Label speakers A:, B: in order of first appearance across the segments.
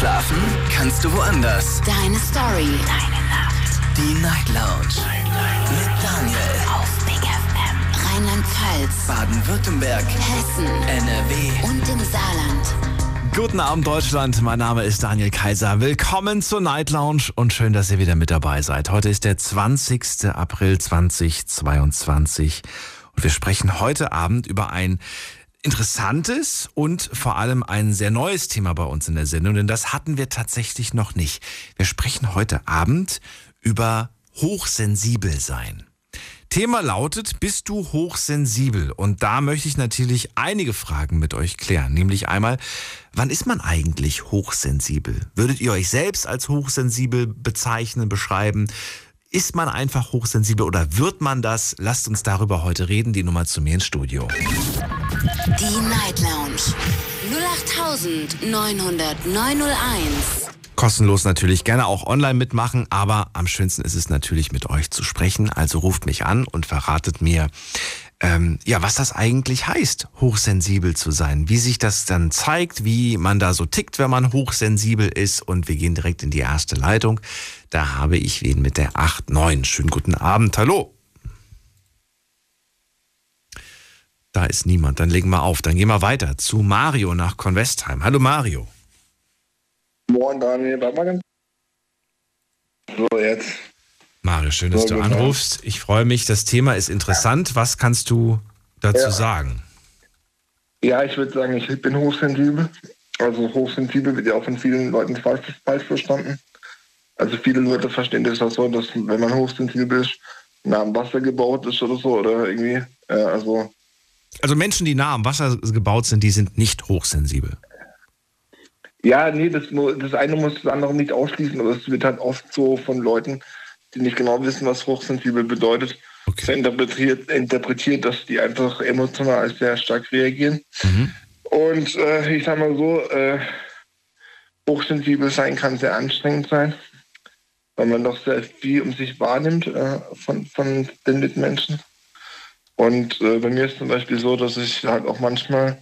A: Schlafen kannst du woanders.
B: Deine Story.
A: Deine Nacht. Die Night Lounge. Night, Mit Daniel.
B: Auf Big FM. Rheinland-Pfalz.
A: Baden-Württemberg.
B: Hessen.
A: NRW.
B: Und im Saarland.
C: Guten Abend Deutschland, mein Name ist Daniel Kaiser. Willkommen zur Night Lounge und schön, dass ihr wieder mit dabei seid. Heute ist der 20. April 2022 und wir sprechen heute Abend über ein interessantes und vor allem ein sehr neues Thema bei uns in der Sendung, denn das hatten wir tatsächlich noch nicht. Wir sprechen heute Abend über hochsensibel sein. Thema lautet, bist du hochsensibel? Und da möchte ich natürlich einige Fragen mit euch klären. Nämlich einmal, wann ist man eigentlich hochsensibel? Würdet ihr euch selbst als hochsensibel bezeichnen, beschreiben? Ist man einfach hochsensibel oder wird man das? Lasst uns darüber heute reden. Die Nummer zu mir ins Studio.
B: Die Night Lounge. 08901.
C: Kostenlos natürlich gerne auch online mitmachen, aber am schönsten ist es natürlich mit euch zu sprechen. Also ruft mich an und verratet mir, ähm, ja, was das eigentlich heißt, hochsensibel zu sein, wie sich das dann zeigt, wie man da so tickt, wenn man hochsensibel ist. Und wir gehen direkt in die erste Leitung. Da habe ich wen mit der 8-9. Schönen guten Abend, hallo. Da ist niemand, dann legen wir auf. Dann gehen wir weiter zu Mario nach Convestheim. Hallo Mario.
D: Moin Daniel, warte mal ganz. So, jetzt.
C: Mario, schön, dass
D: So,
C: du anrufst. Ich freue mich, das Thema ist interessant. Was kannst du dazu
D: Ja.
C: sagen?
D: Ja, ich würde sagen, ich bin hochsensibel. Also hochsensibel wird ja auch von vielen Leuten falsch, falsch verstanden. Also viele Leute verstehen das auch so, dass wenn man hochsensibel ist, nah am Wasser gebaut ist oder so, oder irgendwie, äh, also
C: Also Menschen, die nah am Wasser gebaut sind, die sind nicht hochsensibel.
D: Ja, nee, das, das eine muss das andere nicht ausschließen, aber es wird halt oft so von Leuten, die nicht genau wissen, was hochsensibel bedeutet,
C: Okay.
D: so interpretiert, interpretiert, dass die einfach emotional sehr stark reagieren.
C: Mhm.
D: Und äh, ich sag mal so, äh, hochsensibel sein kann sehr anstrengend sein, weil man doch sehr viel um sich wahrnimmt äh, von, von den Mitmenschen. Und äh, bei mir ist zum Beispiel so, dass ich halt auch manchmal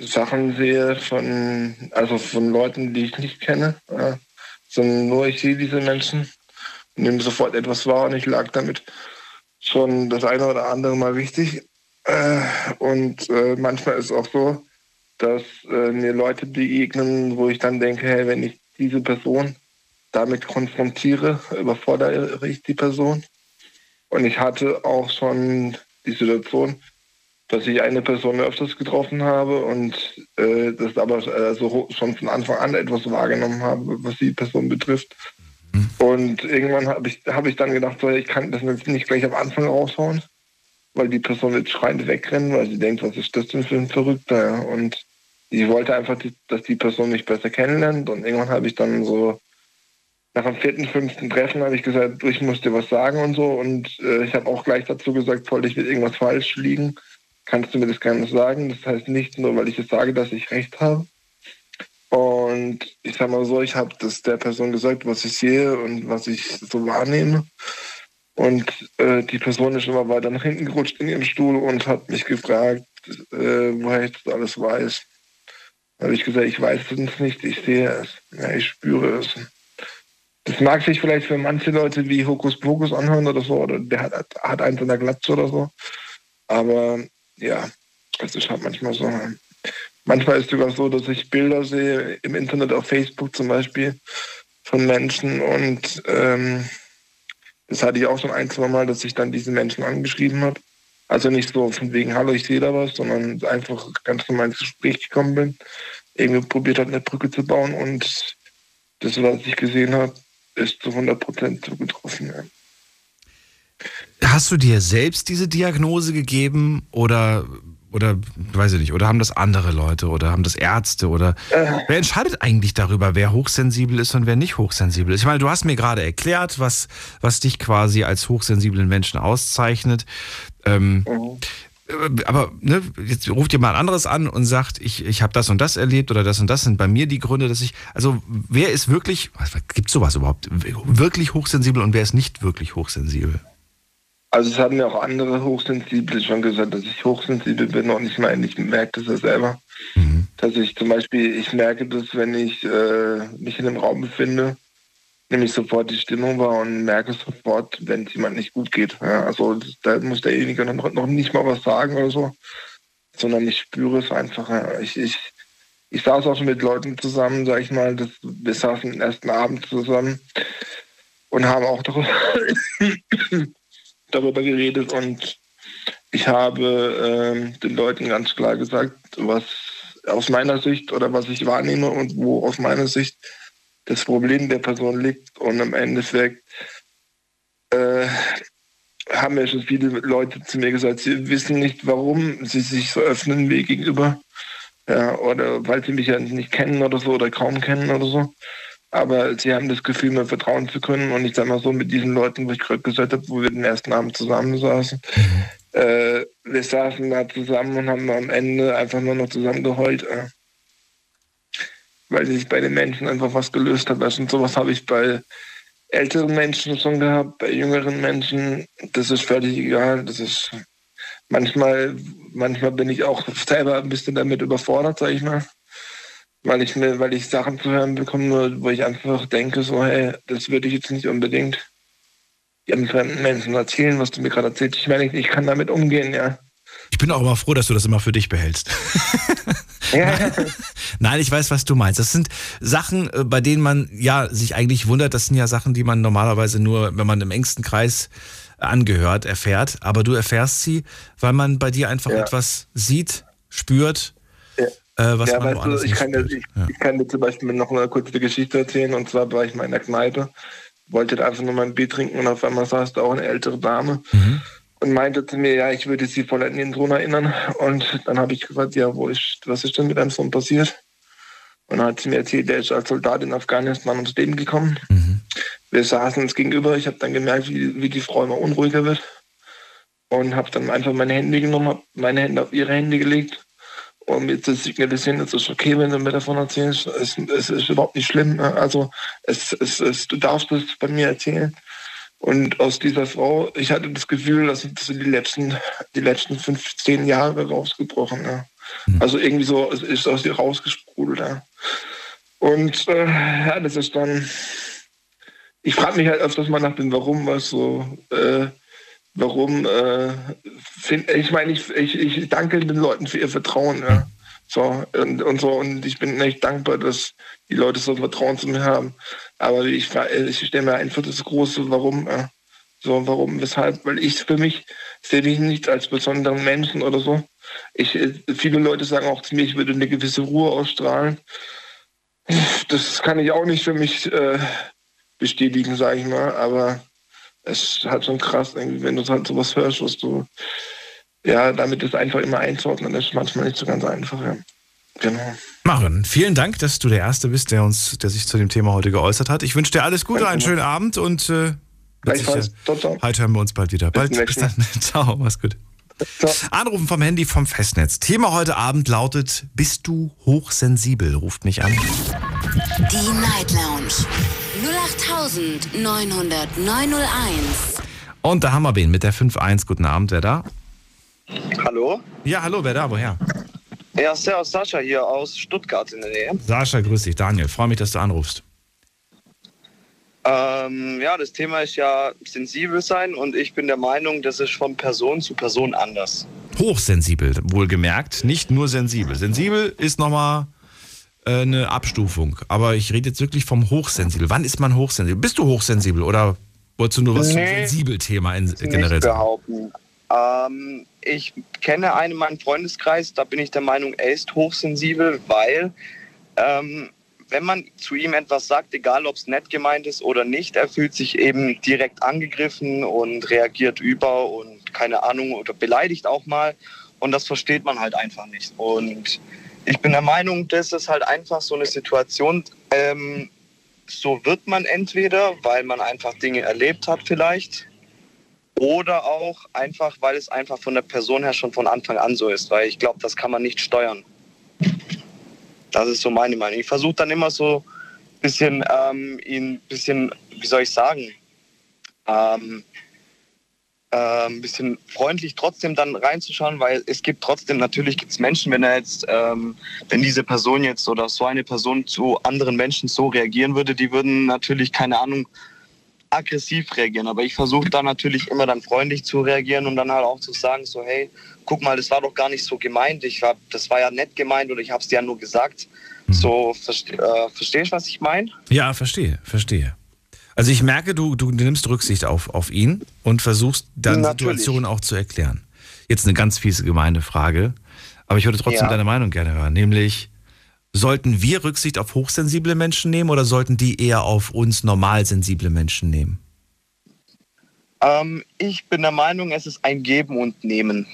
D: Sachen sehe von, also von Leuten, die ich nicht kenne, äh, sondern nur ich sehe diese Menschen und nehme sofort etwas wahr und ich lag damit schon das eine oder andere Mal richtig. Äh, und äh, manchmal ist es auch so, dass äh, mir Leute begegnen, wo ich dann denke, hey, wenn ich diese Person damit konfrontiere, überfordere ich die Person. Und ich hatte auch schon die Situation, dass ich eine Person öfters getroffen habe und äh, das aber äh, so schon von Anfang an etwas wahrgenommen habe, was die Person betrifft. Und irgendwann habe ich, hab ich dann gedacht, so, ich kann das jetzt nicht gleich am Anfang raushauen, weil die Person wird schreiend wegrennen, weil sie denkt, was ist das denn für ein Verrückter? Und ich wollte einfach, dass die Person mich besser kennenlernt. Und irgendwann habe ich dann so, nach dem vierten, fünften Treffen habe ich gesagt, ich muss dir was sagen und so. Und äh, ich habe auch gleich dazu gesagt, sollte ich mit irgendwas falsch liegen, kannst du mir das gerne sagen. Das heißt nicht nur, weil ich es sage, dass ich recht habe. Und ich sag mal so, ich habe das der Person gesagt, was ich sehe und was ich so wahrnehme. Und äh, die Person ist immer weiter nach hinten gerutscht in ihrem Stuhl und hat mich gefragt, äh, woher ich das alles weiß. Da habe ich gesagt, ich weiß es nicht, ich sehe es, ja, ich spüre es. Das mag sich vielleicht für manche Leute wie Hokuspokus anhören oder so, oder der hat, hat eins an der Glatze oder so. Aber ja, es ist halt manchmal so. Manchmal ist es sogar so, dass ich Bilder sehe im Internet, auf Facebook zum Beispiel, von Menschen und ähm, das hatte ich auch schon ein, zwei Mal, dass ich dann diese Menschen angeschrieben habe. Also nicht so von wegen, hallo, ich sehe da was, sondern einfach ganz normal ins Gespräch gekommen bin, irgendwie probiert hat, eine Brücke zu bauen und das, was ich gesehen habe, ist zu 100 Prozent zugetroffen. Ja.
C: Hast du dir selbst diese Diagnose gegeben oder oder weiß ich nicht, oder haben das andere Leute oder haben das Ärzte oder wer entscheidet eigentlich darüber, wer hochsensibel ist und wer nicht hochsensibel ist? Ich meine, du hast mir gerade erklärt, was was dich quasi als hochsensiblen Menschen auszeichnet. Ähm, äh, aber ne, jetzt ruft jemand anderes an und sagt, ich, ich habe das und das erlebt oder das und das sind bei mir die Gründe, dass ich. Also wer ist wirklich, gibt sowas überhaupt, wirklich hochsensibel und wer ist nicht wirklich hochsensibel?
D: Also es haben ja auch andere Hochsensible schon gesagt, dass ich hochsensibel bin und ich meine, ich merke das ja selber.
C: Mhm.
D: Dass ich zum Beispiel, ich merke das, wenn ich äh, mich in einem Raum befinde, nehme ich sofort die Stimmung wahr und merke sofort, wenn es jemand nicht gut geht. Ja, also da muss derjenige noch, nicht mal was sagen oder so, sondern ich spüre es einfach. Ich, ich, ich saß auch schon mit Leuten zusammen, sag ich mal, das, wir saßen den ersten Abend zusammen und haben auch darüber, darüber geredet und ich habe ähm, den Leuten ganz klar gesagt, was aus meiner Sicht oder was ich wahrnehme und wo aus meiner Sicht das Problem der Person liegt. Und im Endeffekt äh, haben ja schon viele Leute zu mir gesagt, sie wissen nicht, warum sie sich so öffnen mir gegenüber. Ja, oder weil sie mich ja nicht kennen oder so oder kaum kennen oder so. Aber sie haben das Gefühl, mir vertrauen zu können. Und ich sag mal so, mit diesen Leuten, wo ich gerade gesagt habe, wo wir den ersten Abend zusammensaßen, mhm. äh, wir saßen da zusammen und haben am Ende einfach nur noch zusammen geheult. Äh. Weil sich bei den Menschen einfach was gelöst hat. Und sowas habe ich bei älteren Menschen schon gehabt, bei jüngeren Menschen. Das ist völlig egal. Das ist manchmal, manchmal bin ich auch selber ein bisschen damit überfordert, sag ich mal weil ich mir, weil ich Sachen zu hören bekomme, wo ich einfach denke, so, hey, das würde ich jetzt nicht unbedingt ihren fremden Menschen erzählen, was du mir gerade erzählst. Ich meine, ich kann damit umgehen, ja.
C: Ich bin auch immer froh, dass du das immer für dich behältst. Ja. Nein, ich weiß, was du meinst. Das sind Sachen, äh, bei denen man ja sich eigentlich wundert. Das sind ja Sachen, die man normalerweise nur, wenn man im engsten Kreis angehört, erfährt. Aber du erfährst sie, weil man bei dir einfach ja. etwas sieht, spürt,
D: äh, was ja, man weißt du, ich kann, dir, ich, ich, kann dir zum Beispiel noch eine kurze Geschichte erzählen. Und zwar war ich mal in der Kneipe, wollte einfach nur mal ein Bier trinken und auf einmal saß da auch eine ältere Dame mhm. Und meinte zu mir, ja, ich würde sie voll an ihren Sohn erinnern. Und dann habe ich gefragt, ja, wo ist, was ist denn mit deinem Sohn passiert? Und dann hat sie mir erzählt, der ist als Soldat in Afghanistan ums Leben gekommen. Mhm. Wir saßen uns gegenüber. Ich habe dann gemerkt, wie, wie die Frau immer unruhiger wird. Und habe dann einfach meine Hände genommen, habe meine Hände auf ihre Hände gelegt und mir zu signalisieren, es ist okay, wenn du mir davon erzählst. Es, es ist überhaupt nicht schlimm. Ne? Also es, es, es, du darfst es bei mir erzählen. Und aus dieser Frau, ich hatte das Gefühl, dass das die letzten, die letzten 15 Jahre rausgebrochen. Ja. Mhm. Also irgendwie so, es ist aus ihr rausgesprudelt. Ja. Und äh, ja, das ist dann, ich frage mich halt öfters mal nach dem Warum, was so, äh, warum, äh, find, ich meine, ich, ich, ich danke den Leuten für ihr Vertrauen. Ja. So, und, und so, und ich bin echt dankbar, dass die Leute so Vertrauen zu mir haben. Aber ich, ich stelle mir einfach das große Warum. Ja. So, warum, weshalb? Weil ich für mich sehe mich nicht als besonderen Menschen oder so. Ich, viele Leute sagen auch zu mir, ich würde eine gewisse Ruhe ausstrahlen. Das kann ich auch nicht für mich äh, bestätigen, sage ich mal. Aber es ist halt schon krass, wenn du halt sowas hörst, was du, ja, damit ist einfach immer einzuordnen, das ist manchmal nicht so ganz einfach, ja. Genau.
C: Maren, vielen Dank, dass du der Erste bist, der uns, der sich zu dem Thema heute geäußert hat. Ich wünsche dir alles Gute, einen schönen Abend und äh,
D: Gleichfalls. Ciao, ciao.
C: Heute hören wir uns bald wieder. Bis bald, bis dann. Ciao, mach's gut. Ciao. Anrufen vom Handy vom Festnetz. Thema heute Abend lautet: Bist du hochsensibel? Ruft mich an.
B: Die Night Lounge 08900 901.
C: Und da haben wir wen mit der 5.1. Guten Abend, wer da?
E: Hallo?
C: Ja, hallo, wer da? Woher?
E: Ja, Servus, Sascha hier aus Stuttgart in der Nähe.
C: Sascha, grüß dich. Daniel, freue mich, dass du anrufst.
E: Ähm, ja, das Thema ist ja sensibel sein und ich bin der Meinung, das ist von Person zu Person anders.
C: Hochsensibel, wohlgemerkt, nicht nur sensibel. Sensibel ist nochmal äh, eine Abstufung. Aber ich rede jetzt wirklich vom Hochsensibel. Wann ist man hochsensibel? Bist du hochsensibel oder wolltest du nur was nee, zum Sensibel-Thema generell
E: nicht behaupten. Ähm, ich kenne einen in meinem Freundeskreis, da bin ich der Meinung, er ist hochsensibel, weil ähm, wenn man zu ihm etwas sagt, egal ob es nett gemeint ist oder nicht, er fühlt sich eben direkt angegriffen und reagiert über und keine Ahnung oder beleidigt auch mal. Und das versteht man halt einfach nicht. Und ich bin der Meinung, das ist halt einfach so eine Situation. Ähm, so wird man entweder, weil man einfach Dinge erlebt hat vielleicht, oder auch einfach, weil es einfach von der Person her schon von Anfang an so ist, weil ich glaube, das kann man nicht steuern. Das ist so meine Meinung. Ich versuche dann immer so ein bisschen, ähm, ihn bisschen, wie soll ich sagen, ähm, äh, ein bisschen freundlich trotzdem dann reinzuschauen, weil es gibt trotzdem, natürlich gibt es Menschen, wenn er jetzt, ähm, wenn diese Person jetzt oder so eine Person zu anderen Menschen so reagieren würde, die würden natürlich, keine Ahnung, aggressiv reagieren. Aber ich versuche da natürlich immer dann freundlich zu reagieren und dann halt auch zu sagen, so hey, guck mal, das war doch gar nicht so gemeint. Ich hab, das war ja nett gemeint oder ich habe es dir ja nur gesagt. Mhm. So, verste, äh, verstehst du, was ich meine?
C: Ja, verstehe, verstehe. Also ich merke, du, du nimmst Rücksicht auf, auf ihn und versuchst dann Situationen auch zu erklären. Jetzt eine ganz fiese gemeine Frage, aber ich würde trotzdem ja. deine Meinung gerne hören, nämlich sollten wir Rücksicht auf hochsensible Menschen nehmen oder sollten die eher auf uns normalsensible Menschen nehmen?
E: Ähm, ich bin der Meinung, es ist ein Geben und Nehmen.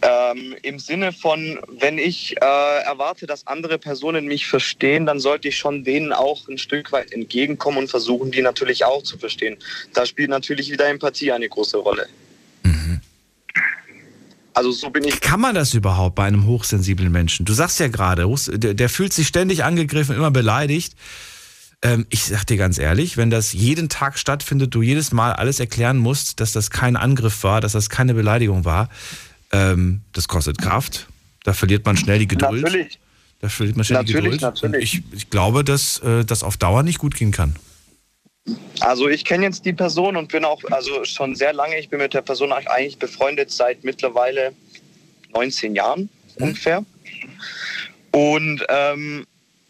E: Ähm, Im Sinne von, wenn ich äh, erwarte, dass andere Personen mich verstehen, dann sollte ich schon denen auch ein Stück weit entgegenkommen und versuchen, die natürlich auch zu verstehen. Da spielt natürlich wieder Empathie eine große Rolle.
C: Also so bin ich. Kann man das überhaupt bei einem hochsensiblen Menschen? Du sagst ja gerade, der, der fühlt sich ständig angegriffen, immer beleidigt. Ähm, ich sag dir ganz ehrlich, wenn das jeden Tag stattfindet, du jedes Mal alles erklären musst, dass das kein Angriff war, dass das keine Beleidigung war, ähm, das kostet Kraft. Da verliert man schnell die Geduld. Natürlich. Da verliert man schnell natürlich, die Geduld. Natürlich. Ich, ich, glaube, dass äh, das auf Dauer nicht gut gehen kann.
E: Also ich kenne jetzt die Person und bin auch also schon sehr lange, ich bin mit der Person eigentlich befreundet seit mittlerweile 19 Jahren mhm. ungefähr. Und ähm,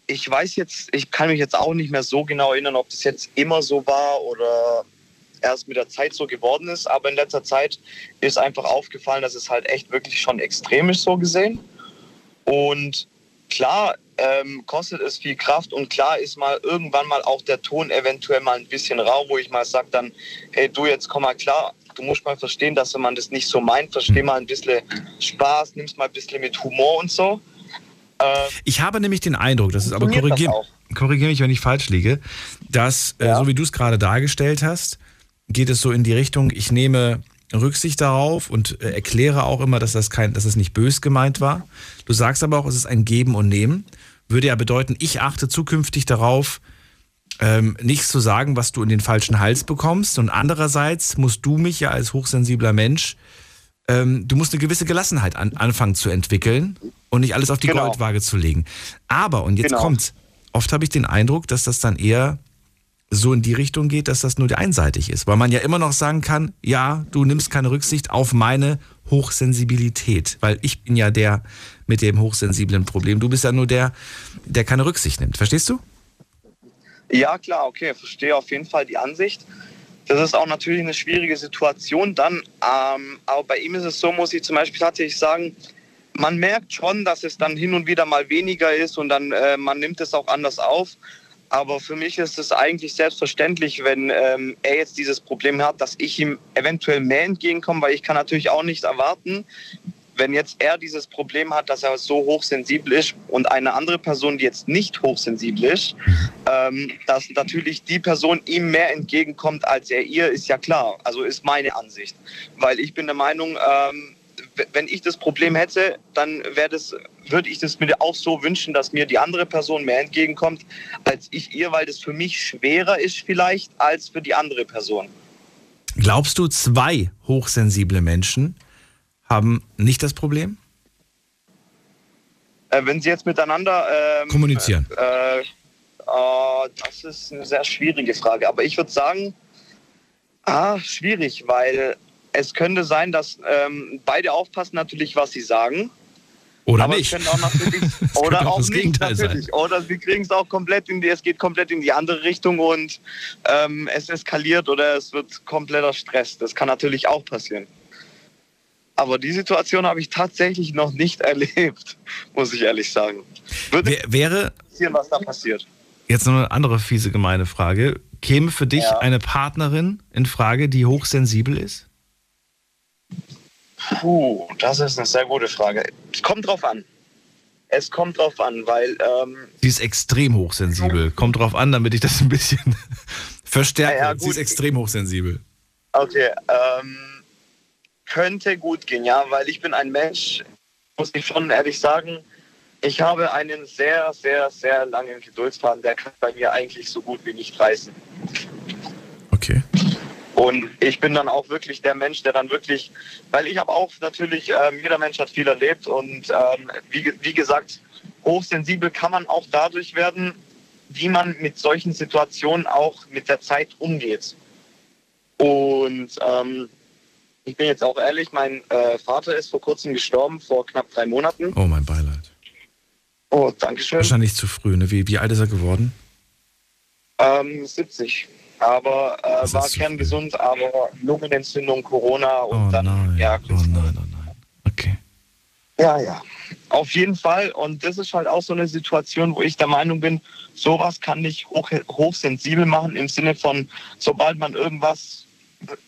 E: ich weiß jetzt, ich kann mich jetzt auch nicht mehr so genau erinnern, ob das jetzt immer so war oder erst mit der Zeit so geworden ist. Aber in letzter Zeit ist einfach aufgefallen, dass es halt echt wirklich schon extrem ist, so gesehen. Und klar ähm, kostet es viel Kraft und klar ist mal irgendwann mal auch der Ton eventuell mal ein bisschen rau, wo ich mal sage dann, hey du, jetzt komm mal klar, du musst mal verstehen, dass man das nicht so meint, versteh mal ein bisschen Spaß, nimm's mal ein bisschen mit Humor und so.
C: Äh, ich habe nämlich den Eindruck, das ist aber korrigier, korrigier mich, wenn ich falsch liege, dass, äh, ja. äh, so wie du es gerade dargestellt hast, geht es so in die Richtung, ich nehme Rücksicht darauf und äh, erkläre auch immer, dass das kein, dass es nicht bös gemeint war. Du sagst aber auch, es ist ein Geben und Nehmen. Würde ja bedeuten, ich achte zukünftig darauf, ähm, nichts zu sagen, was du in den falschen Hals bekommst. Und andererseits musst du mich ja als hochsensibler Mensch, ähm, du musst eine gewisse Gelassenheit an, anfangen zu entwickeln und nicht alles auf die genau. Goldwaage zu legen. Aber, und jetzt genau. kommt's, oft habe ich den Eindruck, dass das dann eher so in die Richtung geht, dass das nur einseitig ist. Weil man ja immer noch sagen kann, ja, du nimmst keine Rücksicht auf meine Hochsensibilität. Weil ich bin ja der mit dem hochsensiblen Problem. Du bist ja nur der, der keine Rücksicht nimmt. Verstehst du?
E: Ja, klar, okay, verstehe auf jeden Fall die Ansicht. Das ist auch natürlich eine schwierige Situation dann. Ähm, aber bei ihm ist es so, muss ich zum Beispiel tatsächlich sagen, man merkt schon, dass es dann hin und wieder mal weniger ist und dann äh, man nimmt es auch anders auf. Aber für mich ist es eigentlich selbstverständlich, wenn ähm, er jetzt dieses Problem hat, dass ich ihm eventuell mehr entgegenkomme, weil ich kann natürlich auch nicht erwarten, wenn jetzt er dieses Problem hat, dass er so hochsensibel ist und eine andere Person, die jetzt nicht hochsensibel ist, ähm, dass natürlich die Person ihm mehr entgegenkommt als er ihr, ist ja klar. Also ist meine Ansicht. Weil ich bin der Meinung, ähm, wenn ich das Problem hätte, dann das, würde ich das mir auch so wünschen, dass mir die andere Person mehr entgegenkommt als ich ihr, weil das für mich schwerer ist vielleicht als für die andere Person.
C: Glaubst du, zwei hochsensible Menschen haben nicht das Problem?
E: Äh, wenn sie jetzt miteinander ähm,
C: kommunizieren. Äh,
E: äh, das ist eine sehr schwierige Frage. Aber ich würde sagen, ah, schwierig, weil es könnte sein, dass ähm, beide aufpassen natürlich, was sie sagen.
C: Oder aber nicht.
E: auch natürlich, oder auch, auch nicht, Gegenteil natürlich. Sein. Oder sie kriegen es auch komplett in die, es geht komplett in die andere Richtung und ähm, es eskaliert oder es wird kompletter Stress. Das kann natürlich auch passieren. Aber die Situation habe ich tatsächlich noch nicht erlebt, muss ich ehrlich sagen.
C: Würde wäre
E: was da passiert.
C: Jetzt noch eine andere fiese gemeine Frage. Käme für dich ja. eine Partnerin in Frage, die hochsensibel ist?
E: Puh, das ist eine sehr gute Frage. Es kommt drauf an. Es kommt drauf an, weil. Ähm,
C: Sie ist extrem hochsensibel. Kommt drauf an, damit ich das ein bisschen verstärke. Ja, Sie ist extrem hochsensibel.
E: Okay, ähm, könnte gut gehen, ja, weil ich bin ein Mensch, muss ich schon ehrlich sagen, ich habe einen sehr, sehr, sehr langen Geduldsfaden, der kann bei mir eigentlich so gut wie nicht reißen.
C: Okay.
E: Und ich bin dann auch wirklich der Mensch, der dann wirklich, weil ich habe auch natürlich, ähm, jeder Mensch hat viel erlebt und ähm, wie, wie gesagt, hochsensibel kann man auch dadurch werden, wie man mit solchen Situationen auch mit der Zeit umgeht. Und ähm, ich bin jetzt auch ehrlich, mein äh, Vater ist vor kurzem gestorben, vor knapp drei Monaten.
C: Oh, mein Beileid.
E: Oh, danke schön.
C: Wahrscheinlich zu früh, ne? Wie, wie alt ist er geworden?
E: Ähm, 70. Aber äh, war
C: ist
E: kerngesund, aber Lungenentzündung, Corona und
C: Oh
E: dann
C: nein.
E: ja,
C: oh nein, oh nein. Okay.
E: Ja, ja. Auf jeden Fall. Und das ist halt auch so eine Situation, wo ich der Meinung bin, sowas kann dich hoch, hochsensibel machen im Sinne von, sobald man irgendwas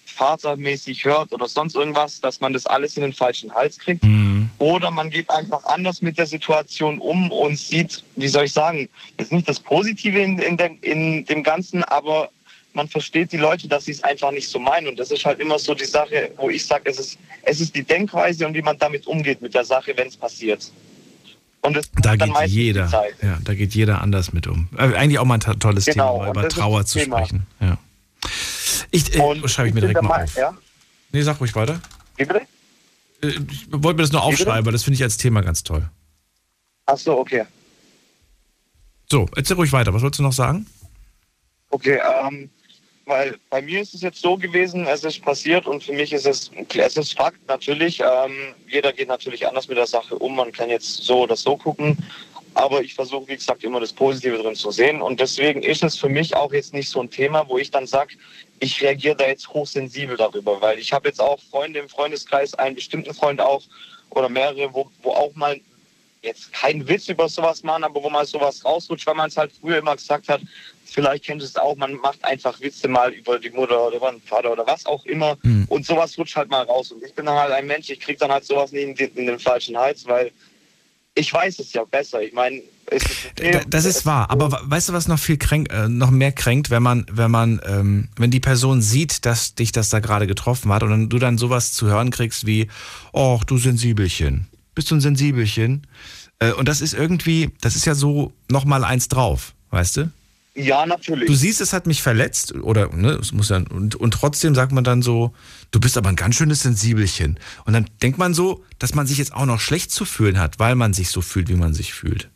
E: fasermäßig hört oder sonst irgendwas, dass man das alles in den falschen Hals kriegt.
C: Mhm.
E: Oder man geht einfach anders mit der Situation um und sieht, wie soll ich sagen, jetzt nicht das Positive in, in, dem, in dem Ganzen, aber man versteht die Leute, dass sie es einfach nicht so meinen. Und das ist halt immer so die Sache, wo ich sage, es ist, es ist die Denkweise und wie man damit umgeht mit der Sache, wenn es passiert. Und das
C: Da geht jeder, ja, da geht jeder anders mit um. Äh, eigentlich auch mal ein to- tolles
E: Genau,
C: Thema, über Trauer zu
E: Thema.
C: sprechen. Ja. Ich, äh, schreibe ich mir direkt mal
E: Meinung-
C: auf.
E: Ja?
C: Nee, sag ruhig weiter.
E: Wie bitte?
C: Äh, Ich wollte mir das nur aufschreiben, weil das finde ich als Thema ganz toll.
E: Ach so, okay.
C: So, erzähl ruhig weiter. Was wolltest du noch sagen?
E: Okay, ähm, weil bei mir ist es jetzt so gewesen, es ist passiert und für mich ist es, es ist Fakt natürlich. Ähm, jeder geht natürlich anders mit der Sache um. Man kann jetzt so oder so gucken. Aber ich versuche, wie gesagt, immer das Positive drin zu sehen. Und deswegen ist es für mich auch jetzt nicht so ein Thema, wo ich dann sage, ich reagiere da jetzt hochsensibel darüber. Weil ich habe jetzt auch Freunde im Freundeskreis, einen bestimmten Freund auch oder mehrere, wo, wo auch mal jetzt keinen Witz über sowas machen, aber wo mal sowas rausrutscht, weil man es halt früher immer gesagt hat, vielleicht kennt es auch, man macht einfach Witze mal über die Mutter oder über den Vater oder was auch immer
C: Hm.
E: und sowas rutscht halt mal raus. Und ich bin dann halt ein Mensch, ich krieg dann halt sowas nie in den, in den falschen Hals, weil ich weiß es ja besser. Ich meine, es ist okay.
C: Da- Das ist wahr, aber weißt du, was noch viel kränk, äh, noch mehr kränkt, wenn man, wenn man, ähm, wenn die Person sieht, dass dich das da gerade getroffen hat und du dann sowas zu hören kriegst wie, oh, du Sensibelchen, bist du ein Sensibelchen? Äh, und das ist irgendwie, das ist ja so noch mal eins drauf, weißt du?
E: Ja, natürlich.
C: Du siehst, es hat mich verletzt oder ne, es muss ja und, und trotzdem sagt man dann so, du bist aber ein ganz schönes Sensibelchen. Und dann denkt man so, dass man sich jetzt auch noch schlecht zu fühlen hat, weil man sich so fühlt, wie man sich fühlt.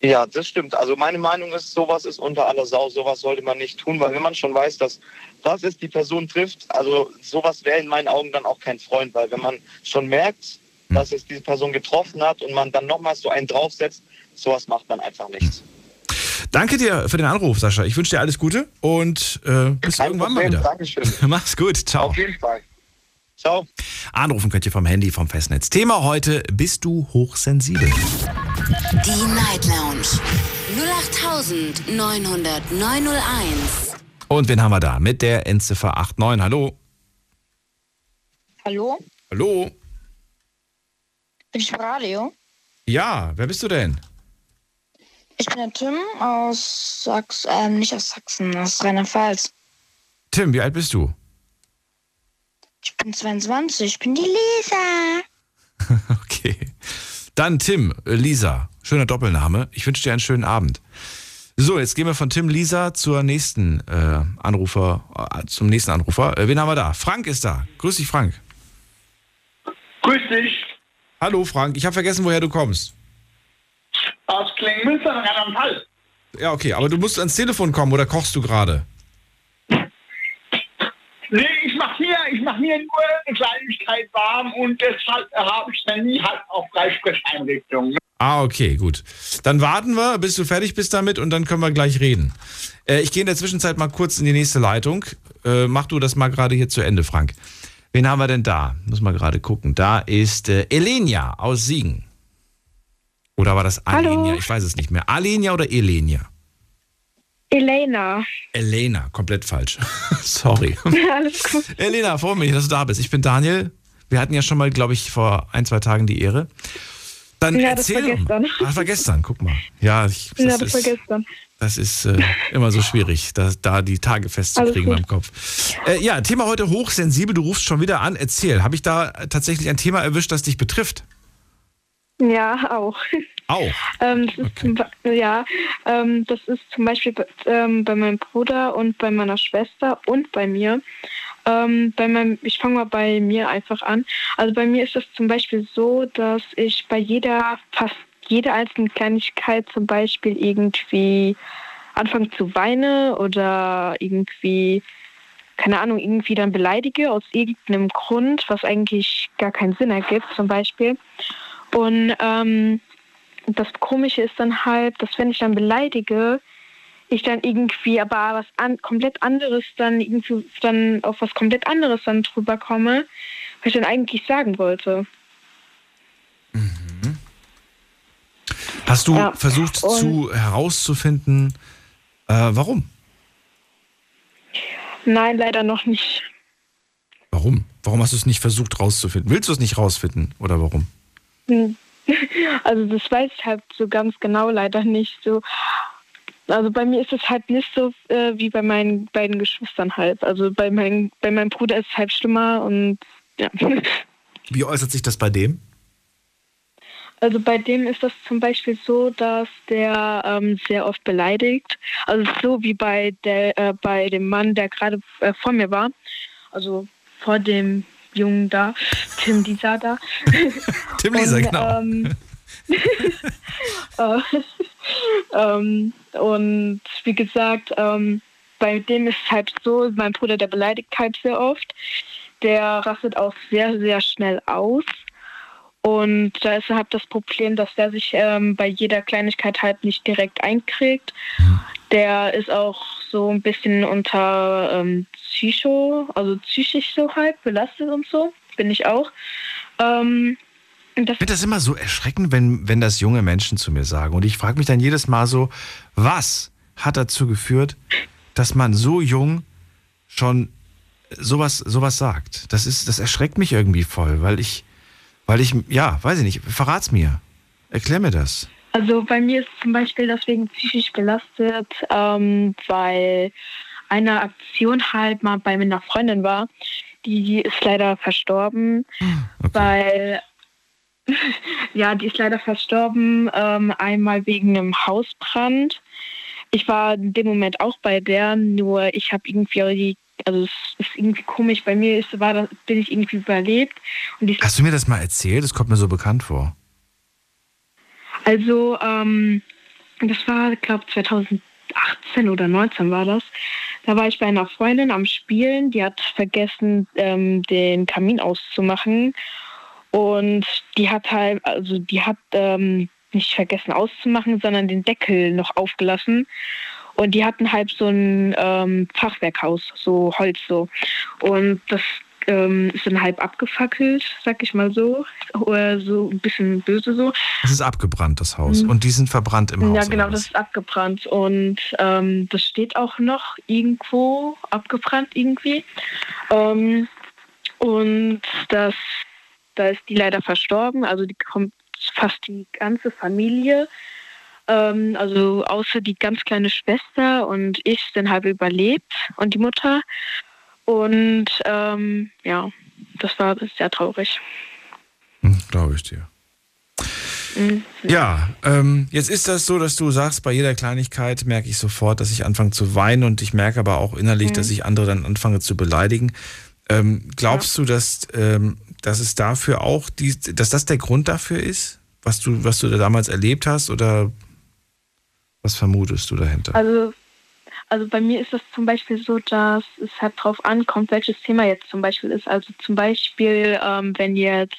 E: Ja, das stimmt. Also meine Meinung ist, sowas ist unter aller Sau, sowas sollte man nicht tun, weil wenn man schon weiß, dass das ist die Person trifft, also sowas wäre in meinen Augen dann auch kein Freund, weil wenn man schon merkt, dass es diese Person getroffen hat und man dann nochmal so einen draufsetzt, sowas macht man einfach nicht.
C: Danke dir für den Anruf, Sascha. Ich wünsche dir alles Gute und äh, bis
E: Kein
C: irgendwann
E: Problem,
C: mal wieder.
E: Dankeschön.
C: Mach's gut. Ciao.
E: Auf jeden Fall. Ciao.
C: Anrufen könnt ihr vom Handy, vom Festnetz. Thema heute, bist du hochsensibel?
B: Die Night Lounge 0890901.
C: Und wen haben wir da? Mit der Endziffer 89. Hallo.
F: Hallo,
C: Hallo.
F: Bin ich im Radio?
C: Ja, wer bist du denn?
F: Ich bin der Tim aus Sachsen, ähm, nicht aus Sachsen, aus Rheinland-Pfalz.
C: Tim, wie alt bist du?
F: Ich bin 22, ich bin die Lisa.
C: Okay. Dann Tim, äh, Lisa. Schöner Doppelname. Ich wünsche dir einen schönen Abend. So, jetzt gehen wir von Tim Lisa zur nächsten äh, Anrufer, äh, zum nächsten Anrufer. Äh, wen haben wir da? Frank ist da. Grüß dich, Frank.
G: Grüß dich.
C: Hallo, Frank. Ich habe vergessen, woher du kommst.
G: Aus Klingmünster in Rheinland-Pfalz.
C: Ja, okay, aber du musst ans Telefon kommen oder kochst du gerade?
G: Nee, ich mach hier, ich mach hier nur eine Kleinigkeit warm und deshalb habe ich dann nie halt auf Freisprecheinrichtungen.
C: Ah, okay, gut. Dann warten wir, bis du fertig bist damit und dann können wir gleich reden. Äh, ich gehe in der Zwischenzeit mal kurz in die nächste Leitung. Äh, mach du das mal gerade hier zu Ende, Frank. Wen haben wir denn da? Muss mal gerade gucken. Da ist äh, Elenia aus Siegen. Oder war das
H: Hallo.
C: Alenia? Ich weiß es nicht mehr. Alenia oder Elenia?
H: Elena.
C: Elena, komplett falsch. Sorry.
H: Alles gut.
C: Elena, freue mich, dass du da bist. Ich bin Daniel. Wir hatten ja schon mal, glaube ich, vor ein, zwei Tagen die Ehre. Dann
H: Ja, das
C: erzähl
H: war
C: doch mal.
H: gestern.
C: Ach, war gestern, guck mal. Ja, ich, das,
H: ja, das war
C: ist,
H: gestern.
C: das ist äh, immer so schwierig, da, da die Tage festzukriegen beim Kopf. Äh, ja, Thema heute hochsensibel. Du rufst schon wieder an. Erzähl, habe ich da tatsächlich ein Thema erwischt, das dich betrifft?
H: Ja, auch.
C: Auch?
H: Ähm, das ist
C: Okay.
H: zum, Be- ja, ähm, das ist zum Beispiel bei, ähm, bei meinem Bruder und bei meiner Schwester und bei mir. Ähm, bei meinem, ich fange mal bei mir einfach an. Also bei mir ist es zum Beispiel so, dass ich bei jeder, fast jeder einzelnen Kleinigkeit zum Beispiel irgendwie anfange zu weinen oder irgendwie, keine Ahnung, irgendwie dann beleidige aus irgendeinem Grund, was eigentlich gar keinen Sinn ergibt zum Beispiel. Und ähm, das Komische ist dann halt, dass wenn ich dann beleidige, ich dann irgendwie aber was an, komplett anderes dann irgendwie dann auf was komplett anderes dann drüber komme, was ich dann eigentlich sagen wollte.
C: Hast du
H: Ja,
C: versucht
H: und-
C: zu herauszufinden, äh, warum?
H: Nein, leider noch nicht.
C: Warum? Warum hast du es nicht versucht rauszufinden? Willst du es nicht rausfinden oder warum?
H: Hm. Also das weiß ich halt so ganz genau leider nicht. So, also bei mir ist es halt nicht so äh, wie bei meinen beiden Geschwistern halt. Also bei, mein, bei meinem Bruder ist es halt schlimmer und ja.
C: Wie äußert sich das bei dem?
H: Also bei dem ist das zum Beispiel so, dass der ähm, sehr oft beleidigt. Also so wie bei der äh, bei dem Mann, der gerade äh, vor mir war. Also vor dem Jungen da, Tim Lisa da.
C: Tim Lisa,
H: Und,
C: genau.
H: Ähm, äh, ähm, und wie gesagt, ähm, bei dem ist es halt so, mein Bruder, der beleidigt halt sehr oft. Der rastet auch sehr, sehr schnell aus. Und da ist halt das Problem, dass der sich ähm, bei jeder Kleinigkeit halt nicht direkt einkriegt. Der ist auch so ein bisschen unter ähm, Psycho, also psychisch so halt belastet und so. Bin ich auch. Ähm, das
C: Ich finde das immer so erschreckend, wenn, wenn das junge Menschen zu mir sagen. Und ich frage mich dann jedes Mal so, was hat dazu geführt, dass man so jung schon sowas, sowas sagt? Das, ist, das erschreckt mich irgendwie voll, weil ich, weil ich, ja, weiß ich nicht, verrat's mir. Erklär mir das.
H: Also bei mir ist zum Beispiel deswegen psychisch belastet, ähm, weil eine Aktion halt mal bei meiner Freundin war. Die ist leider verstorben, weil ja, die ist leider verstorben, ähm, einmal wegen einem Hausbrand. Ich war in dem Moment auch bei der, nur ich habe irgendwie, also es ist irgendwie komisch, bei mir ist, war das, bin ich irgendwie überlebt. Ist
C: Hast du mir das mal erzählt? Das kommt mir so bekannt vor.
H: Also, ähm, das war, glaube 2018 oder 19 war das. Da war ich bei einer Freundin am Spielen, die hat vergessen, ähm, den Kamin auszumachen. Und die hat halt, also die hat ähm, nicht vergessen auszumachen, sondern den Deckel noch aufgelassen. Und die hatten halt so ein ähm, Fachwerkhaus, so Holz so. Und das ähm, ist dann halb abgefackelt, sag ich mal so. Oder so ein bisschen böse so.
C: Es ist abgebrannt, das Haus.
H: Mhm.
C: Und die sind verbrannt im Haus.
H: Ja, genau, das ist abgebrannt. Und ähm, das steht auch noch irgendwo abgebrannt irgendwie. Ähm, und das, da ist die leider verstorben. Also die kommt fast die ganze Familie. Ähm, also außer die ganz kleine Schwester und ich sind halb überlebt und die Mutter. Und ähm, ja, das war sehr traurig.
C: Hm, Glaube ich dir.
H: Mhm.
C: Ja, ähm, jetzt ist das so, dass du sagst, bei jeder Kleinigkeit merke ich sofort, dass ich anfange zu weinen und ich merke aber auch innerlich,
H: Mhm.
C: dass ich andere dann anfange zu beleidigen. Ähm, glaubst du, dass, ähm, dass es dafür auch, die, dass das der Grund dafür ist, was du, was du da damals erlebt hast oder was vermutest du dahinter?
H: Also, also bei mir ist es zum Beispiel so, dass es halt drauf ankommt, welches Thema jetzt zum Beispiel ist. Also zum Beispiel, ähm, wenn jetzt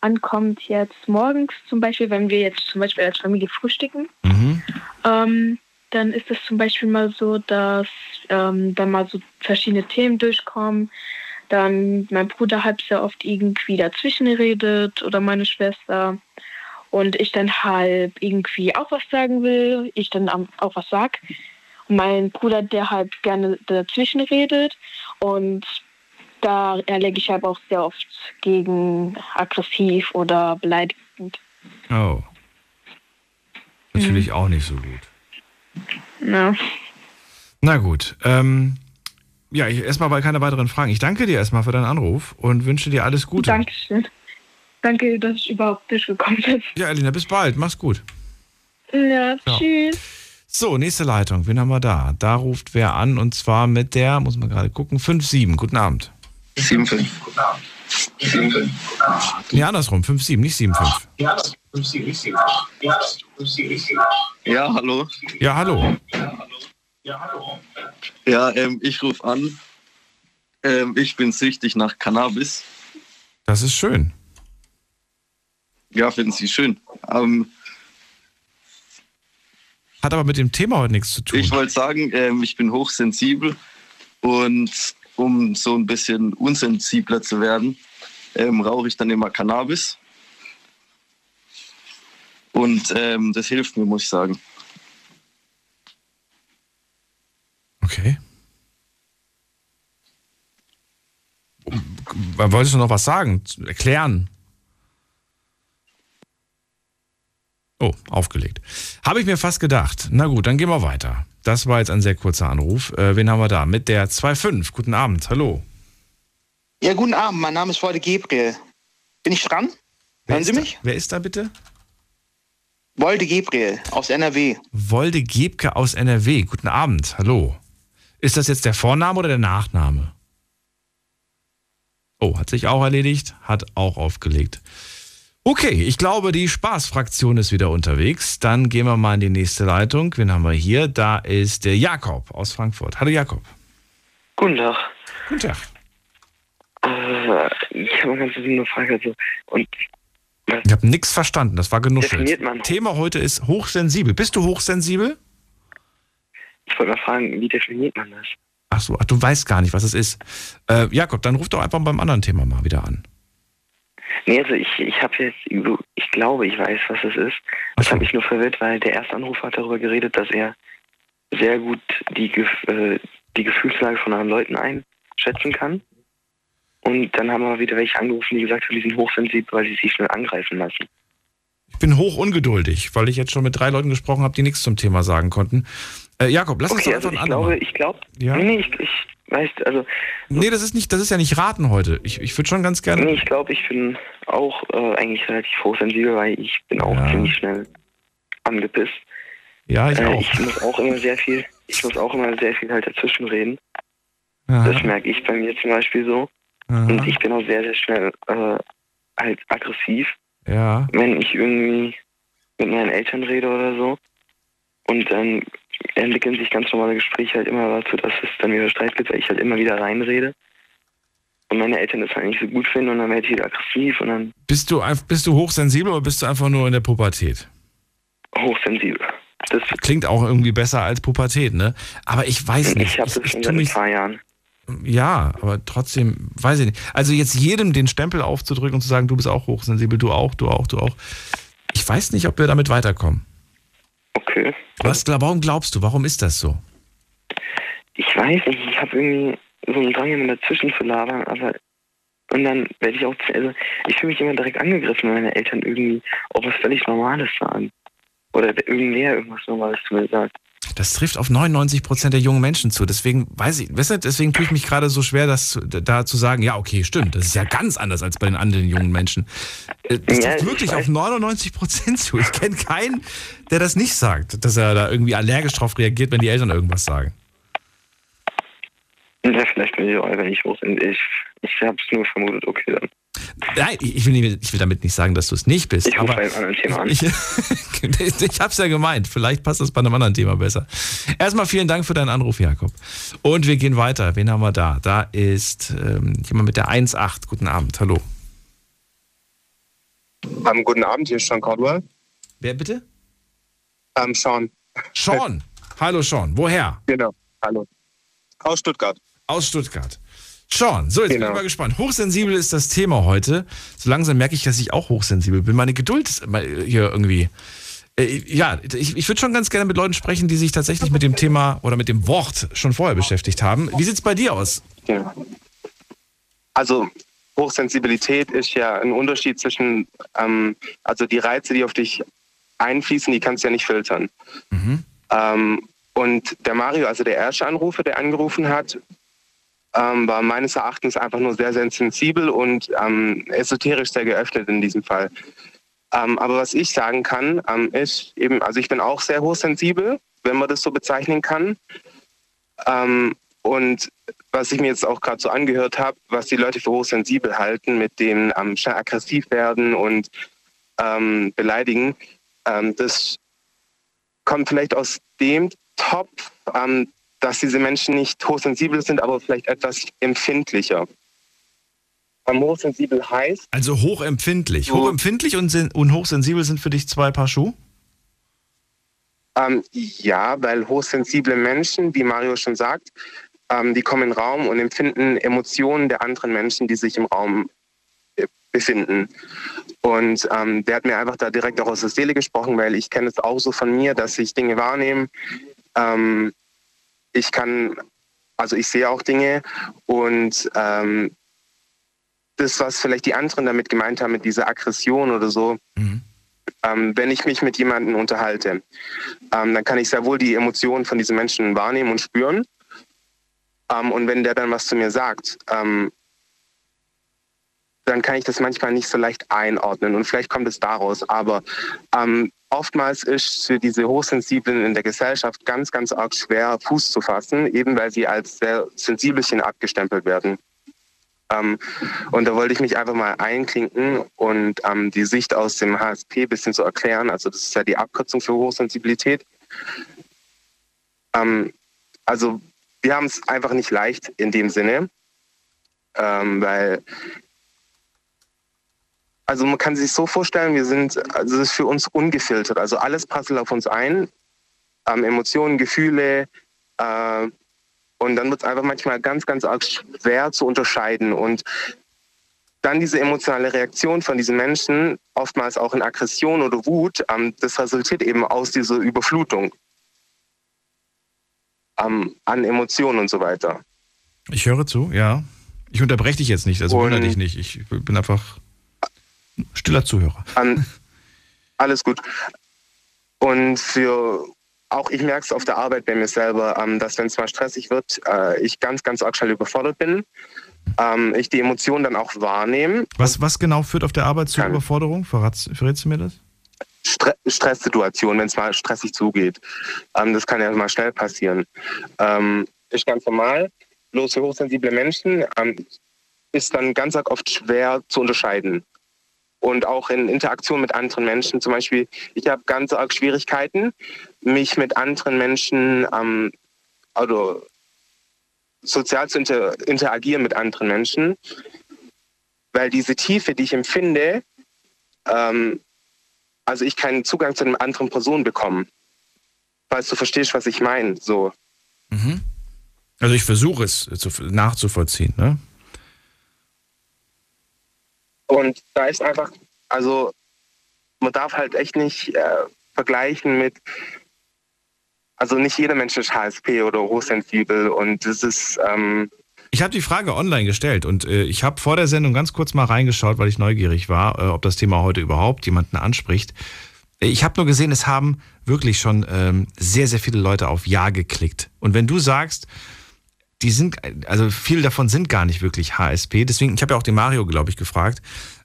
H: ankommt jetzt morgens zum Beispiel, wenn wir jetzt zum Beispiel als Familie frühstücken,
C: Mhm.
H: ähm, dann ist es zum Beispiel mal so, dass ähm, dann mal so verschiedene Themen durchkommen. Dann mein Bruder halt sehr oft irgendwie dazwischen redet oder meine Schwester. Und ich dann halt irgendwie auch was sagen will, ich dann auch was sag. Und mein Bruder, der halt gerne dazwischen redet. Und da erlege ich halt auch sehr oft gegen aggressiv oder beleidigend.
C: Oh. Natürlich auch nicht so gut.
H: Ja.
C: Na gut. Ähm, ja, ich, erstmal bei keine weiteren Fragen. Ich danke dir erstmal für deinen Anruf und wünsche dir alles Gute.
H: Dankeschön. Danke, dass ich überhaupt durchgekommen bin.
C: Ja, Elina, bis bald. Mach's gut.
H: Ja,
C: Ja.
H: tschüss.
C: So, nächste Leitung. Wen haben wir da? Da ruft wer an und zwar mit der, muss man gerade gucken, 57. Guten Abend.
E: 7,5.
C: Nee, andersrum. 57, nicht 75.
E: Ja, hallo.
C: Ja, hallo.
E: Ja, ähm, ich rufe an. Ähm, ich bin süchtig nach Cannabis.
C: Das ist schön.
E: Ja, finden Sie schön. Ähm,
C: Hat aber mit dem Thema heute nichts zu tun.
E: ich wollte sagen, ähm, ich bin hochsensibel und um so ein bisschen unsensibler zu werden, ähm, rauche ich dann immer Cannabis. Und ähm, das hilft mir, muss ich sagen.
C: Okay. Wolltest du noch was sagen? Erklären? Oh, aufgelegt. Habe ich mir fast gedacht. Na gut, dann gehen wir weiter. Das war jetzt ein sehr kurzer Anruf. Äh, wen haben wir da? Mit der 2.5. Guten Abend. Hallo.
I: Ja, guten Abend, mein Name ist Wolde Gabriel. Bin ich dran?
C: Wer
I: Hören Sie
C: da?
I: mich?
C: Wer ist da bitte?
I: Wolde Gabriel aus NRW.
C: Wolde Gebke aus NRW. Guten Abend. Hallo. Ist das jetzt der Vorname oder der Nachname? Oh, hat sich auch erledigt, hat auch aufgelegt. Okay, ich glaube, die Spaßfraktion ist wieder unterwegs. Dann gehen wir mal in die nächste Leitung. Wen haben wir hier? Da ist der Jakob aus Frankfurt. Hallo Jakob.
J: Guten Tag.
C: Guten Tag.
J: Äh, ich habe eine ganz simple Frage. Also, und
C: Ich habe nichts verstanden, das war genuschelt. Thema heute ist hochsensibel. Bist du hochsensibel?
J: Ich wollte mal fragen, wie definiert man das?
C: Ach so, ach, du weißt gar nicht, was es ist. Äh, Jakob, dann ruf doch einfach beim anderen Thema mal wieder an.
J: Nee, also ich, ich habe jetzt, ich glaube, ich weiß, was es ist. Das hat mich nur verwirrt, weil der erste Anrufer hat darüber geredet, dass er sehr gut die, äh, die Gefühlslage von anderen Leuten einschätzen kann. Und dann haben aber wieder welche angerufen, die gesagt haben, die sind hochsensibel, weil sie sich schnell angreifen lassen.
C: Ich bin hoch ungeduldig, weil ich jetzt schon mit drei Leuten gesprochen habe, die nichts zum Thema sagen konnten. Äh, Jakob, lass uns
J: okay,
C: doch
J: also
C: einfach
J: ich glaube, ich glaube,
C: Ja?
J: nee, ich, ich weiß, also
C: Nee, das ist nicht, das ist ja nicht raten heute. Ich, ich würde schon ganz gerne.
J: Nee, ich glaube, ich bin auch äh, eigentlich relativ hochsensibel, weil ich bin auch ziemlich schnell angepisst.
C: Ja, ich
J: äh,
C: auch.
J: Ich muss auch immer sehr viel, ich muss auch immer sehr viel halt dazwischen reden.
C: Aha.
J: Das merke ich bei mir zum Beispiel so.
C: Aha.
J: Und ich bin auch sehr, sehr schnell äh, halt aggressiv,
C: Ja.
J: wenn ich irgendwie mit meinen Eltern rede oder so. Und dann entwickeln sich ganz normale Gespräche halt immer dazu, dass es dann wieder Streit gibt, weil ich halt immer wieder reinrede. Und meine Eltern das halt nicht so gut finden und dann werde ich wieder aggressiv und dann
C: Bist du, bist du hochsensibel oder bist du einfach nur in der Pubertät?
J: hochsensibel. Das
C: Klingt auch irgendwie besser als Pubertät, ne? Aber ich weiß nicht.
J: Ich habe das schon seit ein paar Jahren.
C: Ja, aber trotzdem, weiß ich nicht. Also jetzt jedem den Stempel aufzudrücken und zu sagen, du bist auch hochsensibel, du auch, du auch, du auch. Ich weiß nicht, ob wir damit weiterkommen.
J: Okay.
C: Was, warum glaubst du, warum ist das so?
J: Ich weiß nicht, ich habe irgendwie so einen Drang, immer dazwischen zu labern, aber und dann werde ich auch, also ich fühle mich immer direkt angegriffen, wenn meine Eltern irgendwie auch was völlig Normales sagen. Oder irgendwer irgendwas Normales zu mir sagt.
C: Das trifft auf 99 Prozent der jungen Menschen zu. Deswegen weiß ich, weißt du, deswegen tue ich mich gerade so schwer, das zu, da zu sagen, ja, okay, stimmt, das ist ja ganz anders als bei den anderen jungen Menschen. Äh, Das
J: Ja,
C: trifft
J: ich
C: wirklich auf 99 Prozent zu. Ich kenne keinen, der das nicht sagt, dass er da irgendwie allergisch drauf reagiert, wenn die Eltern irgendwas sagen.
J: Ja, vielleicht bin ich auch einfach nicht hoch. Ich, ich habe es nur vermutet, okay dann.
C: Nein, ich will, nicht, ich will damit nicht sagen, dass du es nicht bist.
J: Ich rufe anderen Thema an.
C: Ich, ich habe es ja gemeint. Vielleicht passt das bei einem anderen Thema besser. Erstmal vielen Dank für deinen Anruf, Jakob. Und wir gehen weiter. Wen haben wir da? Da ist ähm, jemand mit der 1.8. Guten Abend. Hallo.
K: Ähm, guten Abend, hier ist Sean Caldwell.
C: Wer bitte?
K: Ähm, Sean.
C: Sean. Hallo Sean. Woher?
K: Genau. Hallo. Aus Stuttgart.
C: Aus Stuttgart. Sean, so jetzt bin
K: Genau.
C: ich mal gespannt. Hochsensibel ist das Thema heute. So langsam merke ich, dass ich auch hochsensibel bin. Meine Geduld hier irgendwie. Äh, Ja, ich, ich würde schon ganz gerne mit Leuten sprechen, die sich tatsächlich mit dem Thema oder mit dem Wort schon vorher beschäftigt haben. Wie sieht's bei dir aus?
K: Ja. Also Hochsensibilität ist ja ein Unterschied zwischen, ähm, also die Reize, die auf dich einfließen, die kannst du ja nicht filtern. Ähm, und der Mario, also der erste Anrufer, der angerufen hat, ähm, war meines Erachtens einfach nur sehr, sehr sensibel und ähm, esoterisch sehr geöffnet in diesem Fall. Ähm, aber was ich sagen kann, ähm, ist eben, also ich bin auch sehr hochsensibel, wenn man das so bezeichnen kann. Ähm, und was ich mir jetzt auch gerade so angehört habe, was die Leute für hochsensibel halten, mit dem ähm, schnell aggressiv werden und beleidigen, das kommt vielleicht aus dem Topf, dass diese Menschen nicht hochsensibel sind, aber vielleicht etwas empfindlicher. Ähm, hochsensibel heißt.
C: Also hochempfindlich. Hochempfindlich und, und hochsensibel sind für dich zwei Paar Schuhe?
K: Ähm, ja, weil hochsensible Menschen, wie Mario schon sagt, ähm, die kommen in den Raum und empfinden Emotionen der anderen Menschen, die sich im Raum äh, befinden. Und ähm, der hat mir einfach da direkt auch aus der Seele gesprochen, weil ich kenne es auch so von mir, dass ich Dinge wahrnehme. Ähm, ich kann, also ich sehe auch Dinge und ähm, das, was vielleicht die anderen damit gemeint haben, mit dieser Aggression oder so, mhm. ähm, wenn ich mich mit jemandem unterhalte, ähm, dann kann ich sehr wohl die Emotionen von diesen Menschen wahrnehmen und spüren. Ähm, und wenn der dann was zu mir sagt, ähm, dann kann ich das manchmal nicht so leicht einordnen und vielleicht kommt es daraus. Aber ähm, oftmals ist für diese Hochsensiblen in der Gesellschaft ganz, ganz arg schwer, Fuß zu fassen, eben weil sie als sehr sensibelchen abgestempelt werden. Ähm, und da wollte ich mich einfach mal einklinken und ähm, die Sicht aus dem HSP ein bisschen zu erklären. Also das ist ja die Abkürzung für Hochsensibilität. Ähm, also wir haben es einfach nicht leicht in dem Sinne, ähm, weil also man kann sich so vorstellen, wir sind, also das ist für uns ungefiltert. Also alles passelt auf uns ein, ähm, Emotionen, Gefühle. Äh, und dann wird es einfach manchmal ganz, ganz arg schwer zu unterscheiden. Und dann diese emotionale Reaktion von diesen Menschen, oftmals auch in Aggression oder Wut, ähm, das resultiert eben aus dieser Überflutung ähm, an Emotionen und so weiter.
C: Ich höre zu, ja. Ich unterbreche dich jetzt nicht, also wundere dich nicht. Ich bin einfach stiller Zuhörer.
K: An, alles gut. Und für auch ich merke es auf der Arbeit bei mir selber, ähm, dass wenn es mal stressig wird, äh, ich ganz, ganz arg schnell überfordert bin. Ähm, ich die Emotionen dann auch wahrnehme.
C: Was, was genau führt auf der Arbeit zu. Überforderung? Verrätst, verrätst du mir das?
K: Stre Stresssituation, wenn es mal stressig zugeht. Ähm, das kann ja mal schnell passieren. Ist ganz normal. Bloß für hochsensible Menschen ist dann ganz arg oft schwer zu unterscheiden und auch in Interaktion mit anderen Menschen. Zum Beispiel, ich habe ganz arg Schwierigkeiten, mich mit anderen Menschen, ähm, also sozial zu inter interagieren mit anderen Menschen, weil diese Tiefe, die ich empfinde, ähm, also ich keinen Zugang zu einer anderen Person bekomme. Falls du verstehst, was ich meine, so.
C: Mhm. Also ich versuche es nachzuvollziehen, ne?
K: Und da ist einfach, also man darf halt echt nicht äh, vergleichen mit, also nicht jeder Mensch ist HSP oder hochsensibel und das ist. Ähm
C: ich habe die Frage online gestellt und äh, ich habe vor der Sendung ganz kurz mal reingeschaut, weil ich neugierig war, äh, ob das Thema heute überhaupt jemanden anspricht. Ich habe nur gesehen, es haben wirklich schon ähm, sehr, sehr viele Leute auf Ja geklickt. Und wenn du sagst, die sind, also viele davon sind gar nicht wirklich HSP. Deswegen, ich habe ja auch den Mario, glaube ich, gefragt,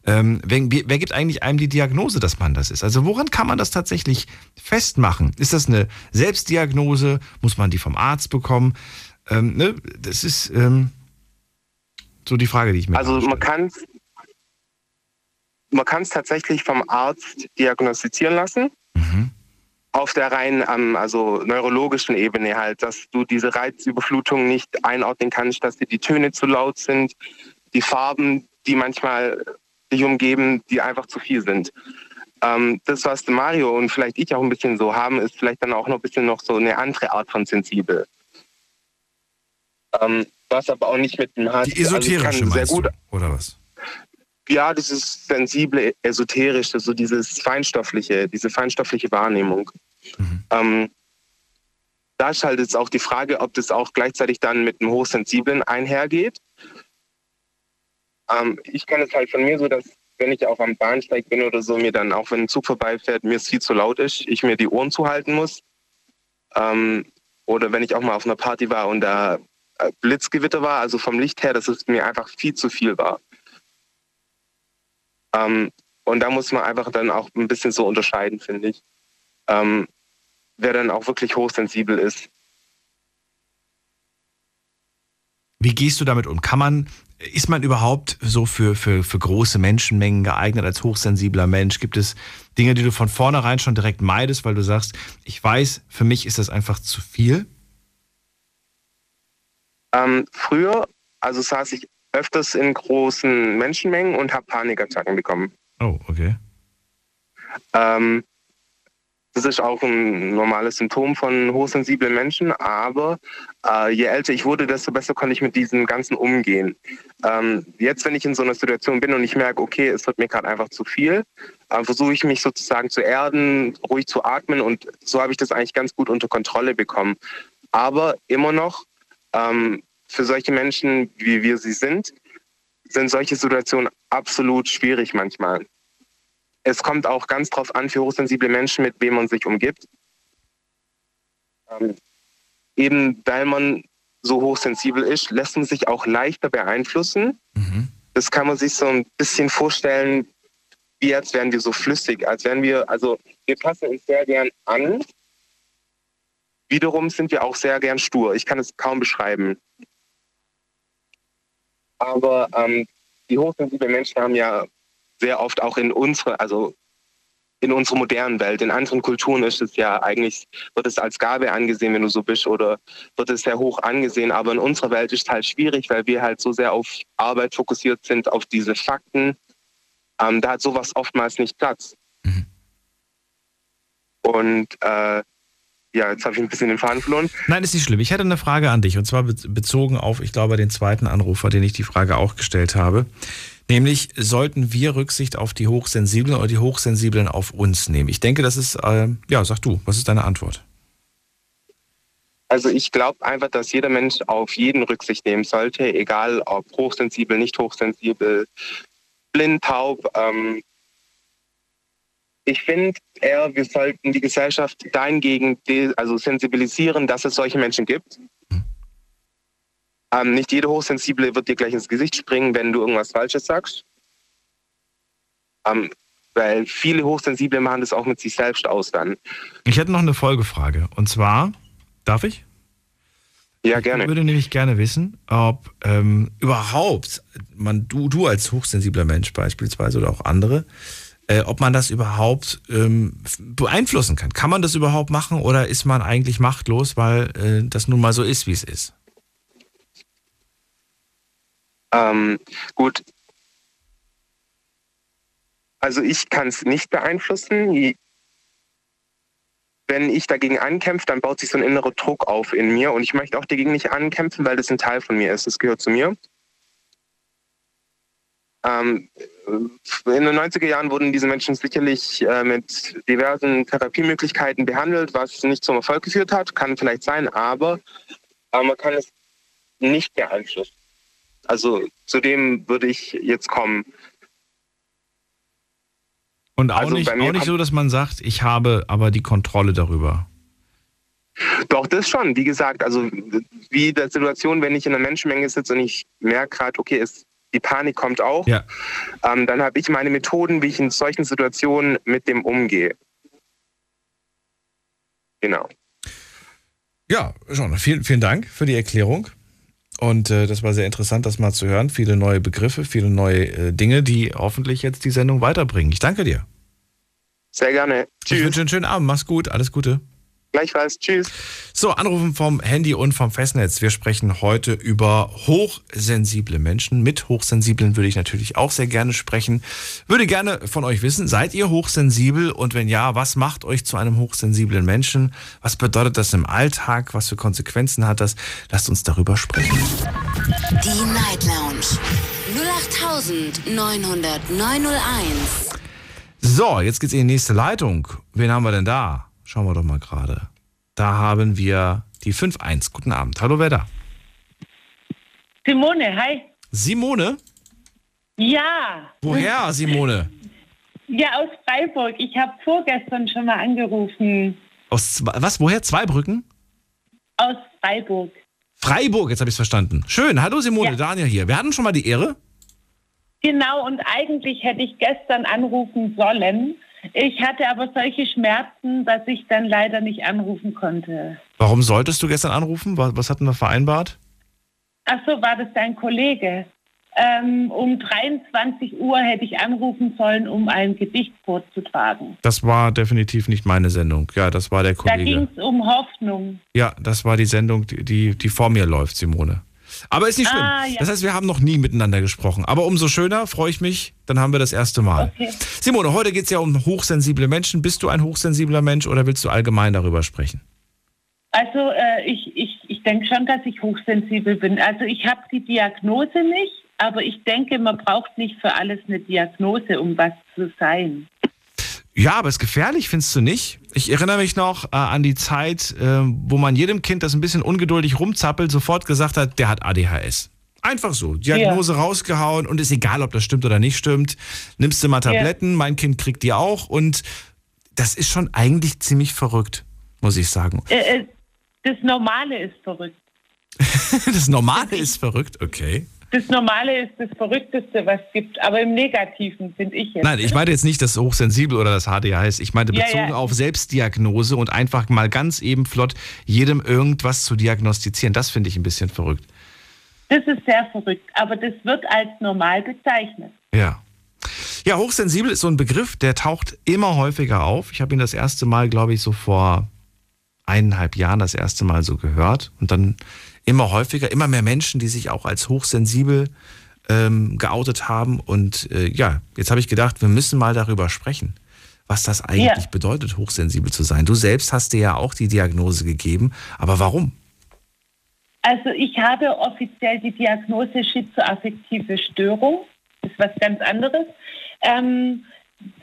C: ähm, wer, wer, gibt eigentlich einem die Diagnose, dass man das ist? Also woran kann man das tatsächlich festmachen? Ist das eine Selbstdiagnose? Muss man die vom Arzt bekommen? Ähm, ne? Das ist ähm, so die Frage, die ich mir
K: Also man kann es man kann es tatsächlich vom Arzt diagnostizieren lassen. Mhm auf der rein ähm, also neurologischen Ebene halt, dass du diese Reizüberflutung nicht einordnen kannst, dass dir die Töne zu laut sind, die Farben, die manchmal dich umgeben, die einfach zu viel sind. Ähm, das, was Mario und vielleicht ich auch ein bisschen so haben, ist vielleicht dann auch noch ein bisschen noch so eine andere Art von sensibel. Ähm, was aber auch nicht mit dem
C: HSP... Die esoterische also sehr gut, du, oder was?
K: Ja, dieses sensible, esoterische, so dieses feinstoffliche, diese feinstoffliche Wahrnehmung. Mhm. Ähm, da ist halt jetzt auch die Frage, ob das auch gleichzeitig dann mit einem Hochsensiblen einhergeht. Ähm, ich kenne es halt von mir so, dass wenn ich auch am Bahnsteig bin oder so, mir dann auch, wenn ein Zug vorbeifährt, mir es viel zu laut ist, ich mir die Ohren zuhalten muss. Ähm, oder wenn ich auch mal auf einer Party war und da äh, Blitzgewitter war, also vom Licht her, dass es mir einfach viel zu viel war. Ähm, und da muss man einfach dann auch ein bisschen so unterscheiden, finde ich, ähm, wer dann auch wirklich hochsensibel ist.
C: Wie gehst du damit um? Kann man, ist man überhaupt so für, für, für große Menschenmengen geeignet als hochsensibler Mensch? Gibt es Dinge, die du von vornherein schon direkt meidest, weil du sagst, ich weiß, für mich ist das einfach zu viel?
K: Ähm, früher, also saß ich öfters in großen Menschenmengen und habe Panikattacken bekommen.
C: Oh, okay.
K: Ähm, das ist auch ein normales Symptom von hochsensiblen Menschen, aber äh, je älter ich wurde, desto besser konnte ich mit diesem Ganzen umgehen. Ähm, jetzt, wenn ich in so einer Situation bin und ich merke, okay, es wird mir gerade einfach zu viel, äh, versuche ich mich sozusagen zu erden, ruhig zu atmen und so habe ich das eigentlich ganz gut unter Kontrolle bekommen. Aber immer noch, ähm, für solche Menschen, wie wir sie sind, sind solche Situationen absolut schwierig manchmal. Es kommt auch ganz drauf an für hochsensible Menschen, mit wem man sich umgibt. Ähm, eben weil man so hochsensibel ist, lässt man sich auch leichter beeinflussen. Mhm. Das kann man sich so ein bisschen vorstellen, wie als wären wir so flüssig, als wären wir, also wir passen uns sehr gern an. Wiederum sind wir auch sehr gern stur. Ich kann es kaum beschreiben. Aber ähm, die hochsensiblen Menschen haben ja sehr oft auch in unsere, also in unserer modernen Welt. In anderen Kulturen ist es ja eigentlich, wird es als Gabe angesehen, wenn du so bist, oder wird es sehr hoch angesehen. Aber in unserer Welt ist es halt schwierig, weil wir halt so sehr auf Arbeit fokussiert sind, auf diese Fakten. Ähm, da hat sowas oftmals nicht Platz. Mhm. Und äh, ja, jetzt habe ich ein bisschen den Faden verloren.
C: Nein, ist nicht schlimm. Ich hätte eine Frage an dich und zwar bezogen auf, ich glaube, den zweiten Anrufer, den ich die Frage auch gestellt habe. Nämlich, sollten wir Rücksicht auf die Hochsensiblen oder die Hochsensiblen auf uns nehmen? Ich denke, das ist, äh, ja, sag du, was ist deine Antwort?
K: Also ich glaube einfach, dass jeder Mensch auf jeden Rücksicht nehmen sollte, egal ob hochsensibel, nicht hochsensibel, blind, taub. Ähm ich finde eher, wir sollten die Gesellschaft dahingegen also sensibilisieren, dass es solche Menschen gibt ähm, nicht jede Hochsensible wird dir gleich ins Gesicht springen, wenn du irgendwas Falsches sagst. Ähm, weil viele Hochsensible machen das auch mit sich selbst aus dann.
C: Ich hätte noch eine Folgefrage. Und zwar, darf ich?
K: Ja, gerne.
C: Ich würde nämlich gerne wissen, ob ähm, überhaupt man, du, du als hochsensibler Mensch beispielsweise oder auch andere, äh, ob man das überhaupt ähm, beeinflussen kann. Kann man das überhaupt machen oder ist man eigentlich machtlos, weil äh, das nun mal so ist, wie es ist?
K: Ähm, gut. Also ich kann es nicht beeinflussen. Wenn ich dagegen ankämpfe, dann baut sich so ein innerer Druck auf in mir und ich möchte auch dagegen nicht ankämpfen, weil das ein Teil von mir ist. Das gehört zu mir. Ähm, in den 90er Jahren wurden diese Menschen sicherlich äh, mit diversen Therapiemöglichkeiten behandelt, was nicht zum Erfolg geführt hat, kann vielleicht sein, aber äh, man kann es nicht beeinflussen. Also zu dem würde ich jetzt kommen.
C: Und auch, also nicht, auch nicht so, dass man sagt, ich habe aber die Kontrolle darüber.
K: Doch, das schon. Wie gesagt, also wie der Situation, wenn ich in einer Menschenmenge sitze und ich merke gerade, okay, es, die Panik kommt auch,
C: ja.
K: ähm, dann habe ich meine Methoden, wie ich in solchen Situationen mit dem umgehe. Genau.
C: Ja, schon. Vielen, vielen Dank für die Erklärung. Und äh, das war sehr interessant, das mal zu hören. Viele neue Begriffe, viele neue äh, Dinge, die hoffentlich jetzt die Sendung weiterbringen. Ich danke dir.
K: Sehr gerne.
C: Tschüss. Ich wünsche einen schönen Abend. Mach's gut. Alles Gute.
K: Gleichfalls. Tschüss.
C: So, Anrufen vom Handy und vom Festnetz. Wir sprechen heute über hochsensible Menschen. Mit Hochsensiblen würde ich natürlich auch sehr gerne sprechen. Würde gerne von euch wissen, seid ihr hochsensibel? Und wenn ja, was macht euch zu einem hochsensiblen Menschen? Was bedeutet das im Alltag? Was für Konsequenzen hat das? Lasst uns darüber sprechen.
B: Die Night Lounge 0890901.
C: So, jetzt geht's in die nächste Leitung. Wen haben wir denn da? Schauen wir doch mal gerade. Da haben wir die 5-1. Guten Abend. Hallo, wer da?
L: Simone, hi.
C: Simone?
L: Ja.
C: Woher, Simone?
L: Ja, aus Freiburg. Ich habe vorgestern schon mal angerufen.
C: Aus was? Woher? Zweibrücken?
L: Aus Freiburg.
C: Freiburg, jetzt habe ich es verstanden. Schön. Hallo Simone, Daniel hier. Wir hatten schon mal die Ehre.
L: Genau, und eigentlich hätte ich gestern anrufen sollen. Ich hatte aber solche Schmerzen, dass ich dann leider nicht anrufen konnte.
C: Warum solltest du gestern anrufen? Was, hatten wir vereinbart?
L: Ach so, war das dein Kollege? Ähm, um 23 Uhr hätte ich anrufen sollen, um ein Gedicht vorzutragen.
C: Das war definitiv nicht meine Sendung. Ja, das war der
L: Da ging
C: Kollege.
L: es um Hoffnung.
C: Ja, das war die Sendung, die, die vor mir läuft, Simone. Aber ist nicht schlimm.
L: Ah, ja.
C: Das heißt, wir haben noch nie miteinander gesprochen. Aber umso schöner, freue ich mich, dann haben wir das erste Mal.
L: Okay.
C: Simone, heute geht es ja um hochsensible Menschen. Bist du ein hochsensibler Mensch oder willst du allgemein darüber sprechen?
L: Also äh, ich, ich, ich denke schon, dass ich hochsensibel bin. Also ich habe die Diagnose nicht, aber ich denke, man braucht nicht für alles eine Diagnose, um was zu sein.
C: Ja, aber ist gefährlich, findest du nicht? Ich erinnere mich noch äh, an die Zeit, äh, wo man jedem Kind, das ein bisschen ungeduldig rumzappelt, sofort gesagt hat, der hat ADHS. Einfach so. Diagnose rausgehauen und ist egal, ob das stimmt oder nicht stimmt. Nimmst du mal
L: Ja.
C: Tabletten, mein Kind kriegt die auch und das ist schon eigentlich ziemlich verrückt, muss ich sagen.
L: Äh, äh, das Normale ist verrückt.
C: Das Normale ist verrückt, okay.
L: Das Normale ist das Verrückteste, was es gibt, aber im Negativen, finde ich jetzt.
C: Nein, ich meinte jetzt nicht das hochsensibel oder das HDHS. Ich meinte
L: Ja,
C: bezogen
L: ja.
C: auf Selbstdiagnose und einfach mal ganz eben flott jedem irgendwas zu diagnostizieren. Das finde ich ein bisschen verrückt.
L: Das ist sehr verrückt, aber das wird als normal bezeichnet.
C: Ja. Ja, hochsensibel ist so ein Begriff, der taucht immer häufiger auf. Ich habe ihn das erste Mal, glaube ich, so vor eineinhalb Jahren das erste Mal so gehört. Und dann immer häufiger, immer mehr Menschen, die sich auch als hochsensibel ähm, geoutet haben. Und äh, ja, jetzt habe ich gedacht, wir müssen mal darüber sprechen, was das eigentlich
L: Ja.
C: bedeutet, hochsensibel zu sein. Du selbst hast dir ja auch die Diagnose gegeben. Aber warum?
L: Also ich habe offiziell die Diagnose schizoaffektive Störung. Das ist was ganz anderes. Ähm,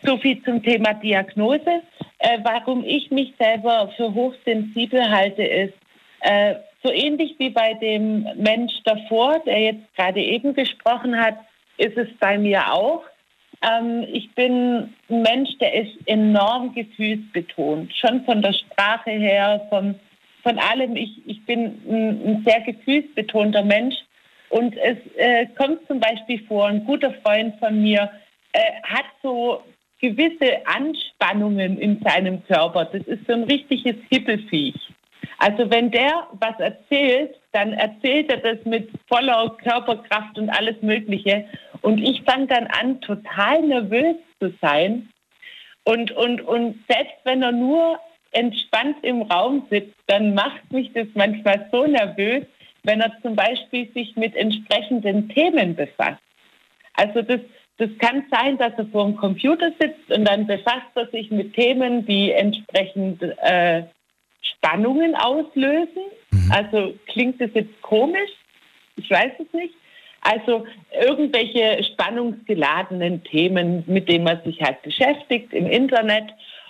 L: so viel zum Thema Diagnose. Äh, warum ich mich selber für hochsensibel halte, ist äh, so ähnlich wie bei dem Mensch davor, der jetzt gerade eben gesprochen hat, ist es bei mir auch. Ähm, ich bin ein Mensch, der ist enorm gefühlsbetont, schon von der Sprache her, von, von allem. Ich, ich bin ein, ein sehr gefühlsbetonter Mensch. Und es äh, kommt zum Beispiel vor, ein guter Freund von mir äh, hat so gewisse Anspannungen in seinem Körper. Das ist so ein richtiges Hippelfiech. Also wenn der was erzählt, dann erzählt er das mit voller Körperkraft und alles Mögliche. Und ich fange dann an, total nervös zu sein. Und, und, und selbst wenn er nur entspannt im Raum sitzt, dann macht mich das manchmal so nervös, wenn er zum Beispiel sich mit entsprechenden Themen befasst. Also das, das kann sein, dass er vor dem Computer sitzt und dann befasst er sich mit Themen, die entsprechend äh, Spannungen auslösen. Also klingt das jetzt komisch? Ich weiß es nicht. Also irgendwelche spannungsgeladenen Themen, mit denen man sich halt beschäftigt im Internet.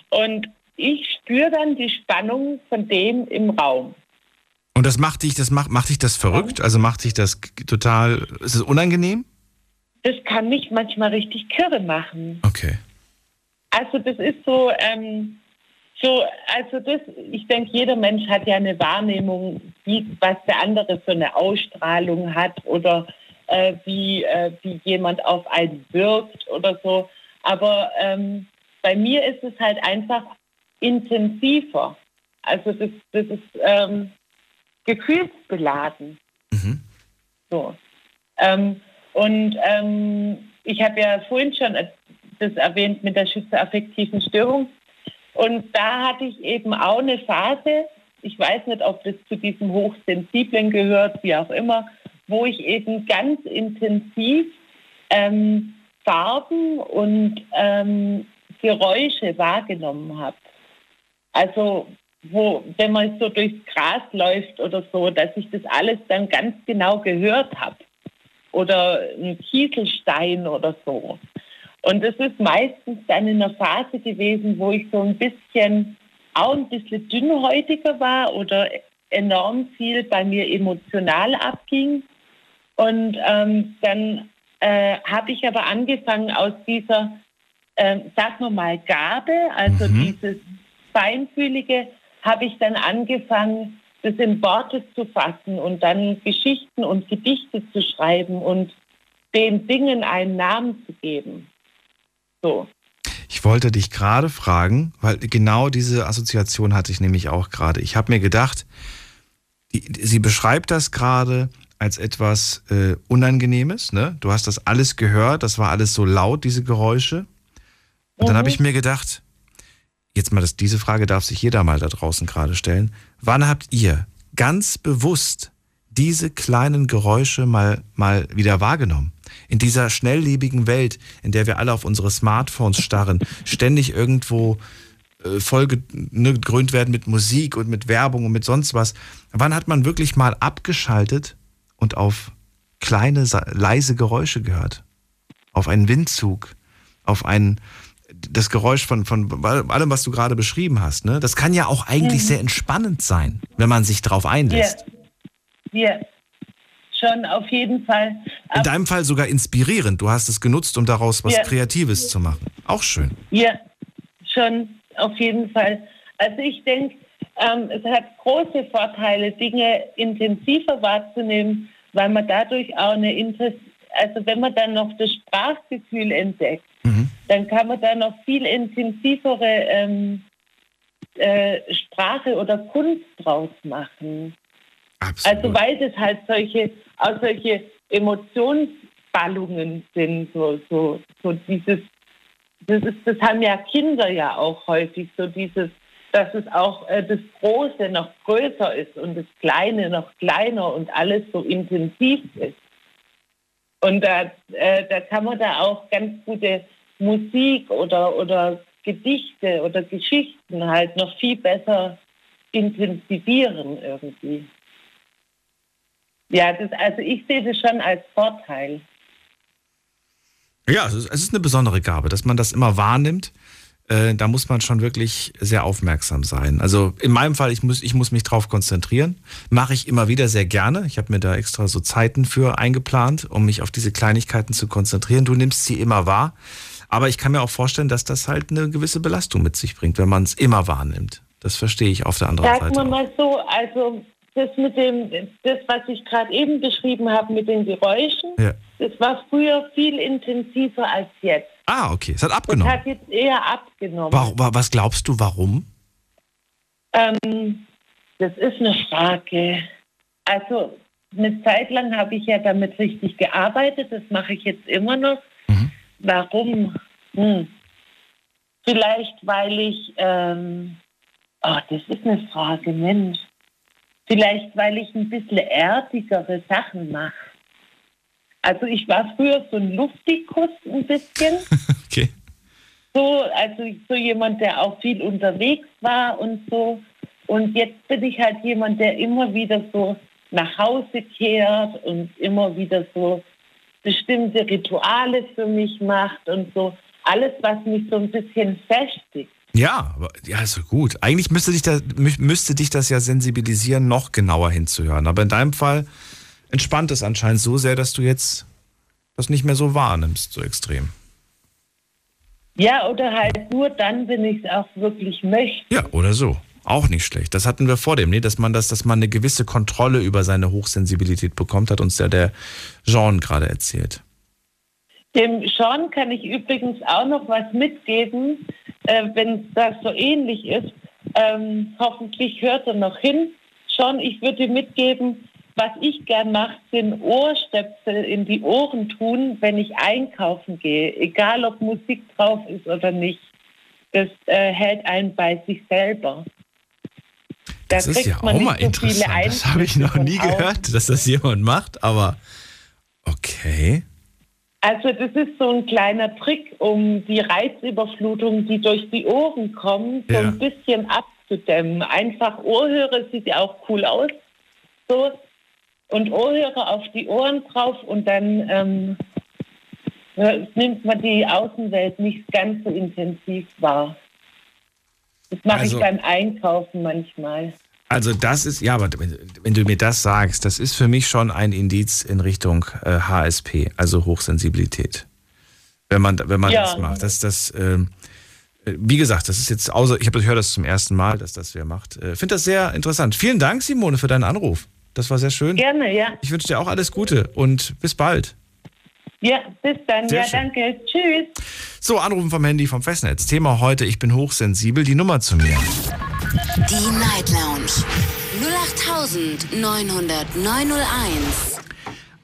L: Und ich spüre dann die Spannung von dem im Raum.
C: Und das macht dich, das macht, macht dich das verrückt? Also macht dich das total, ist es unangenehm?
L: Das kann mich manchmal richtig kirre machen.
C: Okay.
L: Also das ist so, ähm, so, also das, ich denke, jeder Mensch hat ja eine Wahrnehmung, wie, was der andere für eine Ausstrahlung hat oder äh, wie, äh, wie jemand auf einen wirkt oder so. Aber ähm, bei mir ist es halt einfach intensiver. Also das, das ist ähm, gefühlsbeladen. So. Ähm, und ähm, ich habe ja vorhin schon das erwähnt mit der schizoaffektiven Störung. Und da hatte ich eben auch eine Phase, ich weiß nicht, ob das zu diesem Hochsensiblen gehört, wie auch immer, wo ich eben ganz intensiv ähm, Farben und ähm, Geräusche wahrgenommen habe. Also wo, wenn man so durchs Gras läuft oder so, dass ich das alles dann ganz genau gehört habe. Oder ein Kieselstein oder so. Und es ist meistens dann in einer Phase gewesen, wo ich so ein bisschen, auch ein bisschen dünnhäutiger war oder enorm viel bei mir emotional abging. Und ähm, dann äh, habe ich aber angefangen aus dieser, äh, sagen wir mal, Gabe, also dieses Feinfühlige, habe ich dann angefangen, das in Worte zu fassen und dann Geschichten und Gedichte zu schreiben und den Dingen einen Namen zu geben. So.
C: Ich wollte dich gerade fragen, weil genau diese Assoziation hatte ich nämlich auch gerade. Ich habe mir gedacht, sie beschreibt das gerade als etwas äh, Unangenehmes. Ne? Du hast das alles gehört, das war alles so laut, diese Geräusche. Und mhm. dann habe ich mir gedacht, jetzt mal das, diese Frage darf sich jeder mal da draußen gerade stellen. Wann habt ihr ganz bewusst diese kleinen Geräusche mal, mal wieder wahrgenommen? In dieser schnelllebigen Welt, in der wir alle auf unsere Smartphones starren, ständig irgendwo äh, vollgegrönt werden mit Musik und mit Werbung und mit sonst was. Wann hat man wirklich mal abgeschaltet und auf kleine, leise Geräusche gehört? Auf einen Windzug, auf ein, das Geräusch von, von allem, was du gerade beschrieben hast. Ne? Das kann ja auch eigentlich mhm. sehr entspannend sein, wenn man sich darauf einlässt.
L: Ja. ja schon auf jeden Fall.
C: In deinem Fall sogar inspirierend. Du hast es genutzt, um daraus was ja. Kreatives zu machen. Auch schön.
L: Ja, schon auf jeden Fall. Also ich denke, ähm, es hat große Vorteile, Dinge intensiver wahrzunehmen, weil man dadurch auch eine Interesse, also wenn man dann noch das Sprachgefühl entdeckt, mhm. Dann kann man da noch viel intensivere ähm, äh, Sprache oder Kunst draus machen. Absolut. Also weil das halt solche, auch solche Emotionsballungen sind, so, so, so dieses, das, ist, das haben ja Kinder ja auch häufig, so dieses, dass es auch äh, das Große noch größer ist und das Kleine noch kleiner und alles so intensiv ist. Und da, äh, da kann man da auch ganz gute Musik oder, oder Gedichte oder Geschichten halt noch viel besser intensivieren irgendwie. Ja, das, also ich sehe das schon als Vorteil.
C: Ja, es ist, eine besondere Gabe, dass man das immer wahrnimmt. Äh, da muss man schon wirklich sehr aufmerksam sein. Also in meinem Fall, ich muss, ich muss mich drauf konzentrieren. Mache ich immer wieder sehr gerne. Ich habe mir da extra so Zeiten für eingeplant, um mich auf diese Kleinigkeiten zu konzentrieren. Du nimmst sie immer wahr. Aber ich kann mir auch vorstellen, dass das halt eine gewisse Belastung mit sich bringt, wenn man es immer wahrnimmt. Das verstehe ich auf der anderen
L: Sag
C: Seite.
L: Sag mal so, also das mit dem, das, was ich gerade eben beschrieben habe mit den Geräuschen, ja. das war früher viel intensiver als jetzt.
C: Ah, okay. Es hat abgenommen.
L: Es hat jetzt eher abgenommen.
C: Warum, was glaubst du, warum?
L: Ähm, das ist eine Frage. Also eine Zeit lang habe ich ja damit richtig gearbeitet. Das mache ich jetzt immer noch. Warum? Hm. Vielleicht, weil ich, ähm, oh, das ist eine Frage, Mensch. Vielleicht, weil ich ein bisschen erdigere Sachen mache. Also ich war früher so ein Luftikus ein bisschen.
C: okay.
L: So, also so jemand, der auch viel unterwegs war und so. Und jetzt bin ich halt jemand, der immer wieder so nach Hause kehrt und immer wieder so bestimmte Rituale für mich macht und so. Alles, was mich so ein bisschen festigt.
C: Ja, ja, ist gut. Eigentlich müsste dich, da, müsste dich das ja sensibilisieren, noch genauer hinzuhören. Aber in deinem Fall entspannt es anscheinend so sehr, dass du jetzt das nicht mehr so wahrnimmst, so extrem.
L: Ja, oder halt nur dann, wenn ich es auch wirklich möchte.
C: Ja, oder so. Auch nicht schlecht. Das hatten wir vor dem, nee, dass man das, dass man eine gewisse Kontrolle über seine Hochsensibilität bekommt, hat uns ja der Jean gerade erzählt.
L: Dem Sean kann ich übrigens auch noch was mitgeben, äh, wenn das so ähnlich ist. Ähm, hoffentlich hört er noch hin. Sean, ich würde mitgeben, was ich gern mache, sind Ohrstöpsel in die Ohren tun, wenn ich einkaufen gehe, egal ob Musik drauf ist oder nicht. Das äh, hält einen bei sich selber.
C: Da das ist ja auch mal so interessant. Das habe ich noch nie gehört, dass das jemand macht, aber okay.
L: Also das ist so ein kleiner Trick, um die Reizüberflutung, die durch die Ohren kommt, so ja. ein bisschen abzudämmen. Einfach Ohrhörer sieht ja auch cool aus. So. Und Ohrhörer auf die Ohren drauf und dann ähm, nimmt man die Außenwelt nicht ganz so intensiv wahr. Das mache also, ich beim Einkaufen manchmal.
C: Also das ist, ja, aber wenn du mir das sagst, das ist für mich schon ein Indiz in Richtung äh, HSP, also Hochsensibilität. Wenn man, wenn man ja. das macht. Das, das, äh, äh, wie gesagt, das ist jetzt außer, ich, hab, ich höre das zum ersten Mal, dass das wer macht. Äh, Finde das sehr interessant. Vielen Dank, Simone, für deinen Anruf. Das war sehr schön.
L: Gerne, ja.
C: Ich wünsche dir auch alles Gute und bis bald.
L: Ja, bis dann.
C: Sehr
L: ja,
C: schön.
L: danke. Tschüss.
C: So, anrufen vom Handy vom Festnetz. Thema heute, ich bin hochsensibel. Die Nummer zu mir.
B: Die Night Lounge 0890901.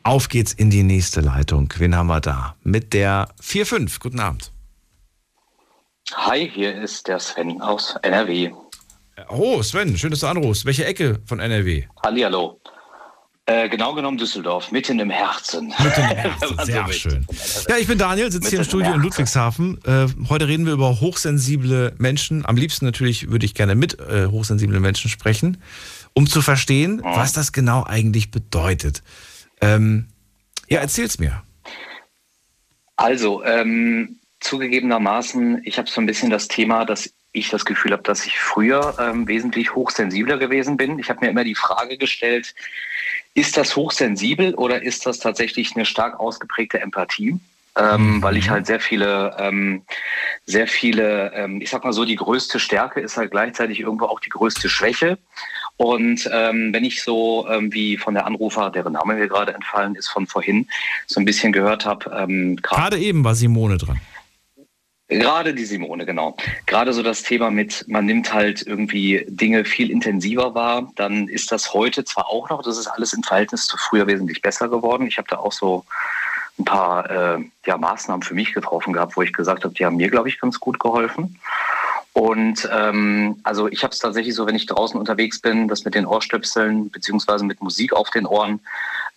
C: Auf geht's in die nächste Leitung. Wen haben wir da? Mit der 4-5. Guten Abend.
M: Hi, hier ist der Sven aus NRW.
C: Oh, Sven, schön, dass du anrufst. Welche Ecke von NRW?
M: Hallihallo. Äh, genau genommen Düsseldorf, mitten im Herzen.
C: Sehr schön. Ja, ich bin Daniel, sitze hier im
M: Mitten
C: Studio in
M: im
C: Ludwigshafen. Äh, heute reden wir über hochsensible Menschen. Am liebsten natürlich würde ich gerne mit äh, hochsensiblen Menschen sprechen, um zu verstehen, was das genau eigentlich bedeutet. Ähm, ja, erzähl's mir.
M: Also, ähm, zugegebenermaßen, ich habe so ein bisschen das Thema, dass ich das Gefühl habe, dass ich früher ähm, wesentlich hochsensibler gewesen bin. Ich habe mir immer die Frage gestellt, ist das hochsensibel oder ist das tatsächlich eine stark ausgeprägte Empathie? Ähm, weil ich halt sehr viele, ähm, sehr viele, ähm, ich sag mal so, die größte Stärke ist halt gleichzeitig irgendwo auch die größte Schwäche. Und ähm, wenn ich so ähm, wie von der Anrufer, deren Name mir gerade entfallen ist, von vorhin, so ein bisschen gehört habe, ähm,
C: Gerade eben war Simone dran.
M: Gerade die Simone, genau. Gerade so das Thema mit, man nimmt halt irgendwie Dinge viel intensiver wahr, dann ist das heute zwar auch noch, das ist alles im Verhältnis zu früher wesentlich besser geworden. Ich habe da auch so ein paar äh, ja, Maßnahmen für mich getroffen gehabt, wo ich gesagt habe, die haben mir, glaube ich, ganz gut geholfen. Und ähm, also ich habe es tatsächlich so, wenn ich draußen unterwegs bin, das mit den Ohrstöpseln beziehungsweise mit Musik auf den Ohren,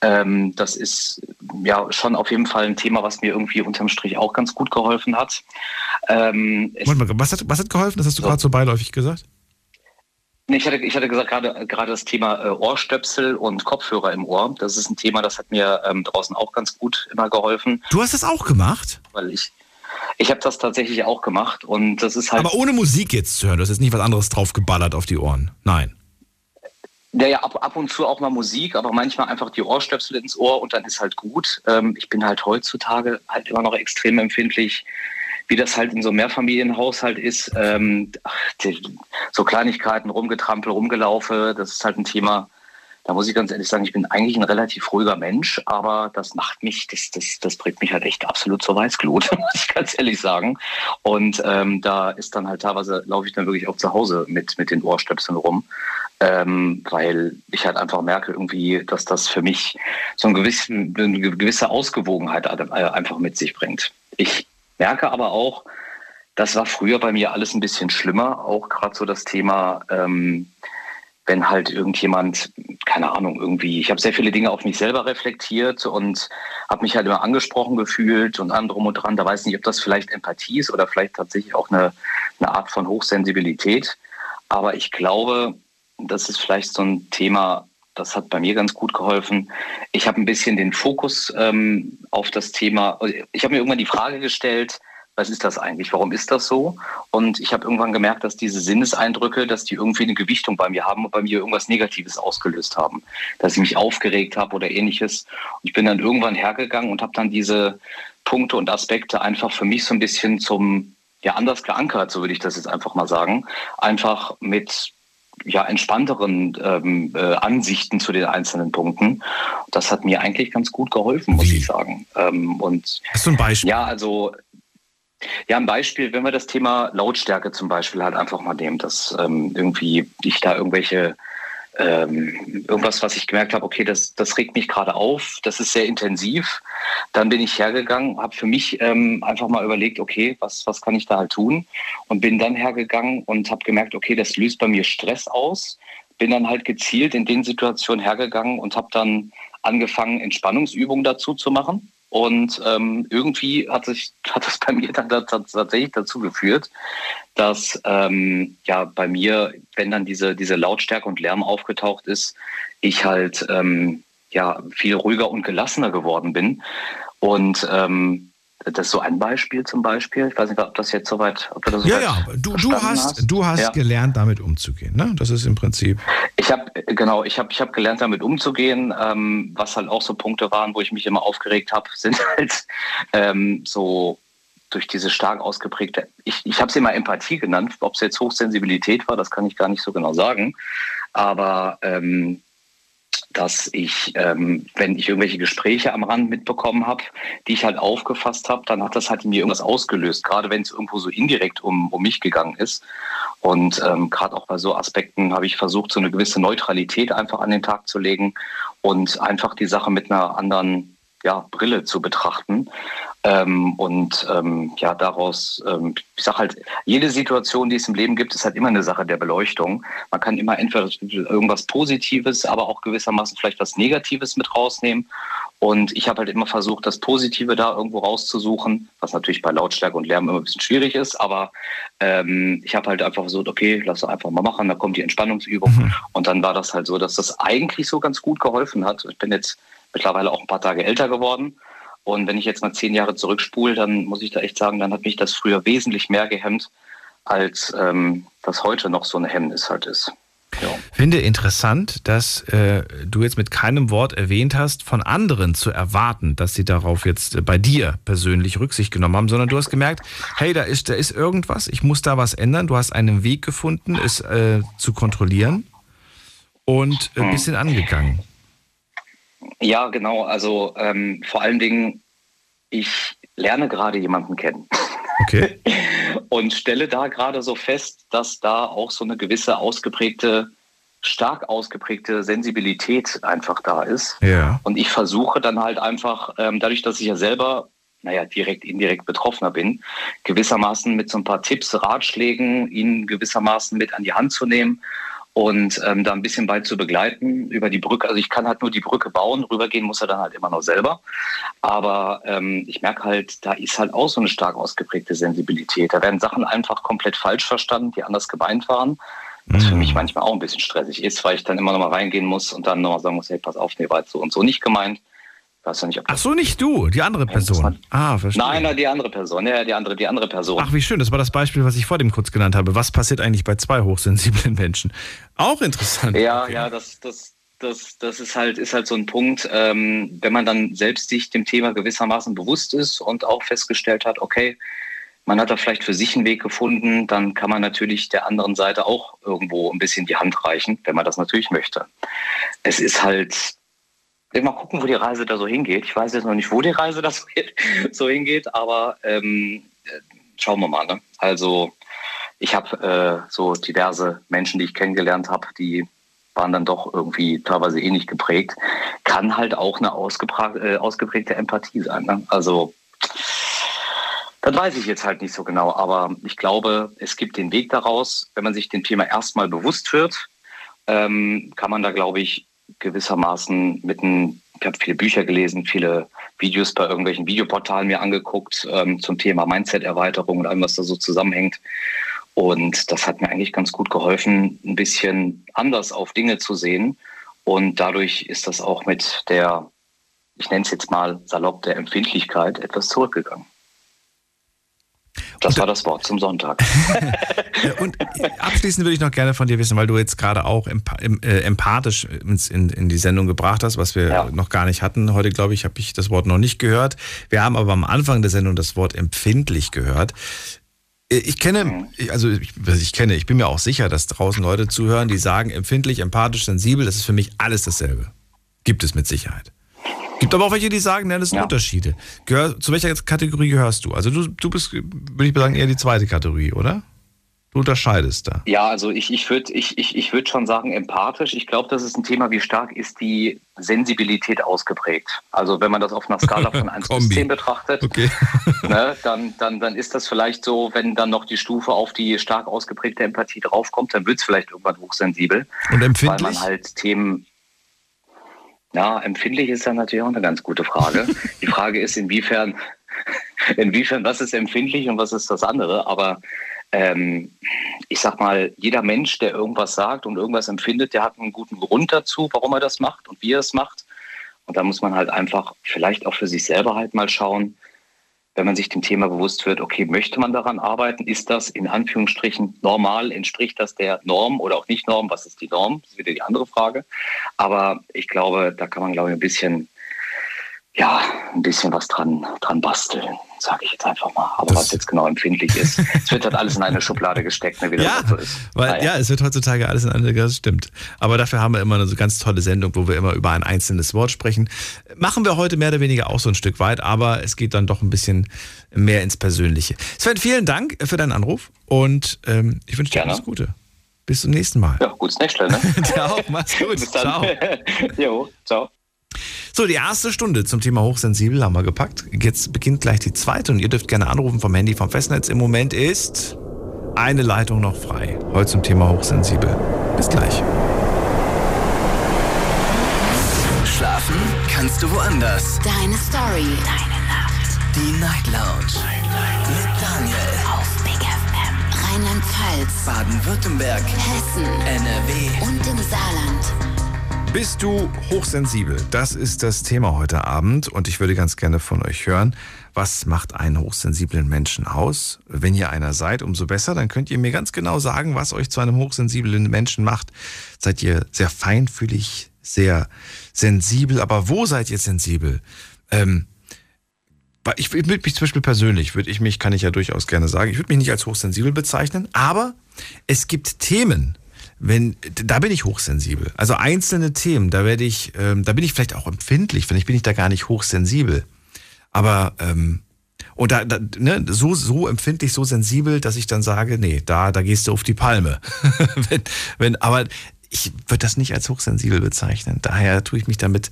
M: ähm, das ist ja schon auf jeden Fall ein Thema, was mir irgendwie unterm Strich auch ganz gut geholfen hat. Ähm,
C: Moment mal, was hat, was hat geholfen? Das hast du gerade so beiläufig gesagt.
M: Nee, ich hatte, ich hatte gesagt, gerade, gerade das Thema äh, Ohrstöpsel und Kopfhörer im Ohr, das ist ein Thema, das hat mir ähm, draußen auch ganz gut immer geholfen.
C: Du hast das auch gemacht?
M: Weil ich, ich habe das tatsächlich auch gemacht und das ist halt.
C: Aber ohne Musik jetzt zu hören. Du hast jetzt nicht was anderes drauf geballert auf die Ohren. Nein.
M: Ja, ja, ab, ab und zu auch mal Musik, aber manchmal einfach die Ohrstöpsel ins Ohr und dann ist halt gut. Ähm, ich bin halt heutzutage halt immer noch extrem empfindlich, wie das halt in so einem Mehrfamilienhaushalt ist. Ähm, ach, die, so Kleinigkeiten, rumgetrampel, rumgelaufe, das ist halt ein Thema. Da muss ich ganz ehrlich sagen, ich bin eigentlich ein relativ ruhiger Mensch, aber das macht mich, das, das, das bringt mich halt echt absolut zur Weißglut, muss ich ganz ehrlich sagen. Und ähm, da ist dann halt teilweise, laufe ich dann wirklich auch zu Hause mit, mit den Ohrstöpseln rum ähm, weil ich halt einfach merke irgendwie, dass das für mich so eine gewisse, eine gewisse Ausgewogenheit äh, einfach mit sich bringt. Ich merke aber auch, das war früher bei mir alles ein bisschen schlimmer, auch gerade so das Thema, ähm, wenn halt irgendjemand, keine Ahnung, irgendwie, ich habe sehr viele Dinge auf mich selber reflektiert und habe mich halt immer angesprochen gefühlt und drum und dran. Da weiß ich nicht, ob das vielleicht Empathie ist oder vielleicht tatsächlich auch eine, eine Art von Hochsensibilität. Aber ich glaube, das ist vielleicht so ein Thema, das hat bei mir ganz gut geholfen. Ich habe ein bisschen den Fokus ähm, auf das Thema, ich habe mir irgendwann die Frage gestellt, was ist das eigentlich? Warum ist das so? Und ich habe irgendwann gemerkt, dass diese Sinneseindrücke, dass die irgendwie eine Gewichtung bei mir haben und bei mir irgendwas Negatives ausgelöst haben. Dass ich mich aufgeregt habe oder ähnliches. Und ich bin dann irgendwann hergegangen und habe dann diese Punkte und Aspekte einfach für mich so ein bisschen zum, ja, anders geankert, so würde ich das jetzt einfach mal sagen. Einfach mit ja, entspannteren ähm, äh, Ansichten zu den einzelnen Punkten. Das hat mir eigentlich ganz gut geholfen, muss ich sagen. Ähm, und
C: Hast du ein Beispiel?
M: Ja, also ja, ein Beispiel, wenn wir das Thema Lautstärke zum Beispiel halt einfach mal nehmen, dass ähm, irgendwie ich da irgendwelche ähm, irgendwas, was ich gemerkt habe, okay, das, das regt mich gerade auf, das ist sehr intensiv. Dann bin ich hergegangen, habe für mich ähm, einfach mal überlegt, okay, was, was kann ich da halt tun? Und bin dann hergegangen und habe gemerkt, okay, das löst bei mir Stress aus. Bin dann halt gezielt in den Situationen hergegangen und habe dann angefangen, Entspannungsübungen dazu zu machen. Und ähm, irgendwie hat sich hat das bei mir dann tatsächlich dazu geführt, dass ähm, ja bei mir, wenn dann diese diese Lautstärke und Lärm aufgetaucht ist, ich halt ähm, ja viel ruhiger und gelassener geworden bin. Und ähm, das ist so ein Beispiel zum Beispiel. Ich weiß nicht, ob das jetzt soweit, ob du das
C: Ja, ja, du, du
M: verstanden
C: hast, du hast
M: Ja.
C: gelernt, damit umzugehen. Ne? Das ist im Prinzip.
M: Ich habe genau, ich habe ich hab gelernt, damit umzugehen. Ähm, was halt auch so Punkte waren, wo ich mich immer aufgeregt habe, sind halt ähm, so durch diese stark ausgeprägte, ich, ich habe es immer Empathie genannt, ob es jetzt Hochsensibilität war, das kann ich gar nicht so genau sagen. Aber ähm, dass ich, ähm, wenn ich irgendwelche Gespräche am Rand mitbekommen habe, die ich halt aufgefasst habe, dann hat das halt in mir irgendwas ausgelöst, gerade wenn es irgendwo so indirekt um, um mich gegangen ist. Und ähm, gerade auch bei so Aspekten habe ich versucht, so eine gewisse Neutralität einfach an den Tag zu legen und einfach die Sache mit einer anderen ja, Brille zu betrachten. Ähm, und ähm, ja, daraus, ähm, ich sage halt, jede Situation, die es im Leben gibt, ist halt immer eine Sache der Beleuchtung. Man kann immer entweder irgendwas Positives, aber auch gewissermaßen vielleicht was Negatives mit rausnehmen. Und ich habe halt immer versucht, das Positive da irgendwo rauszusuchen, was natürlich bei Lautstärke und Lärm immer ein bisschen schwierig ist. Aber ähm, ich habe halt einfach versucht, okay, lass einfach mal machen, da kommt die Entspannungsübung. Mhm. Und dann war das halt so, dass das eigentlich so ganz gut geholfen hat. Ich bin jetzt mittlerweile auch ein paar Tage älter geworden. Und wenn ich jetzt mal zehn Jahre zurückspule, dann muss ich da echt sagen, dann hat mich das früher wesentlich mehr gehemmt, als ähm, das heute noch so ein Hemmnis halt ist.
C: Ja. Finde interessant, dass äh, du jetzt mit keinem Wort erwähnt hast, von anderen zu erwarten, dass sie darauf jetzt äh, bei dir persönlich Rücksicht genommen haben, sondern du hast gemerkt, hey, da ist, da ist irgendwas, ich muss da was ändern. Du hast einen Weg gefunden, es äh, zu kontrollieren und ein äh, hm. bisschen angegangen.
M: Ja, genau. Also ähm, vor allen Dingen, ich lerne gerade jemanden kennen.
C: Okay.
M: und stelle da gerade so fest, dass da auch so eine gewisse ausgeprägte, stark ausgeprägte Sensibilität einfach da ist.
C: Ja.
M: Und ich versuche dann halt einfach, ähm, dadurch, dass ich ja selber naja, direkt, indirekt Betroffener bin, gewissermaßen mit so ein paar Tipps, Ratschlägen, ihn gewissermaßen mit an die Hand zu nehmen und ähm, da ein bisschen weit zu begleiten über die Brücke. Also ich kann halt nur die Brücke bauen, rübergehen muss er dann halt immer noch selber. Aber ähm, ich merke halt, da ist halt auch so eine stark ausgeprägte Sensibilität. Da werden Sachen einfach komplett falsch verstanden, die anders gemeint waren. Was für mich mhm. manchmal auch ein bisschen stressig ist, weil ich dann immer noch mal reingehen muss und dann nochmal sagen muss, hey, pass auf, nee, war jetzt so und so nicht gemeint weiß ja nicht, ob
C: Ach so, nicht du, die andere Person.
M: Ah, verstehe. Nein, nein, die andere Person. Ja, die andere, die andere Person.
C: Ach, wie schön. Das war das Beispiel, was ich vor dem kurz genannt habe. Was passiert eigentlich bei zwei hochsensiblen Menschen? Auch interessant.
M: Ja, okay. ja, das, das, das, das ist halt, ist halt so ein Punkt, ähm, wenn man dann selbst sich dem Thema gewissermaßen bewusst ist und auch festgestellt hat, okay, man hat da vielleicht für sich einen Weg gefunden, dann kann man natürlich der anderen Seite auch irgendwo ein bisschen die Hand reichen, wenn man das natürlich möchte. Es ist halt Mal gucken, wo die Reise da so hingeht. Ich weiß jetzt noch nicht, wo die Reise da so hingeht, aber ähm, schauen wir mal. Ne? Also ich habe äh, so diverse Menschen, die ich kennengelernt habe, die waren dann doch irgendwie teilweise ähnlich geprägt. Kann halt auch eine äh, ausgeprägte Empathie sein. Ne? Also das weiß ich jetzt halt nicht so genau, aber ich glaube, es gibt den Weg daraus. Wenn man sich dem Thema erstmal bewusst wird, ähm, kann man da, glaube ich, gewissermaßen mit einem, ich habe viele Bücher gelesen, viele Videos bei irgendwelchen Videoportalen mir angeguckt ähm, zum Thema Mindset-Erweiterung und allem, was da so zusammenhängt. Und das hat mir eigentlich ganz gut geholfen, ein bisschen anders auf Dinge zu sehen. Und dadurch ist das auch mit der, ich nenne es jetzt mal salopp, der Empfindlichkeit etwas zurückgegangen. Das war das Wort zum Sonntag.
C: und abschließend würde ich noch gerne von dir wissen, weil du jetzt gerade auch äh, empathisch in, in, die Sendung gebracht hast, was wir ja. noch gar nicht hatten. Heute, glaube ich, habe ich das Wort noch nicht gehört. Wir haben aber am Anfang der Sendung das Wort empfindlich gehört. Äh, ich kenne, mhm. also ich, ich kenne, ich bin mir auch sicher, dass draußen Leute zuhören, die sagen, empfindlich, empathisch, sensibel, das ist für mich alles dasselbe. Gibt es mit Sicherheit. Gibt aber auch welche, die sagen, ja, das sind ja. Unterschiede. Gehör, zu welcher Kategorie gehörst du? Also du, du bist, würde ich sagen, eher die zweite Kategorie, oder? Du unterscheidest da.
M: Ja, also ich, ich würde ich, ich, ich würd schon sagen empathisch. Ich glaube, das ist ein Thema, wie stark ist die Sensibilität ausgeprägt. Also wenn man das auf einer Skala von 1 bis 10 betrachtet, okay. ne, dann, dann, dann ist das vielleicht so, wenn dann noch die Stufe auf die stark ausgeprägte Empathie draufkommt, dann wird es vielleicht irgendwann hochsensibel.
C: Und empfindlich?
M: Weil man halt Themen ja, empfindlich ist ja natürlich auch eine ganz gute Frage. Die Frage ist, inwiefern, inwiefern, was ist empfindlich und was ist das andere? Aber ähm, ich sag mal, jeder Mensch, der irgendwas sagt und irgendwas empfindet, der hat einen guten Grund dazu, warum er das macht und wie er es macht. Und da muss man halt einfach vielleicht auch für sich selber halt mal schauen, wenn man sich dem Thema bewusst wird, okay, möchte man daran arbeiten? Ist das in Anführungsstrichen normal? Entspricht das der Norm oder auch nicht Norm? Was ist die Norm? Das ist wieder die andere Frage. Aber ich glaube, da kann man, glaube ich, ein bisschen, ja, ein bisschen was dran, dran basteln. Sage ich jetzt einfach mal. Aber was jetzt genau empfindlich ist, es wird halt alles in eine Schublade gesteckt, ne, wie das
C: Ja,
M: so ist.
C: Weil,
M: Naja.
C: ja, es wird heutzutage alles in andere, das stimmt. Aber dafür haben wir immer eine so ganz tolle Sendung, wo wir immer über ein einzelnes Wort sprechen. Machen wir heute mehr oder weniger auch so ein Stück weit, aber es geht dann doch ein bisschen mehr ins Persönliche. Sven, vielen Dank für deinen Anruf und ähm, ich wünsche dir
M: Gerne.
C: alles Gute. Bis zum nächsten Mal.
M: Ja, gutes Nächtle, ne?
C: Auch, mach's gut.
M: Bis dann.
C: Ciao.
M: jo, ciao.
C: So, die erste Stunde zum Thema Hochsensibel haben wir gepackt. Jetzt beginnt gleich die zweite und ihr dürft gerne anrufen vom Handy, vom Festnetz. Im Moment ist eine Leitung noch frei. Heute zum Thema Hochsensibel. Bis gleich.
A: Schlafen kannst du woanders.
B: Deine Story. Deine Nacht.
A: Die Night Lounge. Mit Daniel.
B: Auf Big FM. Rheinland-Pfalz.
A: Baden-Württemberg.
B: Hessen.
A: NRW.
B: Und im Saarland.
C: Bist du hochsensibel? Das ist das Thema heute Abend und ich würde ganz gerne von euch hören, was macht einen hochsensiblen Menschen aus? Wenn ihr einer seid, umso besser, dann könnt ihr mir ganz genau sagen, was euch zu einem hochsensiblen Menschen macht. Seid ihr sehr feinfühlig, sehr sensibel, aber wo seid ihr sensibel? Ähm, ich würde mich zum Beispiel persönlich, würde ich mich, kann ich ja durchaus gerne sagen, ich würde mich nicht als hochsensibel bezeichnen, aber es gibt Themen, wenn, da bin ich hochsensibel. Also einzelne Themen, da werde ich, ähm, da bin ich vielleicht auch empfindlich, vielleicht bin ich da gar nicht hochsensibel. Aber, ähm, und da, da ne, so, so empfindlich, so sensibel, dass ich dann sage, nee, da, da gehst du auf die Palme. wenn, wenn, aber ich würde das nicht als hochsensibel bezeichnen. Daher tue ich mich damit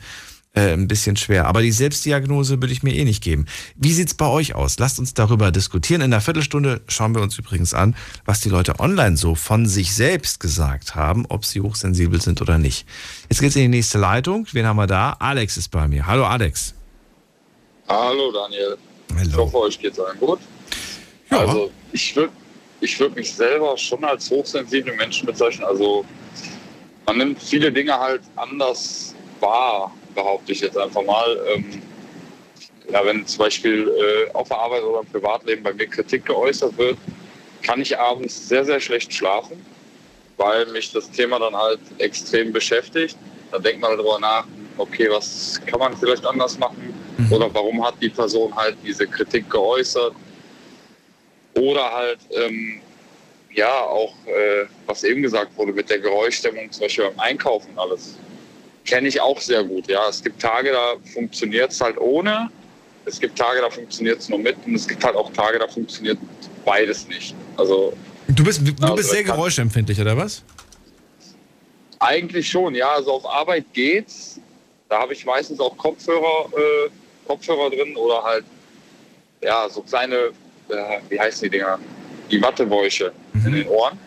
C: äh, ein bisschen schwer. Aber die Selbstdiagnose würde ich mir eh nicht geben. Wie sieht's bei euch aus? Lasst uns darüber diskutieren. In einer Viertelstunde schauen wir uns übrigens an, was die Leute online so von sich selbst gesagt haben, ob sie hochsensibel sind oder nicht. Jetzt geht's in die nächste Leitung. Wen haben wir da? Alex ist bei mir. Hallo Alex.
N: Hallo Daniel.
C: Hallo.
N: Ich hoffe, euch geht's allen gut.
C: Ja.
N: Also ich würde ich würd mich selber schon als hochsensiblen Menschen bezeichnen. Also man nimmt viele Dinge halt anders wahr, behaupte ich jetzt einfach mal. Ähm, ja, wenn zum Beispiel äh, auf der Arbeit oder im Privatleben bei mir Kritik geäußert wird, kann ich abends sehr, sehr schlecht schlafen, weil mich das Thema dann halt extrem beschäftigt. Dann denkt man darüber nach, okay, was kann man vielleicht anders machen? Oder warum hat die Person halt diese Kritik geäußert? Oder halt, ähm, ja, auch, äh, was eben gesagt wurde mit der Geräuschstimmung, zum Beispiel beim Einkaufen und alles, kenne ich auch sehr gut. Ja, es gibt Tage, da funktioniert es halt ohne. Es gibt Tage, da funktioniert es nur mit. Und es gibt halt auch Tage, da funktioniert beides nicht. Also
C: Du bist, du
N: Also,
C: bist sehr geräuschempfindlich, oder was?
N: Eigentlich schon, ja. Also auf Arbeit geht's. Da habe ich meistens auch Kopfhörer, äh, Kopfhörer drin oder halt, ja, so kleine, äh, wie heißen die Dinger? Die Wattebäusche in den Ohren.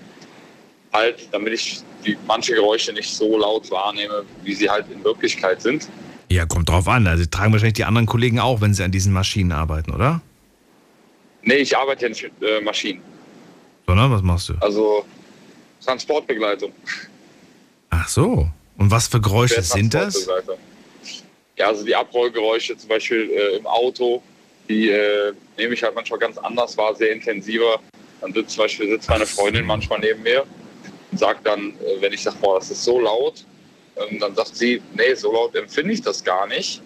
N: Halt, damit ich die, manche Geräusche nicht so laut wahrnehme, wie sie halt in Wirklichkeit sind.
C: Ja, kommt drauf an. Also tragen wahrscheinlich die anderen Kollegen auch, wenn sie an diesen Maschinen arbeiten, oder?
N: Nee, ich arbeite ja nicht mit äh, Maschinen.
C: Sondern was machst du?
N: Also Transportbegleitung.
C: Ach so. Und was für Geräusche sind das?
N: Ja, also die Abrollgeräusche zum Beispiel äh, im Auto, die äh, nehme ich halt manchmal ganz anders wahr, sehr intensiver. Dann sitzt zum Beispiel sitzt meine Freundin manchmal neben mir sagt dann, äh, wenn ich sage, boah, das ist so laut, ähm, dann sagt sie, nee, so laut empfinde ich das gar nicht.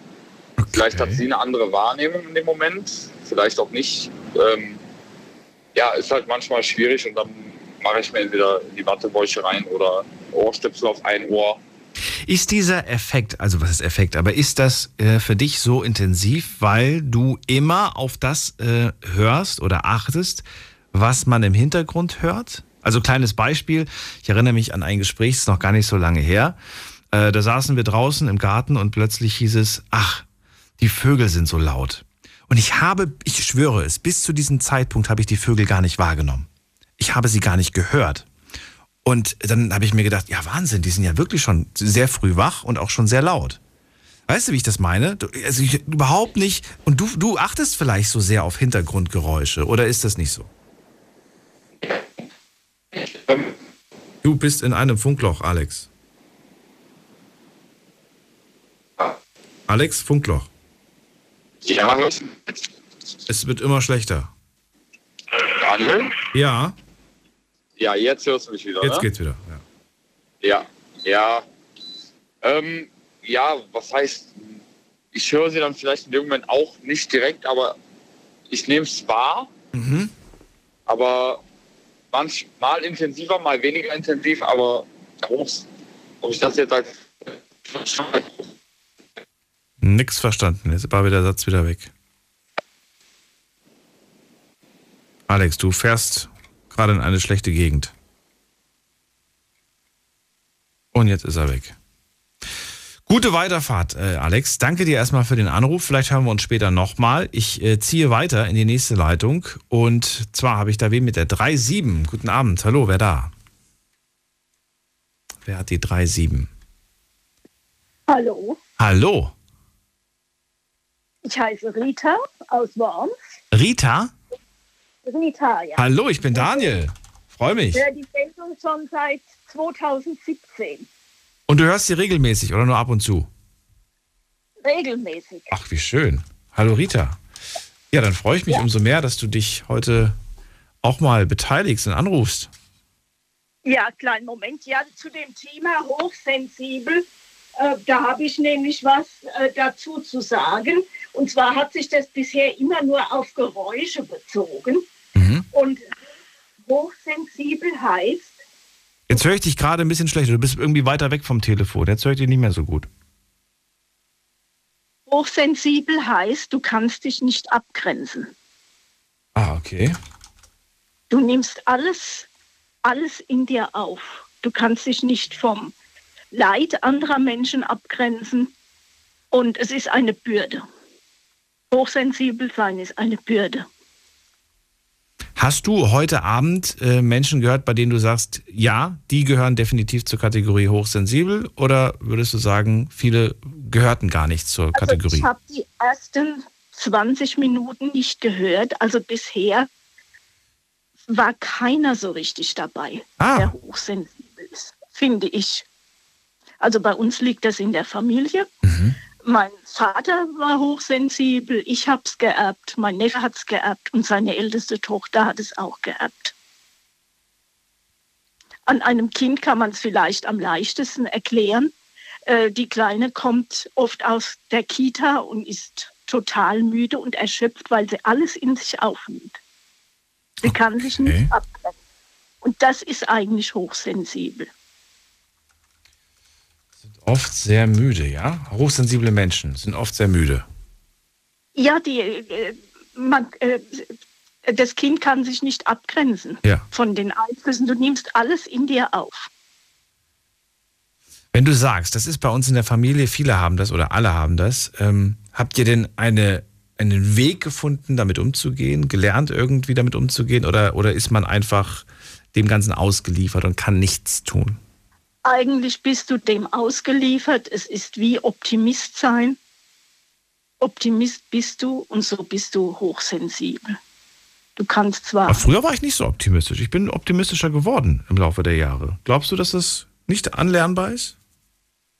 N: Vielleicht hat sie eine andere Wahrnehmung in dem Moment, vielleicht auch nicht. Ähm, ja, ist halt manchmal schwierig und dann mache ich mir entweder die Wattebäusche rein oder Ohrstöpsel auf ein Ohr.
C: Ist dieser Effekt, also was ist Effekt, aber ist das äh, für dich so intensiv, weil du immer auf das äh, hörst oder achtest, was man im Hintergrund hört? Also kleines Beispiel, ich erinnere mich an ein Gespräch, das ist noch gar nicht so lange her. Äh, da saßen wir draußen im Garten und plötzlich hieß es, ach, die Vögel sind so laut. Und ich habe, ich schwöre es, bis zu diesem Zeitpunkt habe ich die Vögel gar nicht wahrgenommen. Ich habe sie gar nicht gehört. Und dann habe ich mir gedacht, ja Wahnsinn, die sind ja wirklich schon sehr früh wach und auch schon sehr laut. Weißt du, wie ich das meine? Du, also ich, überhaupt nicht. Und du, du achtest vielleicht so sehr auf Hintergrundgeräusche, oder ist das nicht so? Du bist in einem Funkloch, Alex. Alex, Funkloch.
N: Ja,
C: Es wird immer schlechter.
N: Daniel?
C: Ja,
N: Ja, jetzt hörst du mich wieder.
C: jetzt
N: ne?
C: geht's wieder. Ja.
N: Ja, ja. Ähm, ja, was heißt, ich höre sie dann vielleicht in dem Moment auch nicht direkt, aber ich nehme es wahr,
C: Mhm.
N: aber manchmal intensiver, mal weniger intensiv, aber hoch, ob ich das jetzt als
C: Nix verstanden. Jetzt war wieder der Satz wieder weg. Alex, du fährst gerade in eine schlechte Gegend. Und jetzt ist er weg. Gute Weiterfahrt, äh, Alex. Danke dir erstmal für den Anruf. Vielleicht hören wir uns später nochmal. Ich äh, ziehe weiter in die nächste Leitung. Und zwar habe ich da wen mit der 3.7. Guten Abend. Hallo, wer da? Wer hat die 3.7?
O: Hallo,
C: Hallo,
O: ich heiße Rita aus Worms.
C: Rita?
O: Rita, ja.
C: Hallo, ich bin Daniel. Freue mich.
O: Ich höre die Sendung schon seit 2017.
C: Und du hörst sie regelmäßig oder nur ab und zu?
O: Regelmäßig.
C: Ach, wie schön. Hallo Rita. Ja, dann freue ich mich
O: Ja.
C: umso mehr, dass du dich heute auch mal beteiligst und anrufst.
O: Ja, kleinen Moment. Ja, zu dem Thema hochsensibel, äh, da habe ich nämlich was äh, dazu zu sagen. Und zwar hat sich das bisher immer nur auf Geräusche bezogen. Und hochsensibel heißt,
C: Jetzt höre ich dich gerade ein bisschen schlechter. Du bist irgendwie weiter weg vom Telefon. Jetzt höre ich dich nicht mehr so gut.
O: hochsensibel heißt, du kannst dich nicht abgrenzen.
C: Ah, okay.
O: Du nimmst alles, alles in dir auf. Du kannst dich nicht vom Leid anderer Menschen abgrenzen. Und es ist eine Bürde. Hochsensibel sein ist eine Bürde.
C: Hast du heute Abend äh, Menschen gehört, bei denen du sagst, ja, die gehören definitiv zur Kategorie hochsensibel? Oder würdest du sagen, viele gehörten gar nicht zur Kategorie?
O: Ich habe die ersten 20 Minuten nicht gehört. Also bisher war keiner so richtig dabei,
C: Ah.
O: der hochsensibel ist, finde ich. Also bei uns liegt das in der Familie. Mein Vater war hochsensibel, ich habe es geerbt, mein Neffe hat es geerbt und seine älteste Tochter hat es auch geerbt. An einem Kind kann man es vielleicht am leichtesten erklären. Äh, die Kleine kommt oft aus der Kita und ist total müde und erschöpft, weil sie alles in sich aufnimmt. Sie kann sich nicht abgrenzen. Und das ist eigentlich hochsensibel.
C: Oft sehr müde, ja? Hochsensible Menschen sind oft sehr müde.
O: Ja, die, äh, man, äh, das Kind kann sich nicht abgrenzen
C: Ja.
O: von den Einflüssen. Du nimmst alles in dir auf.
C: Wenn du sagst, das ist bei uns in der Familie, viele haben das oder alle haben das, ähm, habt ihr denn eine, einen Weg gefunden, damit umzugehen, gelernt irgendwie damit umzugehen oder, oder ist man einfach dem Ganzen ausgeliefert und kann nichts tun?
O: Eigentlich bist du dem ausgeliefert. Es ist wie Optimist sein. Optimist bist du und so bist du hochsensibel. Du kannst zwar.
C: Aber früher war ich nicht so optimistisch. Ich bin optimistischer geworden im Laufe der Jahre. Glaubst du, dass das nicht anlernbar ist?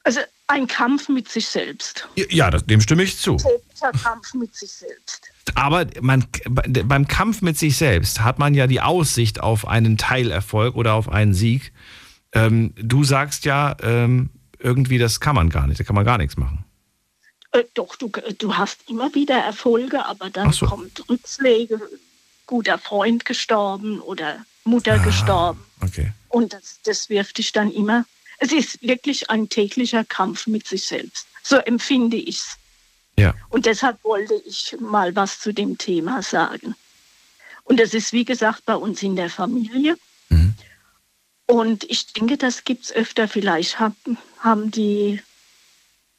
O: Also ein Kampf mit sich selbst.
C: Ja, dem stimme ich zu.
O: Täglicher Kampf mit sich selbst.
C: Aber man, beim Kampf mit sich selbst hat man ja die Aussicht auf einen Teilerfolg oder auf einen Sieg. Ähm, du sagst ja ähm, irgendwie, das kann man gar nicht, da kann man gar nichts machen.
O: Äh, doch, du, du hast immer wieder Erfolge, aber dann
C: so.
O: kommt Rückschläge, guter Freund gestorben oder Mutter gestorben.
C: Okay.
O: Und das, das wirft dich dann immer. Es ist wirklich ein täglicher Kampf mit sich selbst. So empfinde ich es.
C: Ja.
O: Und deshalb wollte ich mal was zu dem Thema sagen. Und das ist, wie gesagt, bei uns in der Familie. Und ich denke, das gibt es öfter. Vielleicht haben, haben die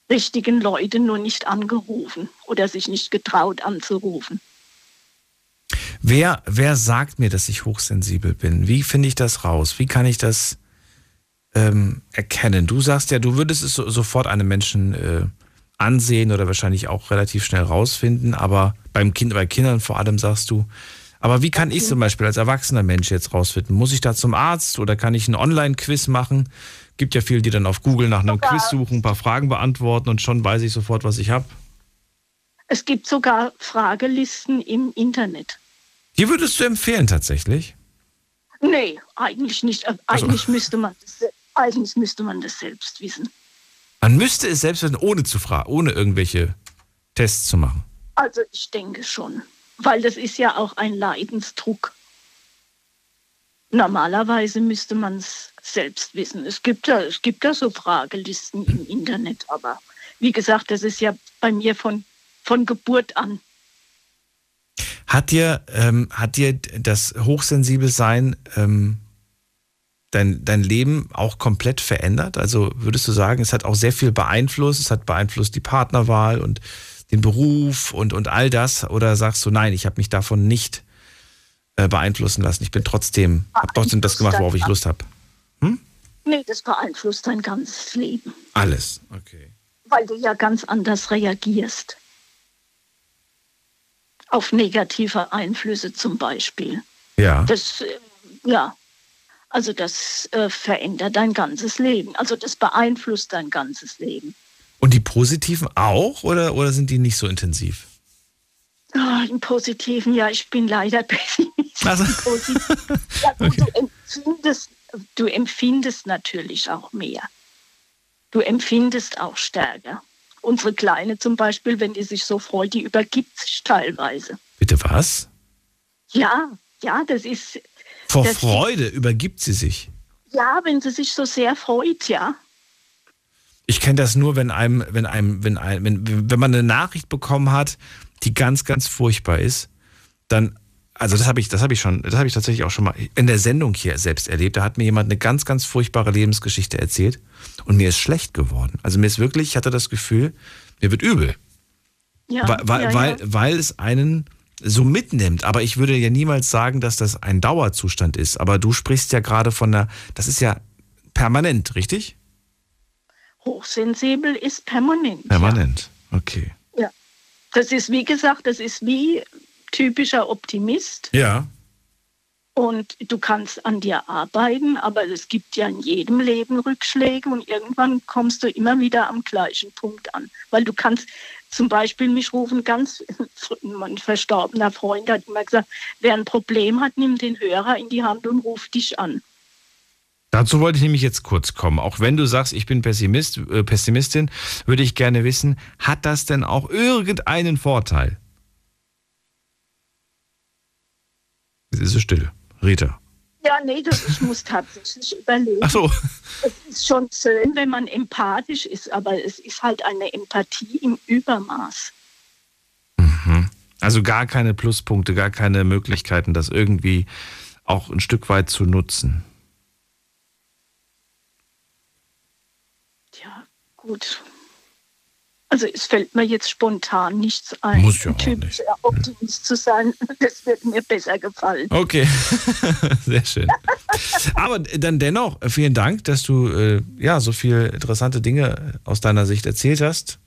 O: richtigen Leute nur nicht angerufen oder sich nicht getraut anzurufen.
C: Wer, wer sagt mir, dass ich hochsensibel bin? Wie finde ich das raus? Wie kann ich das ähm, erkennen? Du sagst ja, du würdest es so, sofort einem Menschen äh, ansehen oder wahrscheinlich auch relativ schnell rausfinden, aber beim Kind, bei Kindern vor allem sagst du, aber wie kann ich zum Beispiel als erwachsener Mensch jetzt rausfinden? Muss ich da zum Arzt oder kann ich einen Online-Quiz machen? Gibt ja viele, die dann auf Google nach einem
O: Sogar-
C: Quiz suchen, ein paar Fragen beantworten und schon weiß ich sofort, was ich habe.
O: Es gibt sogar Fragelisten im Internet.
C: Die würdest du empfehlen tatsächlich?
O: Nee, eigentlich nicht. Äh,
C: Also-
O: Eigentlich, müsste man das, eigentlich müsste man das selbst wissen.
C: Man müsste es selbst wissen, ohne zu fragen, ohne irgendwelche Tests zu machen.
O: Also ich denke schon. Weil das ist ja auch ein Leidensdruck. Normalerweise müsste man es selbst wissen. Es gibt, ja, es gibt ja so Fragelisten im Internet, aber wie gesagt, das ist ja bei mir von, von Geburt an.
C: Hat dir, ähm, hat dir das Hochsensibelsein ähm, dein, dein Leben auch komplett verändert? Also würdest du sagen, es hat auch sehr viel beeinflusst, es hat beeinflusst die Partnerwahl und den Beruf und, und all das? Oder sagst du, nein, ich habe mich davon nicht äh, beeinflussen lassen. Ich bin trotzdem, habe trotzdem das gemacht, worauf ich Lust habe.
O: Hm? Nee, das beeinflusst dein ganzes Leben.
C: Alles, okay.
O: Weil du ja ganz anders reagierst. Auf negative Einflüsse zum Beispiel.
C: Ja.
O: Das, äh, ja. Also das äh, verändert dein ganzes Leben. Also das beeinflusst dein ganzes Leben.
C: Und die positiven auch oder, oder sind die nicht so intensiv?
O: Oh, Im Positiven, ja, ich bin leider Pessimist. Also. ja, gut, okay. du, empfindest, du empfindest natürlich auch mehr. Du empfindest auch stärker. Unsere Kleine zum Beispiel, wenn die sich so freut, die übergibt sich teilweise.
C: Bitte was?
O: Ja, ja, das ist.
C: Vor das Freude ist, übergibt sie sich.
O: Ja, wenn sie sich so sehr freut, ja.
C: Ich kenne das nur, wenn einem, wenn einem, wenn einem, wenn, wenn man eine Nachricht bekommen hat, die ganz, ganz furchtbar ist, dann, also das habe ich, das habe ich schon, das habe ich tatsächlich auch schon mal in der Sendung hier selbst erlebt. Da hat mir jemand eine ganz, ganz furchtbare Lebensgeschichte erzählt und mir ist schlecht geworden. Also mir ist wirklich, ich hatte das Gefühl, mir wird übel. Ja, weil, weil, ja, ja. weil, weil es einen so mitnimmt. Aber ich würde ja niemals sagen, dass das ein Dauerzustand ist. Aber du sprichst ja gerade von der, das ist ja permanent, richtig?
O: Hochsensibel ist permanent.
C: Permanent, okay.
O: Das ist, wie gesagt, das ist wie typischer Optimist.
C: Ja.
O: Und du kannst an dir arbeiten, aber es gibt ja in jedem Leben Rückschläge und irgendwann kommst du immer wieder am gleichen Punkt an. Weil du kannst zum Beispiel mich rufen, ganz, mein verstorbener Freund hat immer gesagt, wer ein Problem hat, nimm den Hörer in die Hand und ruf dich an.
C: Dazu wollte ich nämlich jetzt kurz kommen. Auch wenn du sagst, ich bin Pessimist, äh, Pessimistin, würde ich gerne wissen, hat das denn auch irgendeinen Vorteil? Es ist so still. Rita.
O: Ja, nee, das, ich muss tatsächlich überlegen.
C: Ach so.
O: Es ist schon schön, wenn man empathisch ist, aber es ist halt eine Empathie im Übermaß.
C: Mhm. Also gar keine Pluspunkte, gar keine Möglichkeiten, das irgendwie auch ein Stück weit zu nutzen.
O: Gut. Also es fällt mir jetzt spontan nichts ein,
C: Muss ja
O: Typ
C: nicht.
O: Optimist zu sein. Das wird mir besser gefallen.
C: Okay, sehr schön. Aber dann dennoch, vielen Dank, dass du äh, ja so viele interessante Dinge aus deiner Sicht erzählt hast.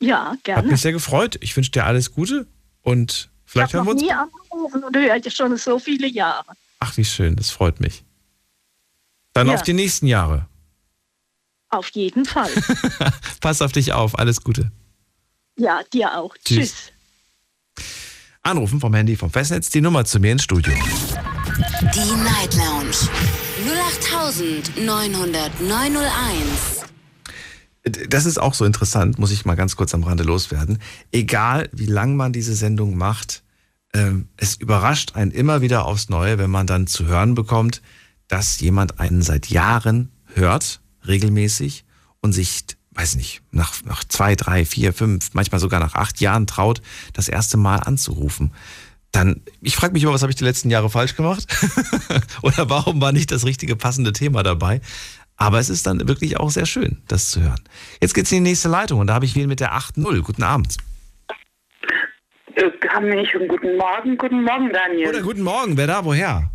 O: Ja, gerne.
C: Hat mich sehr gefreut. Ich wünsche dir alles Gute und vielleicht
O: ich
C: hören wir uns.
O: Ich habe nie angerufen und höre ja schon so viele Jahre.
C: Ach, wie schön, das freut mich. Dann
O: Ja.
C: auf die nächsten Jahre.
O: Auf jeden Fall.
C: Pass auf dich auf, alles Gute.
O: Ja, dir auch.
C: Tschüss.
O: Tschüss.
C: Anrufen vom Handy vom Festnetz, die Nummer zu mir ins Studio.
B: Die Night Lounge 0890901.
C: Das ist auch so interessant, muss ich mal ganz kurz am Rande loswerden. Egal, wie lang man diese Sendung macht, ähm, es überrascht einen immer wieder aufs Neue, wenn man dann zu hören bekommt, dass jemand einen seit Jahren hört, regelmäßig, und sich, weiß nicht, nach, nach zwei, drei, vier, fünf, manchmal sogar nach acht Jahren traut, das erste Mal anzurufen. Dann, ich frage mich immer, was habe ich die letzten Jahre falsch gemacht? Oder warum war nicht das richtige passende Thema dabei? Aber es ist dann wirklich auch sehr schön, das zu hören. Jetzt geht's in die nächste Leitung und da habe ich wen mit der 8.0. Guten Abend.
P: Äh, Carmen, schon guten Morgen. Guten Morgen, Daniel.
C: Oder guten Morgen, wer da, woher?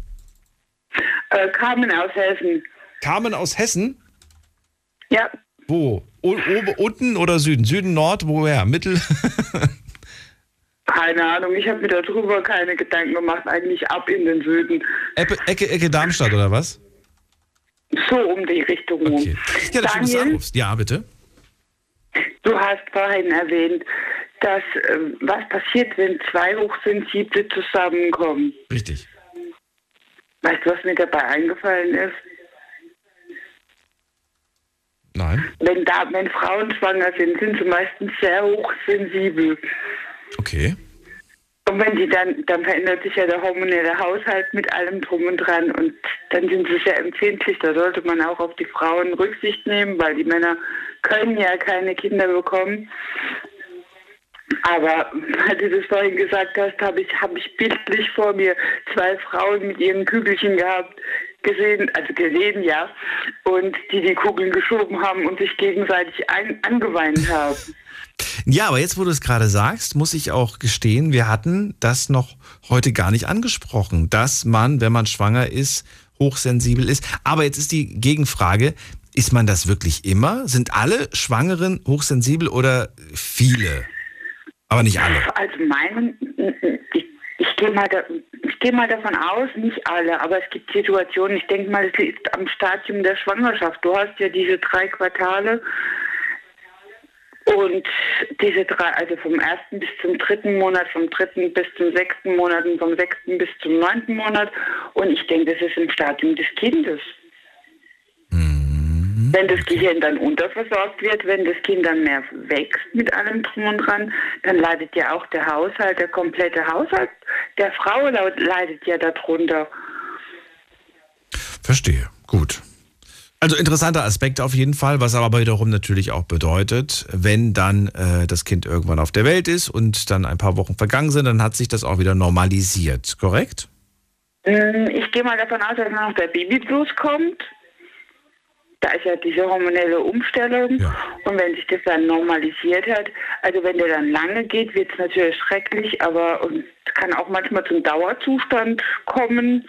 P: Äh, Carmen aus Hessen.
C: Carmen aus Hessen?
P: Ja.
C: Wo? O oben, unten oder Süden? Süden, Nord, woher? Mittel?
P: Keine Ahnung, ich habe mir darüber keine Gedanken gemacht, eigentlich ab in den Süden.
C: Ecke, Ecke, Ecke Darmstadt oder was?
P: So um die Richtung rum.
C: Okay. Ja, das dass du
P: Daniel,
C: anrufst. Ja, bitte.
P: du hast vorhin erwähnt, dass äh, was passiert, wenn zwei Hochsensible zusammenkommen.
C: Richtig.
P: Weißt du, was mir dabei eingefallen ist?
C: Nein.
P: Wenn, da, wenn Frauen schwanger sind, sind sie meistens sehr hochsensibel.
C: Okay.
P: Und wenn die dann, dann verändert sich ja der hormonelle Haushalt mit allem drum und dran und dann sind sie sehr empfindlich. Da sollte man auch auf die Frauen Rücksicht nehmen, weil die Männer können ja keine Kinder bekommen. Aber weil du das vorhin gesagt hast, habe ich, hab ich bildlich vor mir zwei Frauen mit ihren Kügelchen gehabt, gesehen, also gesehen, ja, und die die Kugeln geschoben haben und sich gegenseitig ein, angeweint haben.
C: Ja, aber jetzt, wo du es gerade sagst, muss ich auch gestehen, wir hatten das noch heute gar nicht angesprochen, dass man, wenn man schwanger ist, hochsensibel ist. Aber jetzt ist die Gegenfrage, ist man das wirklich immer? Sind alle Schwangeren hochsensibel oder viele? Aber nicht alle.
P: Also meinen, ich, ich gehe mal, da, geh mal davon aus, nicht alle, aber es gibt Situationen, ich denke mal, es liegt am Stadium der Schwangerschaft. Du hast ja diese drei Quartale und diese drei, also vom ersten bis zum dritten Monat, vom dritten bis zum sechsten Monat und vom sechsten bis zum neunten Monat. Und ich denke, das ist im Stadium des Kindes. Wenn das Gehirn dann unterversorgt wird, wenn das Kind dann mehr wächst mit allem drum und dran, dann leidet ja auch der Haushalt, der komplette Haushalt der Frau leidet ja darunter.
C: Verstehe, gut. Also interessanter Aspekt auf jeden Fall, was aber wiederum natürlich auch bedeutet, wenn dann äh, das Kind irgendwann auf der Welt ist und dann ein paar Wochen vergangen sind, dann hat sich das auch wieder normalisiert, korrekt?
P: Mm, Ich gehe mal davon aus, dass noch der Babyblues kommt. Da ist ja diese hormonelle Umstellung. Und wenn sich das dann normalisiert hat, also wenn der dann lange geht, wird es natürlich schrecklich, aber und es kann auch manchmal zum Dauerzustand kommen.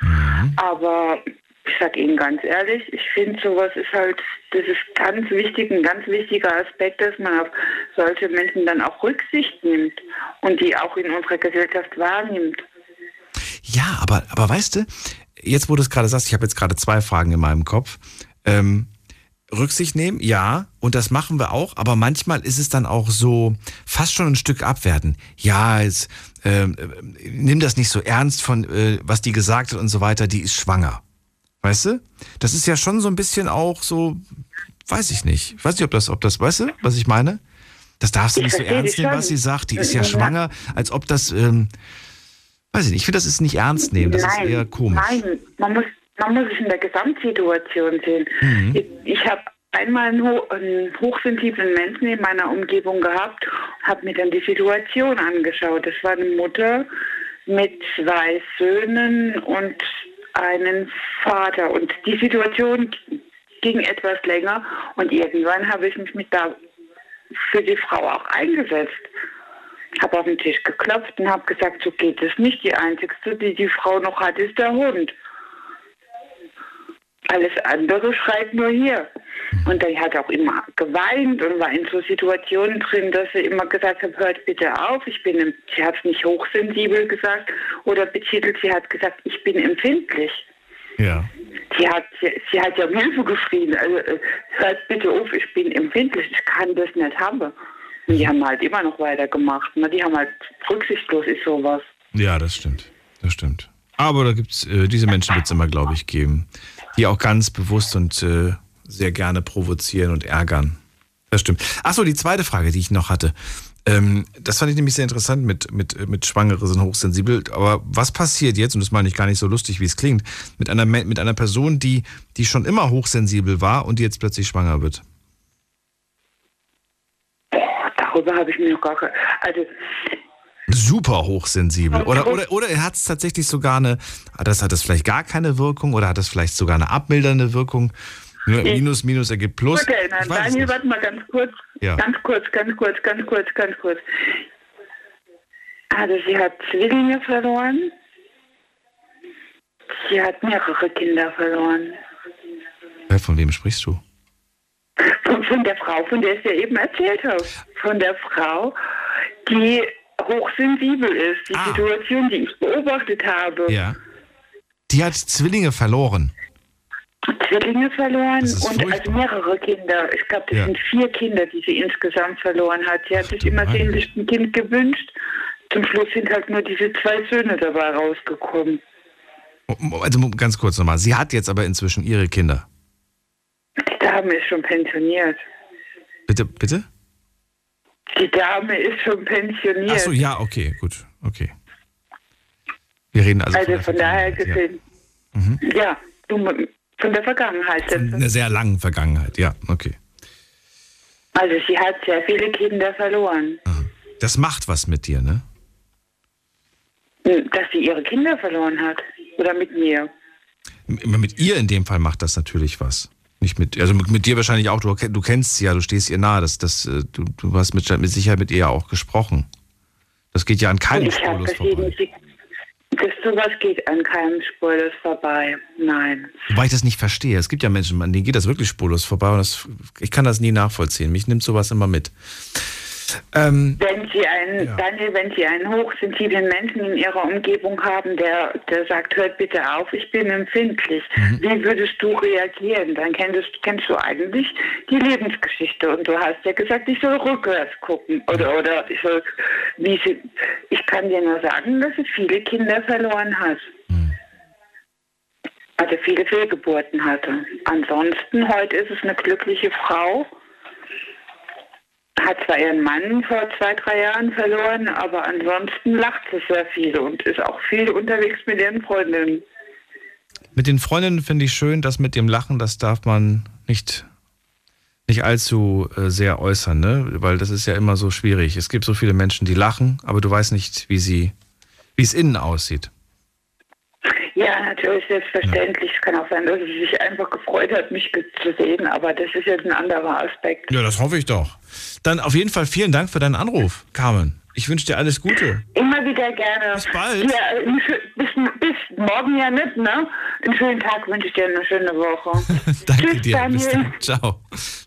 P: Aber ich sage Ihnen ganz ehrlich, ich finde sowas ist halt, das ist ganz wichtig, ein ganz wichtiger Aspekt, dass man auf solche Menschen dann auch Rücksicht nimmt und die auch in unserer Gesellschaft wahrnimmt.
C: Ja, aber, aber weißt du, jetzt wo du es gerade sagst, ich habe jetzt gerade zwei Fragen in meinem Kopf. Ähm, Rücksicht nehmen, ja, und das machen wir auch, aber manchmal ist es dann auch so fast schon ein Stück abwerten. Ja, jetzt, ähm, äh, nimm das nicht so ernst von, äh, was die gesagt hat und so weiter, die ist schwanger. Weißt du? Das ist ja schon so ein bisschen auch so, weiß ich nicht. Ich weiß nicht, ob das, ob das, weißt du, was ich meine? Das darfst du
P: Ich
C: nicht so ernst nehmen,
P: schon.
C: was sie sagt. Die ist ja
P: Ja.
C: schwanger, als ob das, ähm, weiß ich nicht. Ich finde, das ist nicht ernst nehmen. Das
P: nein,
C: ist eher komisch.
P: Nein, man muss, man muss es in der Gesamtsituation sehen.
C: Mhm.
P: Ich, ich habe einmal einen, ho einen hochsensiblen Menschen in meiner Umgebung gehabt, habe mir dann die Situation angeschaut. Das war eine Mutter mit zwei Söhnen und einen Vater. Und die Situation ging etwas länger und irgendwann habe ich mich mit da für die Frau auch eingesetzt. Habe auf den Tisch geklopft und habe gesagt, so geht es nicht. Die einzigste, die die Frau noch hat, ist der Hund. Alles andere schreit nur hier. Und er hat auch immer geweint und war in so Situationen drin, dass sie immer gesagt hat, hört bitte auf, ich bin, sie hat es nicht hochsensibel gesagt oder betitelt, sie hat gesagt, ich bin empfindlich.
C: Ja.
P: Sie hat, sie, sie hat ja um Hilfe geschrien, also äh, hört bitte auf, ich bin empfindlich, ich kann das nicht haben. Und die haben halt immer noch weitergemacht, ne? die haben halt rücksichtslos ist sowas.
C: Ja, das stimmt. Das stimmt. Aber da gibt's äh, diese Menschen wird es immer, glaube ich, geben, die auch ganz bewusst und äh, sehr gerne provozieren und ärgern. Das stimmt. Achso, die zweite Frage, die ich noch hatte. Ähm, das fand ich nämlich sehr interessant mit, mit, mit Schwangere sind hochsensibel. Aber was passiert jetzt, und das meine ich gar nicht so lustig, wie es klingt, mit einer, mit einer Person, die, die schon immer hochsensibel war und die jetzt plötzlich schwanger wird?
P: Darüber habe ich mir noch gar keine. Also,
C: Super hochsensibel. Oder, oder, oder hat es tatsächlich sogar eine, hat das, hat das vielleicht gar keine Wirkung oder hat das vielleicht sogar eine abmildernde Wirkung? Minus, Minus ergibt Plus.
P: Okay, nein,
C: es
P: Daniel, warte mal ganz kurz.
C: Ja.
P: Ganz kurz, ganz kurz, ganz kurz, ganz kurz. Also sie hat Zwillinge verloren. Sie hat mehrere Kinder verloren.
C: Ja, Von wem sprichst du?
P: Von, von der Frau, von der ich dir eben erzählt habe. Von der Frau, die hochsensibel ist. Die Situation, die ich beobachtet habe.
C: Ah. Ja. Die hat Zwillinge verloren.
P: Zwillinge verloren
C: Das ist
P: und also mehrere Kinder. Ich glaube, das
C: Ja.
P: sind vier Kinder, die sie insgesamt verloren hat. Sie hat sich immer sehnlich ein Kind gewünscht. Zum Schluss sind halt nur diese zwei Söhne dabei rausgekommen.
C: Also ganz kurz nochmal. Sie hat jetzt aber inzwischen ihre Kinder.
P: Die Dame ist schon pensioniert.
C: Bitte, bitte?
P: Die Dame ist schon pensioniert.
C: Achso, ja, okay, gut. Okay. Wir reden also,
P: Also
C: von,
P: von daher gesehen,
C: Mhm.
P: ja, du, von der Vergangenheit.
C: der, einer sehr langen Vergangenheit. Ja, okay.
P: Also sie hat sehr viele Kinder verloren.
C: Das macht was mit dir, ne?
P: Dass sie ihre Kinder verloren hat. Oder mit mir.
C: Mit ihr in dem Fall macht das natürlich was. Nicht mit, also mit, mit dir wahrscheinlich auch. Du, du kennst sie ja, du stehst ihr nahe. Das, das, äh, du, du hast mit, mit Sicherheit mit ihr ja auch gesprochen. Das geht ja an keinem spurlos vorbei.
P: Das sowas geht an keinem spurlos vorbei. Nein.
C: Wobei ich das nicht verstehe. Es gibt ja Menschen, an denen geht das wirklich spurlos vorbei. Und das, ich kann das nie nachvollziehen. Mich nimmt sowas immer mit. Ähm,
P: Wenn Sie einen, Daniel, wenn Sie einen hochsensiblen Menschen in Ihrer Umgebung haben, der, der sagt, hört bitte auf, ich bin empfindlich,
C: Mhm.
P: wie würdest du reagieren? Dann kennst, kennst du eigentlich die Lebensgeschichte und du hast ja gesagt, ich soll rückwärts gucken oder oder ich soll, wie sie, ich kann dir nur sagen, dass sie viele Kinder verloren hat. Also viele Fehlgeburten hatte. Ansonsten heute ist es eine glückliche Frau hat zwar ihren Mann vor zwei, drei Jahren verloren, aber ansonsten lacht sie sehr viel und ist auch viel unterwegs mit ihren Freundinnen.
C: mit den Freundinnen finde ich schön, dass mit dem Lachen, das darf man nicht, nicht allzu äh, sehr äußern, ne? Weil das ist ja immer so schwierig. Es gibt so viele Menschen, die lachen, aber du weißt nicht, wie sie, wie es innen aussieht.
P: Ja, natürlich, selbstverständlich. Es kann auch sein, dass sie sich einfach gefreut hat, mich zu sehen, aber das ist jetzt ein anderer Aspekt.
C: Ja, das hoffe ich doch. Dann auf jeden Fall vielen Dank für deinen Anruf, Carmen. Ich wünsche dir alles Gute.
P: Immer wieder gerne.
C: Bis bald.
P: Ja, bis, bis morgen ja nicht, ne? Einen schönen Tag wünsche ich dir, eine schöne Woche.
C: Danke
P: Tschüss,
C: dir. Bis
P: Daniel.
C: dann. Ciao.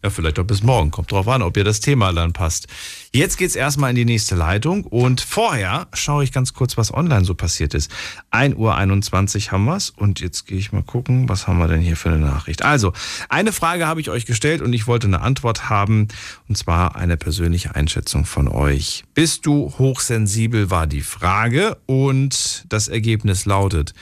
C: Ja, vielleicht auch bis morgen. Kommt drauf an, ob dir das Thema dann passt. Jetzt geht's erstmal in die nächste Leitung und vorher schaue ich ganz kurz, was online so passiert ist. 1.21 Uhr haben wir's und jetzt gehe ich mal gucken, was haben wir denn hier für eine Nachricht. Also, eine Frage habe ich euch gestellt und ich wollte eine Antwort haben und zwar eine persönliche Einschätzung von euch. Bist du hochsensibel war die Frage und das Ergebnis lautet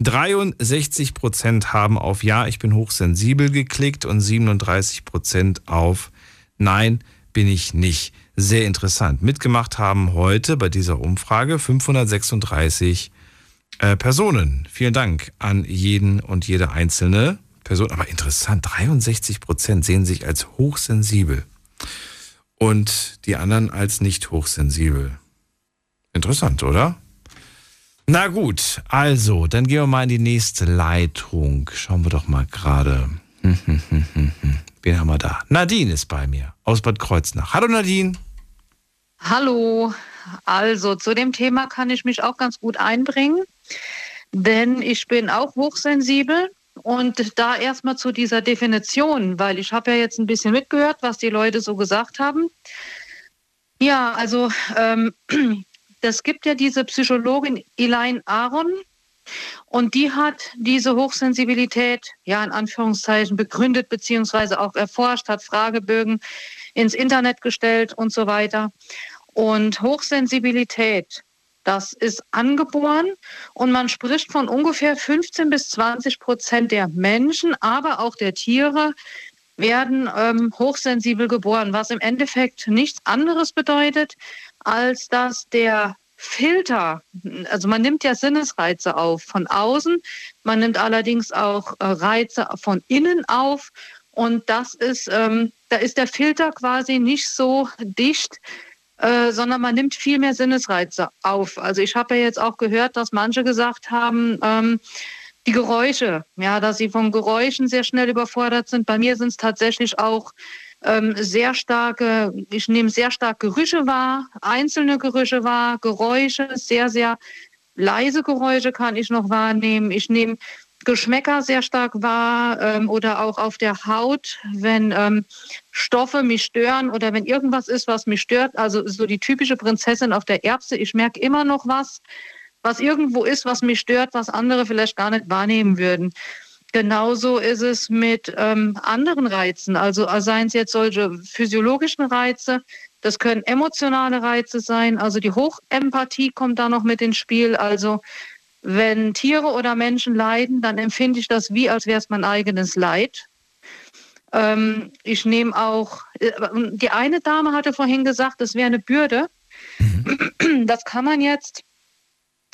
C: 63 Prozent haben auf Ja, ich bin hochsensibel geklickt und 37 Prozent auf Nein, bin ich nicht. Sehr interessant. Mitgemacht haben heute bei dieser Umfrage 536 äh, Personen. Vielen Dank an jeden und jede einzelne Person. Aber interessant, 63 Prozent sehen sich als hochsensibel und die anderen als nicht hochsensibel. Interessant, oder? Na gut, also, dann gehen wir mal in die nächste Leitung. Schauen wir doch mal gerade. Wen haben wir da? Nadine ist bei mir aus Bad Kreuznach. Hallo Nadine.
Q: Hallo, also zu dem Thema kann ich mich auch ganz gut einbringen, denn ich bin auch hochsensibel und da erstmal zu dieser Definition, weil ich habe ja jetzt ein bisschen mitgehört, was die Leute so gesagt haben. Ja, also ähm, das gibt ja diese Psychologin Elaine Aron und die hat diese Hochsensibilität, ja in Anführungszeichen, begründet beziehungsweise auch erforscht, hat Fragebögen ins Internet gestellt und so weiter. Und Hochsensibilität, das ist angeboren und man spricht von ungefähr 15 bis 20 Prozent der Menschen, aber auch der Tiere werden ähm, hochsensibel geboren, was im Endeffekt nichts anderes bedeutet, als dass der Filter, also man nimmt ja Sinnesreize auf von außen, man nimmt allerdings auch äh, Reize von innen auf und das ist, ähm, da ist der Filter quasi nicht so dicht, äh, sondern man nimmt viel mehr Sinnesreize auf. Also ich habe ja jetzt auch gehört, dass manche gesagt haben, ähm, die Geräusche, ja, dass sie von Geräuschen sehr schnell überfordert sind. Bei mir sind es tatsächlich auch ähm, sehr starke, ich nehme sehr stark Gerüche wahr, einzelne Gerüche wahr, Geräusche, sehr, sehr leise Geräusche kann ich noch wahrnehmen. Ich nehme Geschmäcker sehr stark wahr ähm, oder auch auf der Haut, wenn ähm, Stoffe mich stören oder wenn irgendwas ist, was mich stört. Also so die typische Prinzessin auf der Erbse. Ich merke immer noch was, was irgendwo ist, was mich stört, was andere vielleicht gar nicht wahrnehmen würden. Genauso ist es mit ähm, anderen Reizen, also seien es jetzt solche physiologischen Reize, das können emotionale Reize sein, also die Hochempathie kommt da noch mit ins Spiel. Also wenn Tiere oder Menschen leiden, dann empfinde ich das wie, als wäre es mein eigenes Leid. Ähm, ich nehme auch, äh, die eine Dame hatte vorhin gesagt, das wäre eine Bürde. Das kann man jetzt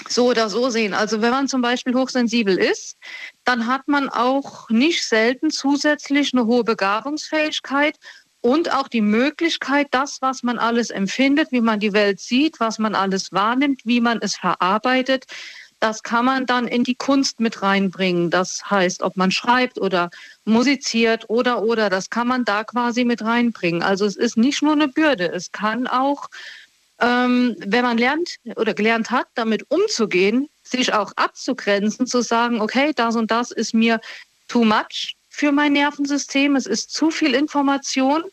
Q: so oder so sehen. Also wenn man zum Beispiel hochsensibel ist, dann hat man auch nicht selten zusätzlich eine hohe Begabungsfähigkeit und auch die Möglichkeit, das, was man alles empfindet, wie man die Welt sieht, was man alles wahrnimmt, wie man es verarbeitet, das kann man dann in die Kunst mit reinbringen. Das heißt, ob man schreibt oder musiziert oder oder, das kann man da quasi mit reinbringen. Also es ist nicht nur eine Bürde, es kann auch, ähm, wenn man lernt oder gelernt hat, damit umzugehen, sich auch abzugrenzen, zu sagen, okay, das und das ist mir too much, für mein Nervensystem. Es ist zu viel Information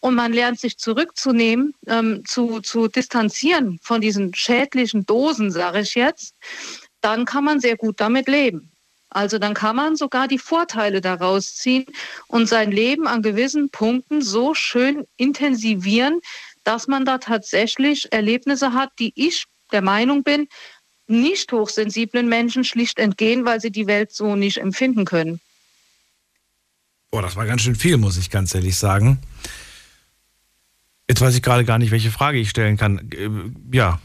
Q: und man lernt sich zurückzunehmen, ähm, zu, zu distanzieren von diesen schädlichen Dosen, sage ich jetzt. Dann kann man sehr gut damit leben. Also dann kann man sogar die Vorteile daraus ziehen und sein Leben an gewissen Punkten so schön intensivieren, dass man da tatsächlich Erlebnisse hat, die ich der Meinung bin, nicht hochsensiblen Menschen schlicht entgehen, weil sie die Welt so nicht empfinden können.
C: Boah, das war ganz schön viel, muss ich ganz ehrlich sagen. Jetzt weiß ich gerade gar nicht, welche Frage ich stellen kann. Äh, ja,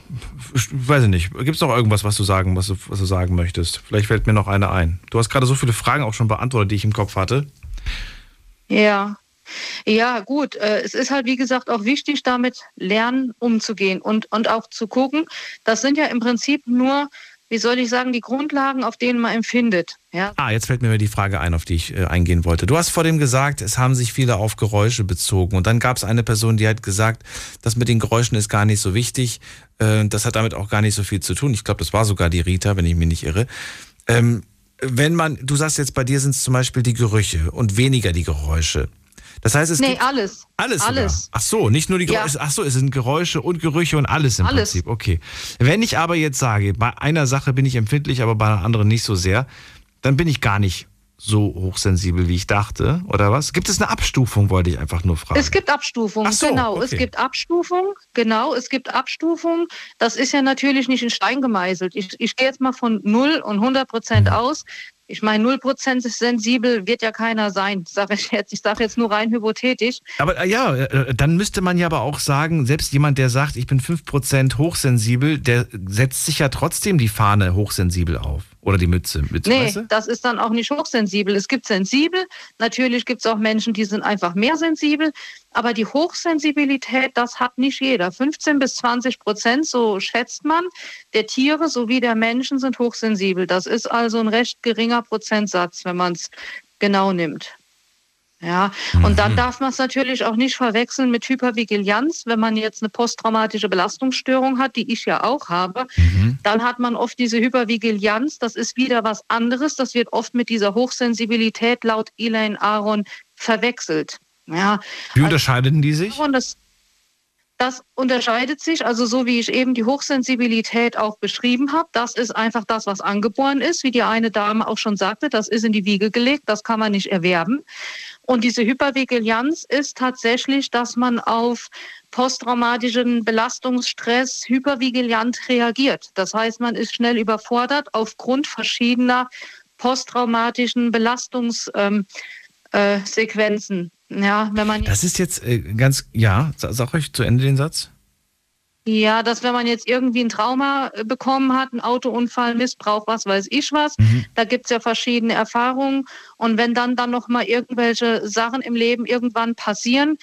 C: weiß ich nicht. Gibt es noch irgendwas, was du sagen, was du, was du sagen möchtest? Vielleicht fällt mir noch eine ein. Du hast gerade so viele Fragen auch schon beantwortet, die ich im Kopf hatte.
Q: Ja, ja, gut. Äh, es ist halt, wie gesagt, auch wichtig, damit lernen, umzugehen und, und auch zu gucken. Das sind ja im Prinzip nur wie soll ich sagen, die Grundlagen, auf denen man empfindet. Ja?
C: Ah, jetzt fällt mir die Frage ein, auf die ich äh, eingehen wollte. Du hast vor dem gesagt, es haben sich viele auf Geräusche bezogen. Und dann gab es eine Person, die hat gesagt, das mit den Geräuschen ist gar nicht so wichtig. Äh, das hat damit auch gar nicht so viel zu tun. Ich glaube, das war sogar die Rita, wenn ich mich nicht irre. Ähm, wenn man, du sagst jetzt, bei dir sind es zum Beispiel die Gerüche und weniger die Geräusche. Das heißt, es
Q: nee,
C: gibt
Q: alles.
C: Alles. Alles. Ach so, nicht nur die Geräusche. Ja. Ach so, es sind Geräusche und Gerüche und alles im alles. Prinzip. Okay. Wenn ich aber jetzt sage, bei einer Sache bin ich empfindlich, aber bei einer anderen nicht so sehr, dann bin ich gar nicht so hochsensibel, wie ich dachte, oder was? Gibt es eine Abstufung, wollte ich einfach nur fragen.
Q: Es gibt Abstufung, so, genau. Okay. Es gibt Abstufung, genau, es gibt Abstufung. Das ist ja natürlich nicht in Stein gemeißelt. Ich, ich gehe jetzt mal von 0 und 100 Prozent mhm. aus. Ich meine, 0% sensibel wird ja keiner sein, sage ich jetzt. Ich sage jetzt nur rein hypothetisch.
C: Aber äh, ja, äh, dann müsste man ja aber auch sagen, selbst jemand, der sagt, ich bin 5% hochsensibel, der setzt sich ja trotzdem die Fahne hochsensibel auf. Oder die Mütze. Mütze
Q: nee, weißt du? das ist dann auch nicht hochsensibel. Es gibt sensibel. Natürlich gibt es auch Menschen, die sind einfach mehr sensibel. Aber die Hochsensibilität, das hat nicht jeder. 15 bis 20 Prozent, so schätzt man, der Tiere sowie der Menschen sind hochsensibel. Das ist also ein recht geringer Prozentsatz, wenn man es genau nimmt. Ja, und dann mhm. darf man es natürlich auch nicht verwechseln mit Hypervigilanz. Wenn man jetzt eine posttraumatische Belastungsstörung hat, die ich ja auch habe, mhm. dann hat man oft diese Hypervigilanz. Das ist wieder was anderes. Das wird oft mit dieser Hochsensibilität laut Elaine Aaron verwechselt. Ja,
C: Wie unterscheiden die sich?
Q: Das unterscheidet sich, also so wie ich eben die Hochsensibilität auch beschrieben habe, das ist einfach das, was angeboren ist, wie die eine Dame auch schon sagte, das ist in die Wiege gelegt, das kann man nicht erwerben. Und diese Hypervigilanz ist tatsächlich, dass man auf posttraumatischen Belastungsstress hypervigilant reagiert. Das heißt, man ist schnell überfordert aufgrund verschiedener posttraumatischen Belastungssequenzen. Ähm, äh, ja, wenn man
C: das ist jetzt äh, ganz, ja, sag euch zu Ende den Satz.
Q: Ja, dass wenn man jetzt irgendwie ein Trauma äh, bekommen hat, einen Autounfall, Missbrauch, was weiß ich was, mhm. da gibt's ja verschiedene Erfahrungen. Und wenn dann dann nochmal irgendwelche Sachen im Leben irgendwann passieren,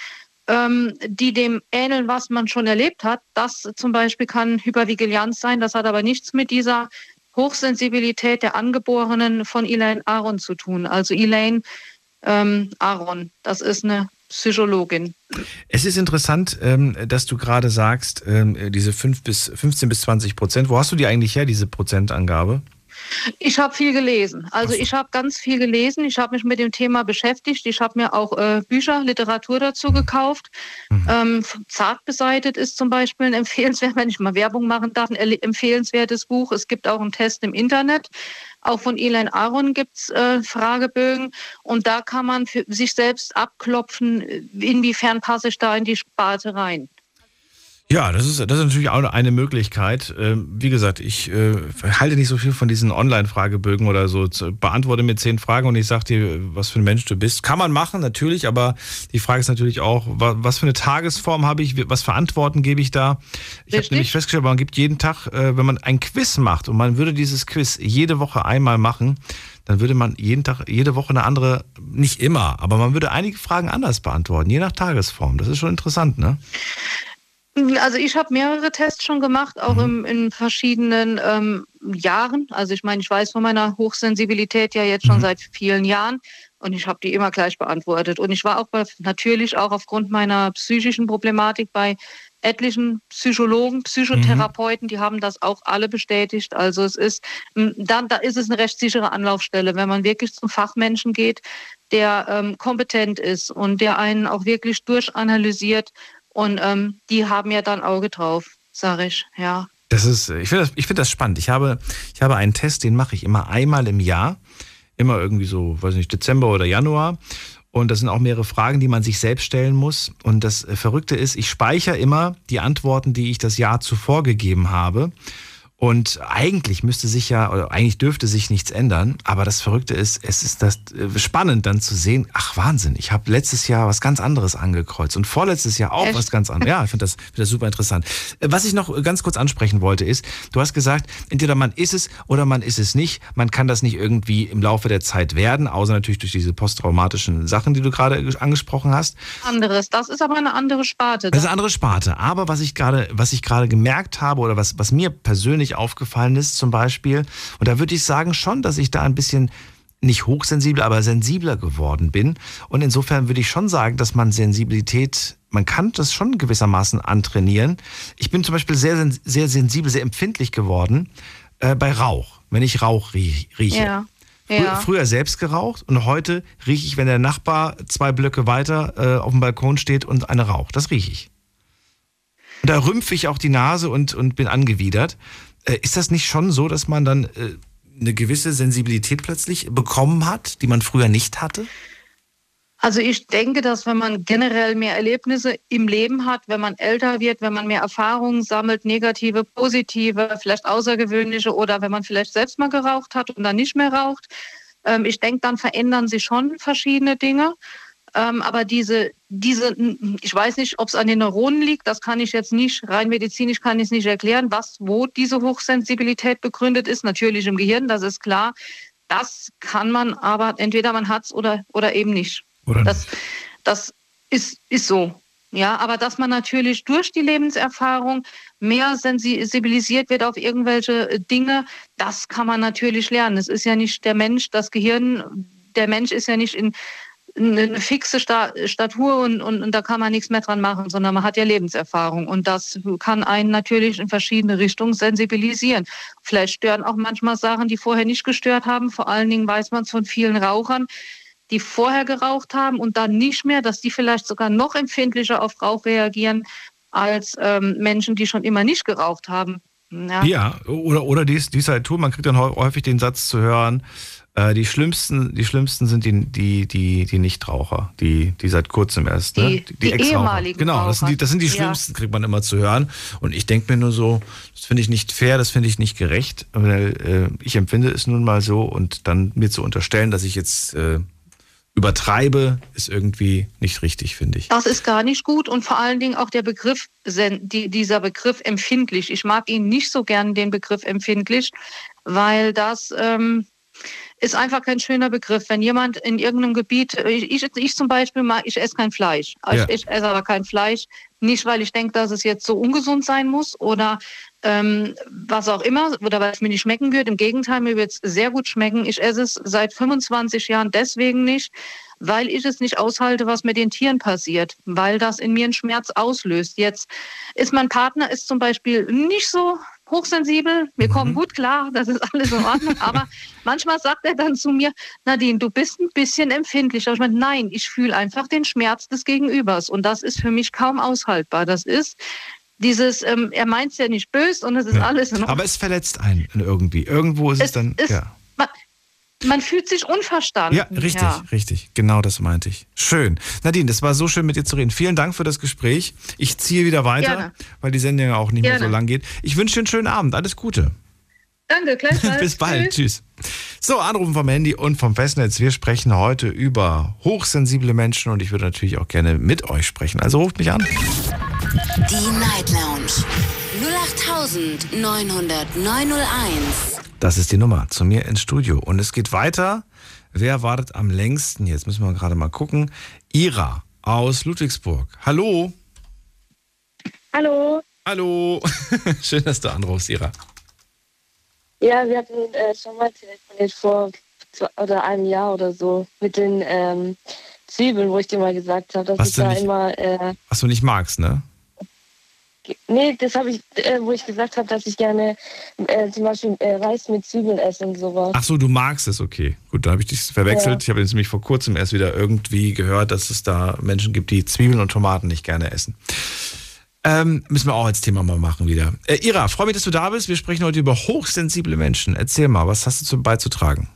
Q: ähm, die dem ähneln, was man schon erlebt hat, das zum Beispiel kann Hypervigilanz sein. Das hat aber nichts mit dieser Hochsensibilität der Angeborenen von Elaine Aaron zu tun. Also Elaine ähm, Aaron, das ist eine Psychologin.
C: Es ist interessant, ähm, dass du gerade sagst, ähm, diese 5 bis 15 bis 20 Prozent. Wo hast du die eigentlich her, diese Prozentangabe?
Q: Ich habe viel gelesen. Also ich habe ganz viel gelesen. Ich habe mich mit dem Thema beschäftigt. Ich habe mir auch äh, Bücher, Literatur dazu gekauft. Mhm. Ähm, Zart beseitet ist zum Beispiel ein empfehlenswert, wenn ich mal Werbung machen darf, ein empfehlenswertes Buch. Es gibt auch einen Test im Internet. Auch von Elaine Aaron gibt es äh, Fragebögen. Und da kann man für sich selbst abklopfen, inwiefern passe ich da in die Sparte rein.
C: Ja, das ist, das ist natürlich auch eine Möglichkeit. Ähm, wie gesagt, ich äh, halte nicht so viel von diesen Online-Fragebögen oder so. Beantworte mir zehn Fragen und ich sage dir, was für ein Mensch du bist. Kann man machen, natürlich, aber die Frage ist natürlich auch, was für eine Tagesform habe ich, was für Antworten gebe ich da? Ich habe nämlich festgestellt, man gibt jeden Tag, äh, wenn man ein Quiz macht und man würde dieses Quiz jede Woche einmal machen, dann würde man jeden Tag, jede Woche eine andere, nicht immer, aber man würde einige Fragen anders beantworten, je nach Tagesform. Das ist schon interessant, ne?
Q: Also ich habe mehrere Tests schon gemacht, auch mhm. im, in verschiedenen ähm, Jahren. Also ich meine, ich weiß von meiner Hochsensibilität ja jetzt schon mhm. seit vielen Jahren und ich habe die immer gleich beantwortet. Und ich war auch bei, natürlich auch aufgrund meiner psychischen Problematik bei etlichen Psychologen, Psychotherapeuten, mhm. die haben das auch alle bestätigt. Also es ist, dann, da ist es eine recht sichere Anlaufstelle, wenn man wirklich zum Fachmenschen geht, der ähm, kompetent ist und der einen auch wirklich durchanalysiert und ähm, die haben ja dann Auge drauf, sage ich, ja.
C: Das ist, ich finde das, find das spannend. Ich habe, ich habe einen Test, den mache ich immer einmal im Jahr. Immer irgendwie so, weiß nicht, Dezember oder Januar. Und das sind auch mehrere Fragen, die man sich selbst stellen muss. Und das Verrückte ist, ich speichere immer die Antworten, die ich das Jahr zuvor gegeben habe. Und eigentlich müsste sich ja, oder eigentlich dürfte sich nichts ändern. Aber das Verrückte ist, es ist das äh, spannend dann zu sehen, ach Wahnsinn, ich habe letztes Jahr was ganz anderes angekreuzt und vorletztes Jahr auch Echt? was ganz anderes. Ja, ich finde das, find das super interessant. Äh, was ich noch ganz kurz ansprechen wollte ist, du hast gesagt, entweder man ist es oder man ist es nicht. Man kann das nicht irgendwie im Laufe der Zeit werden, außer natürlich durch diese posttraumatischen Sachen, die du gerade angesprochen hast.
Q: Anderes, das ist aber eine andere Sparte.
C: Das ist eine andere Sparte. Aber was ich gerade, was ich gerade gemerkt habe oder was, was mir persönlich persönlich aufgefallen ist zum Beispiel. Und da würde ich sagen schon, dass ich da ein bisschen nicht hochsensibel, aber sensibler geworden bin. Und insofern würde ich schon sagen, dass man Sensibilität, man kann das schon gewissermaßen antrainieren. Ich bin zum Beispiel sehr, sehr sensibel, sehr empfindlich geworden äh, bei Rauch, wenn ich Rauch rieche. Ja. Ja. Früher selbst geraucht und heute rieche ich, wenn der Nachbar zwei Blöcke weiter äh, auf dem Balkon steht und eine raucht. Das rieche ich. Und da rümpfe ich auch die Nase und, und bin angewidert. Äh, ist das nicht schon so, dass man dann äh, eine gewisse Sensibilität plötzlich bekommen hat, die man früher nicht hatte?
Q: Also ich denke, dass wenn man generell mehr Erlebnisse im Leben hat, wenn man älter wird, wenn man mehr Erfahrungen sammelt, negative, positive, vielleicht außergewöhnliche oder wenn man vielleicht selbst mal geraucht hat und dann nicht mehr raucht, ähm, ich denke, dann verändern sich schon verschiedene Dinge. Ähm, aber diese, diese, ich weiß nicht, ob es an den Neuronen liegt, das kann ich jetzt nicht, rein medizinisch kann ich es nicht erklären, was, wo diese Hochsensibilität begründet ist. Natürlich im Gehirn, das ist klar. Das kann man aber, entweder man hat es oder, oder eben nicht. Oder das, nicht. das ist, ist so. Ja, aber dass man natürlich durch die Lebenserfahrung mehr sensibilisiert wird auf irgendwelche Dinge, das kann man natürlich lernen. Es ist ja nicht der Mensch, das Gehirn, der Mensch ist ja nicht in eine fixe Statur und, und, und, da kann man nichts mehr dran machen, sondern man hat ja Lebenserfahrung und das kann einen natürlich in verschiedene Richtungen sensibilisieren. Vielleicht stören auch manchmal Sachen, die vorher nicht gestört haben. Vor allen Dingen weiß man es von vielen Rauchern, die vorher geraucht haben und dann nicht mehr, dass die vielleicht sogar noch empfindlicher auf Rauch reagieren als ähm, Menschen, die schon immer nicht geraucht haben.
C: Ja, ja oder, oder dies, dies halt tun. Man kriegt dann häufig den Satz zu hören, äh, die schlimmsten, die schlimmsten sind die, die, die, die Nichtraucher, die, die seit kurzem erst,
Q: die, ne? Die, die, die ehemaligen
C: Genau, das sind die, das sind die schlimmsten, ja. kriegt man immer zu hören. Und ich denke mir nur so, das finde ich nicht fair, das finde ich nicht gerecht, weil äh, ich empfinde es nun mal so und dann mir zu unterstellen, dass ich jetzt äh, übertreibe, ist irgendwie nicht richtig, finde ich.
Q: Das ist gar nicht gut und vor allen Dingen auch der Begriff, dieser Begriff empfindlich. Ich mag ihn nicht so gern, den Begriff empfindlich, weil das ähm, ist einfach kein schöner Begriff. Wenn jemand in irgendeinem Gebiet, ich, ich, ich zum Beispiel mag, ich esse kein Fleisch. Ja. Ich, ich, esse aber kein Fleisch, nicht weil ich denke, dass es jetzt so ungesund sein muss oder ähm, was auch immer, oder weil es mir nicht schmecken wird. Im Gegenteil, mir wird es sehr gut schmecken. Ich esse es seit 25 Jahren deswegen nicht, weil ich es nicht aushalte, was mit den Tieren passiert, weil das in mir einen Schmerz auslöst. Jetzt ist mein Partner ist zum Beispiel nicht so hochsensibel, wir kommen mhm. gut klar, das ist alles in Ordnung. Aber manchmal sagt er dann zu mir, Nadine, du bist ein bisschen empfindlich. Aber ich meine, nein, ich fühle einfach den Schmerz des Gegenübers. Und das ist für mich kaum aushaltbar. Das ist dieses, ähm, er meint es ja nicht böse und es ist ja. alles in
C: Ordnung. Aber es verletzt einen irgendwie. Irgendwo ist es, es dann,
Q: ist,
C: ja.
Q: Man fühlt sich unverstanden.
C: Ja, richtig, richtig. Genau das meinte ich. Schön. Nadine, das war so schön mit dir zu reden. Vielen Dank für das Gespräch. Ich ziehe wieder weiter,
Q: Gerne.
C: weil die Sendung ja auch nicht mehr
Q: Gerne.
C: so lang geht. Ich wünsche dir einen schönen Abend. Alles Gute.
Q: Danke, gleichfalls.
C: Bis bald. Tschüss. So, Anrufen vom Handy und vom Festnetz. Wir sprechen heute über hochsensible Menschen und ich würde natürlich auch gerne mit euch sprechen. Also ruft mich an.
B: Die Night Lounge 0890901.
C: Das ist die Nummer zu mir ins Studio. Und es geht weiter. Wer wartet am längsten? Jetzt müssen wir gerade mal gucken. Ira aus Ludwigsburg. Hallo.
R: Hallo.
C: Hallo. Schön, dass du anrufst, Ira.
R: Ja, wir hatten äh, schon mal telefoniert vor zwei, oder einem Jahr oder so mit den ähm, Zwiebeln, wo ich dir mal gesagt habe, dass
C: Was
R: ich da
C: nicht-
R: immer. Äh,
C: Was du nicht magst, ne?
R: Nee, das habe ich, äh, wo ich gesagt habe, dass ich gerne äh, zum Beispiel äh, Reis mit Zwiebeln esse und sowas.
C: Ach so, du magst es, okay. Gut, da habe ich dich verwechselt.
R: Ja.
C: Ich habe jetzt nämlich vor kurzem erst wieder irgendwie gehört, dass es da Menschen gibt, die Zwiebeln und Tomaten nicht gerne essen. Ähm, müssen wir auch als Thema mal machen wieder. Äh, Ira, freue mich, dass du da bist. Wir sprechen heute über hochsensible Menschen. Erzähl mal, was hast du zu beizutragen?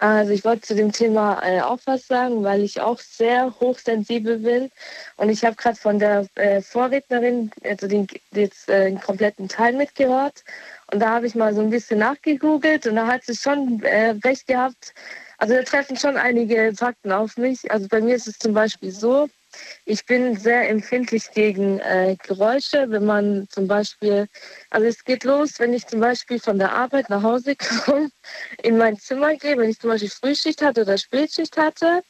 R: Also ich wollte zu dem Thema äh, auch was sagen, weil ich auch sehr hochsensibel bin. Und ich habe gerade von der äh, Vorrednerin also den, jetzt äh, den kompletten Teil mitgehört. Und da habe ich mal so ein bisschen nachgegoogelt und da hat sie schon äh, recht gehabt. Also da treffen schon einige Fakten auf mich. Also bei mir ist es zum Beispiel so, ich bin sehr empfindlich gegen äh, Geräusche, wenn man zum Beispiel, also es geht los, wenn ich zum Beispiel von der Arbeit nach Hause komme, in mein Zimmer gehe, wenn ich zum Beispiel Frühschicht hatte oder Spätschicht hatte,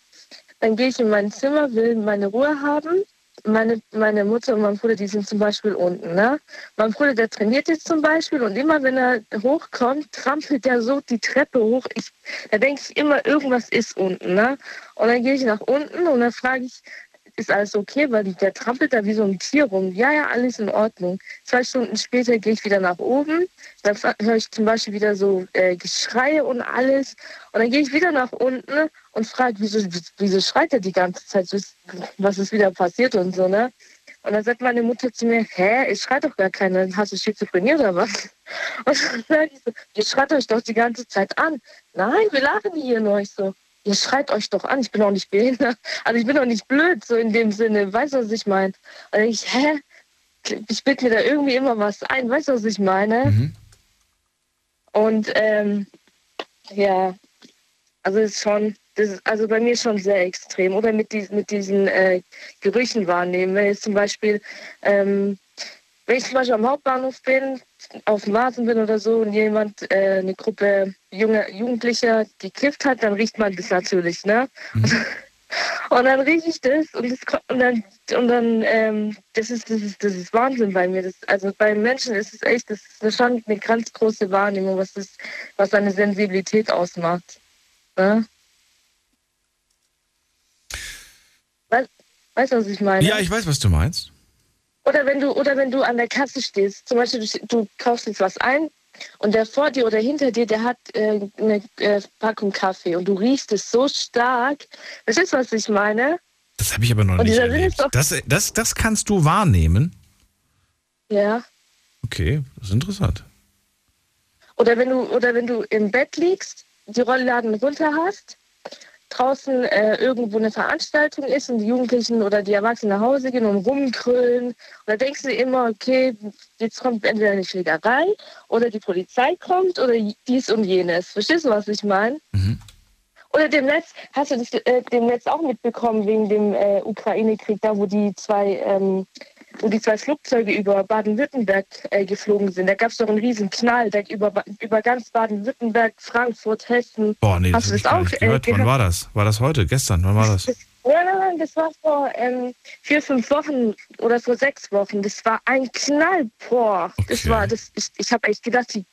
R: dann gehe ich in mein Zimmer, will meine Ruhe haben. Meine, meine Mutter und mein Bruder, die sind zum Beispiel unten. Ne? Mein Bruder, der trainiert jetzt zum Beispiel und immer wenn er hochkommt, trampelt er so die Treppe hoch. Ich, da denke ich immer, irgendwas ist unten. Ne? Und dann gehe ich nach unten und dann frage ich, ist alles okay, weil der trampelt da wie so ein Tier rum. Ja, ja, alles in Ordnung. Zwei Stunden später gehe ich wieder nach oben. Dann höre ich zum Beispiel wieder so äh, Geschreie und alles. Und dann gehe ich wieder nach unten und frage, wieso, wieso schreit er die ganze Zeit? Was- ist wieder passiert und so, ne? Und dann sagt meine Mutter zu mir, hä, ich schreit doch gar keiner. Hast du Schizophrenie oder was? Und dann sage ich so, ihr schreit euch doch die ganze Zeit an. Nein, wir lachen hier nur. Ich so, ihr schreit euch doch an, ich bin auch nicht behindert. Also ich bin auch nicht blöd, so in dem Sinne. Weißt du, was ich meine? Und denk ich, hä? Ich bild mir da irgendwie immer was ein. Weißt du, was ich meine? Und ähm, ja, also ist schon, das ist also bei mir schon sehr extrem. Oder mit, dies, mit diesen äh, Gerüchen wahrnehmen. Wenn jetzt zum Beispiel, ähm, wenn ich zum Beispiel am Hauptbahnhof bin, auf dem Vasen bin oder so und jemand, äh, eine Gruppe junge Jugendlicher gekifft hat, dann riecht man das natürlich, ne? Und dann rieche ich das und, das, und dann, und dann ähm, das, ist, das, ist, das ist Wahnsinn bei mir. Das, also bei Menschen ist es echt, das ist schon eine ganz große Wahrnehmung, was, das, was seine Sensibilität ausmacht. Ne? Weißt du, was ich meine?
C: Ja, ich weiß, was du meinst.
R: Oder wenn du oder wenn du an der Kasse stehst, zum Beispiel du, du kaufst jetzt was ein und der vor dir oder hinter dir, der hat äh, eine äh, Packung Kaffee und du riechst es so stark. Verstehst du, was ich meine?
C: Das habe ich aber noch
R: Und
C: nicht erlebt.
R: ist
C: Das, das, das kannst du wahrnehmen.
R: Ja.
C: Okay, das ist interessant.
R: Oder wenn du oder wenn du im Bett liegst, die Rollladen runter hast, draußen äh, irgendwo eine Veranstaltung ist und die Jugendlichen oder die Erwachsenen nach Hause gehen und rumkrüllen. Und da denkst du immer, okay, jetzt kommt entweder eine Schlägerei oder die Polizei kommt oder dies und jenes. Verstehst du, was ich meine? Oder demnächst, hast du das äh, demnächst auch mitbekommen wegen dem äh, Ukraine-Krieg, da wo die zwei, ähm, wo die zwei Flugzeuge über Baden-Württemberg äh, geflogen sind. Da gab es doch einen riesen Knall da über, über ganz Baden-Württemberg, Frankfurt, Hessen.
C: Boah, nee, das
R: hast
C: habe
R: du
C: ich
R: das
C: gar
R: auch äh,
C: gehört. Wann
R: gehört?
C: war das? War das heute? Gestern? Wann war das?
R: Nein, nein, nein, das war vor ähm, vier, fünf Wochen oder vor sechs Wochen. Das war ein Knall. Boah, das war, das, ich, ich habe echt gedacht, die,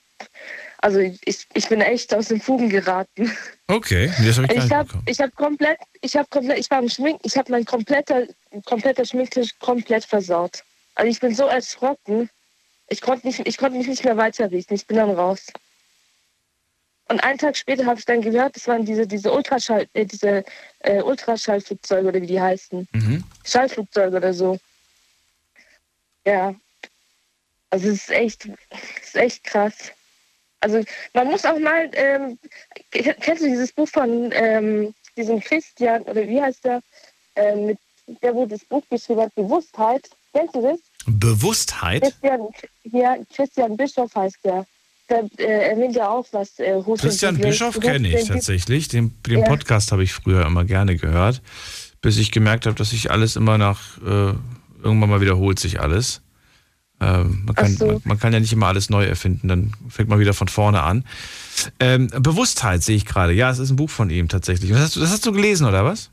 R: also ich, ich bin echt aus den Fugen geraten.
C: Okay, das habe ich
R: Ich habe ich hab komplett, ich habe komplett, ich war am Schminken, ich habe mein kompletter, kompletter Schminktisch komplett versaut. Also ich bin so erschrocken, ich konnte nicht, ich konnte mich nicht mehr weiterriechen. Ich bin dann raus. Und einen Tag später habe ich dann gehört, das waren diese, diese Ultraschall, äh, diese äh, Ultraschallflugzeuge oder wie die heißen.
C: Mhm.
R: Schallflugzeuge oder so. Ja. Also es ist echt, es ist echt krass. Also man muss auch mal, ähm, kennst du dieses Buch von ähm, diesem Christian, oder wie heißt der, ähm, mit, der wo das Buch geschrieben hat, Bewusstheit. Kennst du das?
C: Bewusstheit?
R: Christian, ja, Christian Bischof heißt der. Der äh, erwähnt ja auch was. Äh,
C: Christian Bischof kenne ich tatsächlich. Den, den ja. Podcast habe ich früher immer gerne gehört, bis ich gemerkt habe, dass sich alles immer nach, äh, irgendwann mal wiederholt sich alles. Ähm, man, kann, so. man, man, kann ja nicht immer alles neu erfinden, dann fängt man wieder von vorne an. Ähm, Bewusstheit sehe ich gerade. Ja, es ist ein Buch von ihm tatsächlich. Das hast du, das hast du gelesen, oder was?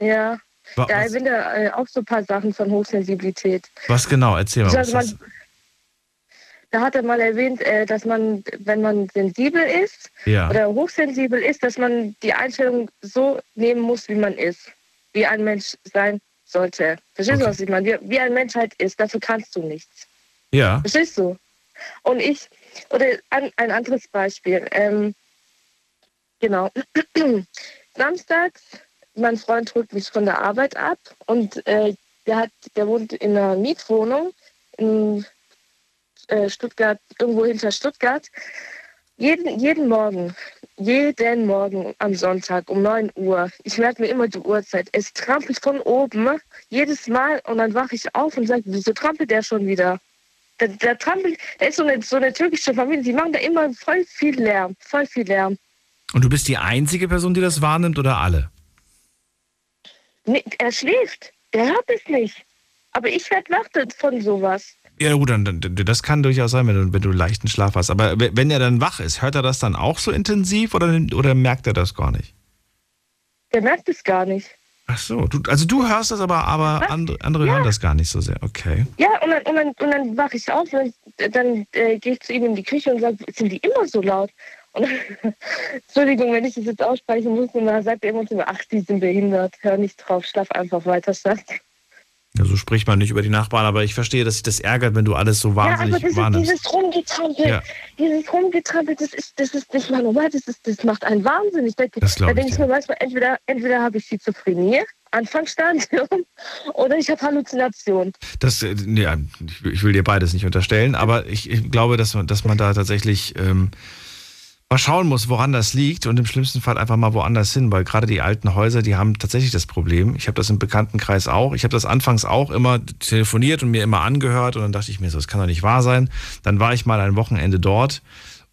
R: Ja. Was? Ja, ich finde äh, auch so ein paar Sachen von Hochsensibilität.
C: Was genau? Erzähl mal. Also
R: man, da hat er mal erwähnt, äh, dass man, wenn man sensibel ist ja. oder hochsensibel ist, dass man die Einstellung so nehmen muss, wie man ist. Wie ein Mensch sein sollte. Verstehst okay. du, was ich meine? Wie, wie ein Mensch halt ist, dafür kannst du nichts.
C: Ja.
R: Verstehst du? Und ich, oder ein, ein anderes Beispiel. Ähm, genau. Samstags, mein Freund holt mich von der Arbeit ab und äh, der, hat, der wohnt in einer Mietwohnung in äh, Stuttgart, irgendwo hinter Stuttgart. Jeden, jeden Morgen, jeden Morgen am Sonntag um 9 Uhr, ich merke mir immer die Uhrzeit, es trampelt von oben, jedes Mal und dann wache ich auf und sage, wieso trampelt der schon wieder? Der, der trampelt, da ist so eine, so eine türkische Familie, die machen da immer voll viel Lärm, voll viel Lärm.
C: Und du bist die einzige Person, die das wahrnimmt oder alle?
R: Nee, er schläft, er hört es nicht. Aber ich werde wach von sowas.
C: Ja, gut, dann, das kann durchaus sein, wenn du, wenn du leichten Schlaf hast. Aber wenn er dann wach ist, hört er das dann auch so intensiv oder, oder merkt er das gar nicht?
R: Der merkt es gar nicht.
C: Ach so, du, also du hörst das aber, aber andere, andere ja. hören das gar nicht so sehr. Okay.
R: Ja, und dann, und dann, und dann wache ich auf und dann äh, gehe ich zu ihm in die Küche und sage, sind die immer so laut? Und Entschuldigung, wenn ich das jetzt aussprechen muss, und dann sagt er immer zu mir, ach, die sind behindert, hör nicht drauf, schlaf einfach weiter, Schatz.
C: Ja, so spricht man nicht über die Nachbarn, aber ich verstehe, dass sich das ärgert, wenn du alles so wahnsinnig ja, aber das
R: wahrnimmst. Ist dieses Rumgetrampel, ja. dieses Rumgetrampel, das ist, das ist nicht mal normal, das, ist, das macht einen Wahnsinn. Ich denke, da denke ich mir manchmal, entweder, entweder habe ich Schizophrenie, Anfangsstadium, oder ich habe Halluzinationen.
C: Das, äh, ja, ich will dir beides nicht unterstellen, aber ich, ich glaube, dass man, dass man da tatsächlich ähm, mal schauen muss, woran das liegt und im schlimmsten Fall einfach mal woanders hin, weil gerade die alten Häuser, die haben tatsächlich das Problem. Ich habe das im Bekanntenkreis auch. Ich habe das anfangs auch immer telefoniert und mir immer angehört und dann dachte ich mir so, das kann doch nicht wahr sein. Dann war ich mal ein Wochenende dort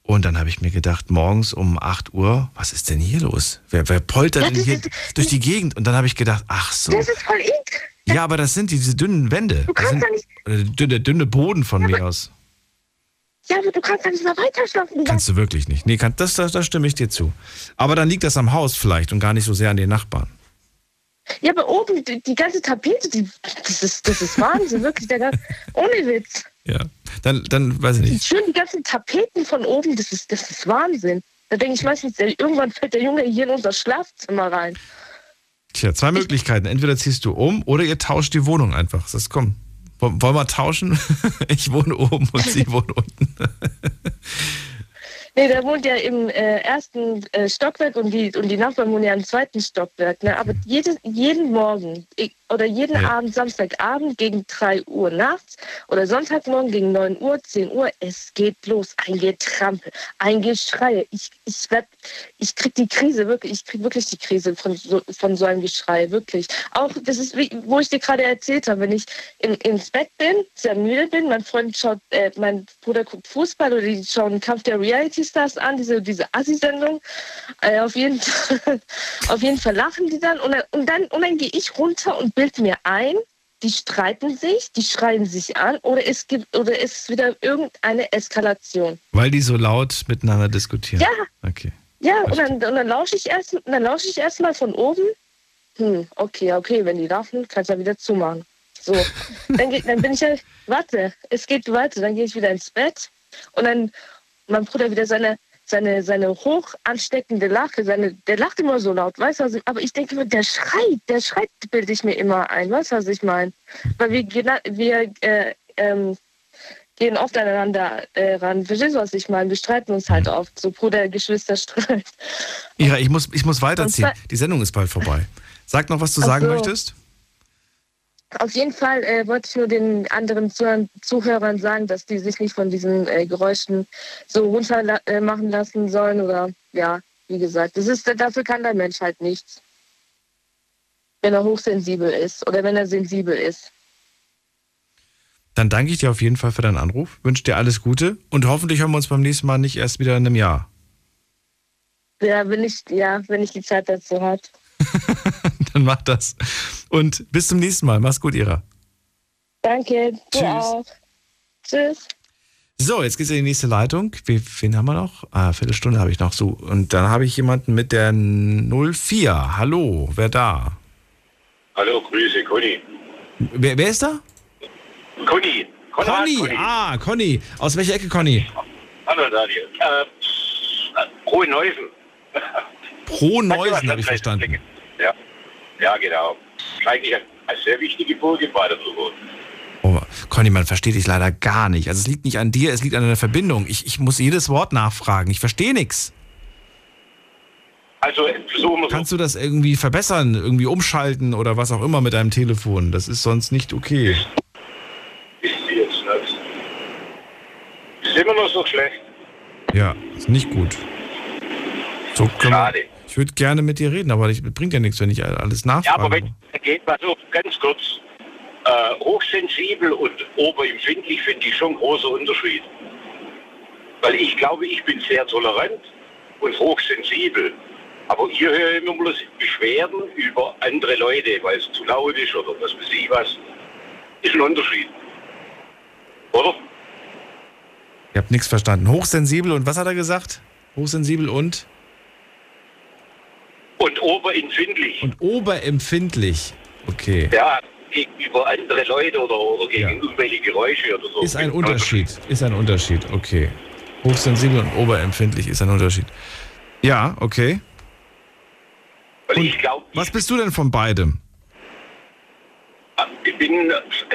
C: und dann habe ich mir gedacht, morgens um 8 Uhr, was ist denn hier los? Wer, wer poltert denn hier durch die Gegend? Und dann habe ich gedacht, ach so.
R: Das ist voll
C: ich. Ja, aber das sind diese dünnen Wände. Du kannst das sind, nicht. Dünne, dünne Boden von ja, mir aus.
R: Ja, aber du kannst ja nicht mehr weiter schlafen.
C: Kannst du wirklich nicht. Nee, kann, das, das, das stimme ich dir zu. Aber dann liegt das am Haus vielleicht und gar nicht so sehr an den Nachbarn.
R: Ja, aber oben, die, die ganze Tapete, die, das, ist, das ist Wahnsinn, wirklich. Der, ohne Witz.
C: Ja, dann, dann weiß ich nicht.
R: Schön, die ganzen Tapeten von oben, das ist, das ist Wahnsinn. Da denke ich meistens, irgendwann fällt der Junge hier in unser Schlafzimmer rein.
C: Tja, zwei Möglichkeiten. Entweder ziehst du um oder ihr tauscht die Wohnung einfach. Das kommt. Wollen wir tauschen? Ich wohne oben und Sie wohnen unten.
R: Nee, der wohnt ja im äh, ersten äh, Stockwerk und die, und die Nachbarn wohnen ja im zweiten Stockwerk. Ne? Aber jede, jeden Morgen ich, oder jeden ja. Abend, Samstagabend gegen 3 Uhr nachts oder Sonntagmorgen gegen 9 Uhr, 10 Uhr, es geht los. Ein Getrampel, ein Geschrei. Ich, ich, werd, ich krieg die Krise, wirklich, ich krieg wirklich die Krise von so, von so einem Geschrei, wirklich. Auch, das ist, wo ich dir gerade erzählt habe, wenn ich in, ins Bett bin, sehr müde bin, mein Freund schaut, äh, mein Bruder guckt Fußball oder die schauen Kampf der Reality Stars an, diese, diese Assi-Sendung. Äh, auf, jeden Fall, auf jeden Fall lachen die dann und dann, und dann, und dann gehe ich runter und bilde mir ein, die streiten sich, die schreien sich an oder es gibt oder es ist wieder irgendeine Eskalation.
C: Weil die so laut miteinander diskutieren.
R: Ja.
C: Okay.
R: Ja, und dann, und dann lausche ich erst, dann lausche ich erstmal von oben. Hm, okay, okay, wenn die laufen, kannst du ja wieder zumachen. So, dann, dann bin ich ja, warte, es geht weiter, dann gehe ich wieder ins Bett und dann mein Bruder wieder seine, seine, seine hoch ansteckende Lache, seine, der lacht immer so laut, weißt du, also, aber ich denke immer, der schreit, der schreit, bilde ich mir immer ein, weißt du, was ich meine? Weil wir, wir äh, ähm, gehen oft aneinander äh, ran. Verstehst du, was ich meine? Wir streiten uns halt oft, so Bruder, Geschwister streit.
C: Ja, ich muss, ich muss weiterziehen. Die Sendung ist bald vorbei. Sag noch, was du sagen so. möchtest.
R: Auf jeden Fall äh, wollte ich nur den anderen Zuh Zuhörern sagen, dass die sich nicht von diesen äh, Geräuschen so runter äh, machen lassen sollen oder ja, wie gesagt, das ist, dafür kann der Mensch halt nichts. Wenn er hochsensibel ist oder wenn er sensibel ist.
C: Dann danke ich dir auf jeden Fall für deinen Anruf, wünsche dir alles Gute und hoffentlich hören wir uns beim nächsten Mal nicht erst wieder in einem Jahr.
R: Ja, wenn ich, ja, wenn ich die Zeit dazu hat.
C: Dann mach das. Und bis zum nächsten Mal. Mach's gut, Ira.
R: Danke, du
C: Tschüss.
R: auch. Tschüss.
C: So, jetzt geht's in die nächste Leitung. Wie, wen haben wir noch? Ah, Viertelstunde habe ich noch so. Und dann habe ich jemanden mit der 04. Hallo, wer da?
S: Hallo, Grüße, Conny.
C: Wer, wer ist da?
S: Conny. Konrad,
C: Conny. Ah, Conny. Aus welcher Ecke, Conny?
S: Hallo, Daniel. Äh, Neusen.
C: Pro Neusen habe ich verstanden.
S: Ja, genau. Eigentlich eine sehr wichtige Burg in Baden-Württemberg.
C: Oh, Conny, man versteht dich leider gar nicht. Also es liegt nicht an dir, es liegt an der Verbindung. Ich, ich muss jedes Wort nachfragen. Ich verstehe nichts.
S: Also versuchen wir
C: Kannst du das irgendwie verbessern, irgendwie umschalten oder was auch immer mit deinem Telefon? Das ist sonst nicht okay.
S: Ist jetzt nicht. Ist immer noch so schlecht.
C: Ja, ist nicht gut. So können wir,
S: Schade.
C: Ich würde gerne mit dir reden, aber das bringt ja nichts, wenn ich alles
S: Ja,
C: nachfrage.
S: aber wenn geht, mal so ganz kurz. Äh, hochsensibel und oberempfindlich finde ich schon großer Unterschied. Weil ich glaube, ich bin sehr tolerant und hochsensibel. Aber hier höre ich immer bloß Beschwerden über andere Leute, weil es zu laut ist oder was weiß ich was. Ist ein Unterschied. Oder?
C: Ich habe nichts verstanden. Hochsensibel und was hat er gesagt? Hochsensibel und?
S: Und oberempfindlich.
C: Und oberempfindlich. Okay.
S: Ja, gegenüber andere Leute oder, oder gegen irgendwelche Geräusche oder so.
C: Ist ein Unterschied. Ist ein Unterschied. Okay. Hochsensibel und oberempfindlich ist ein Unterschied. Ja, okay.
S: Glaube,
C: Was bist du denn von beidem?
S: ich bin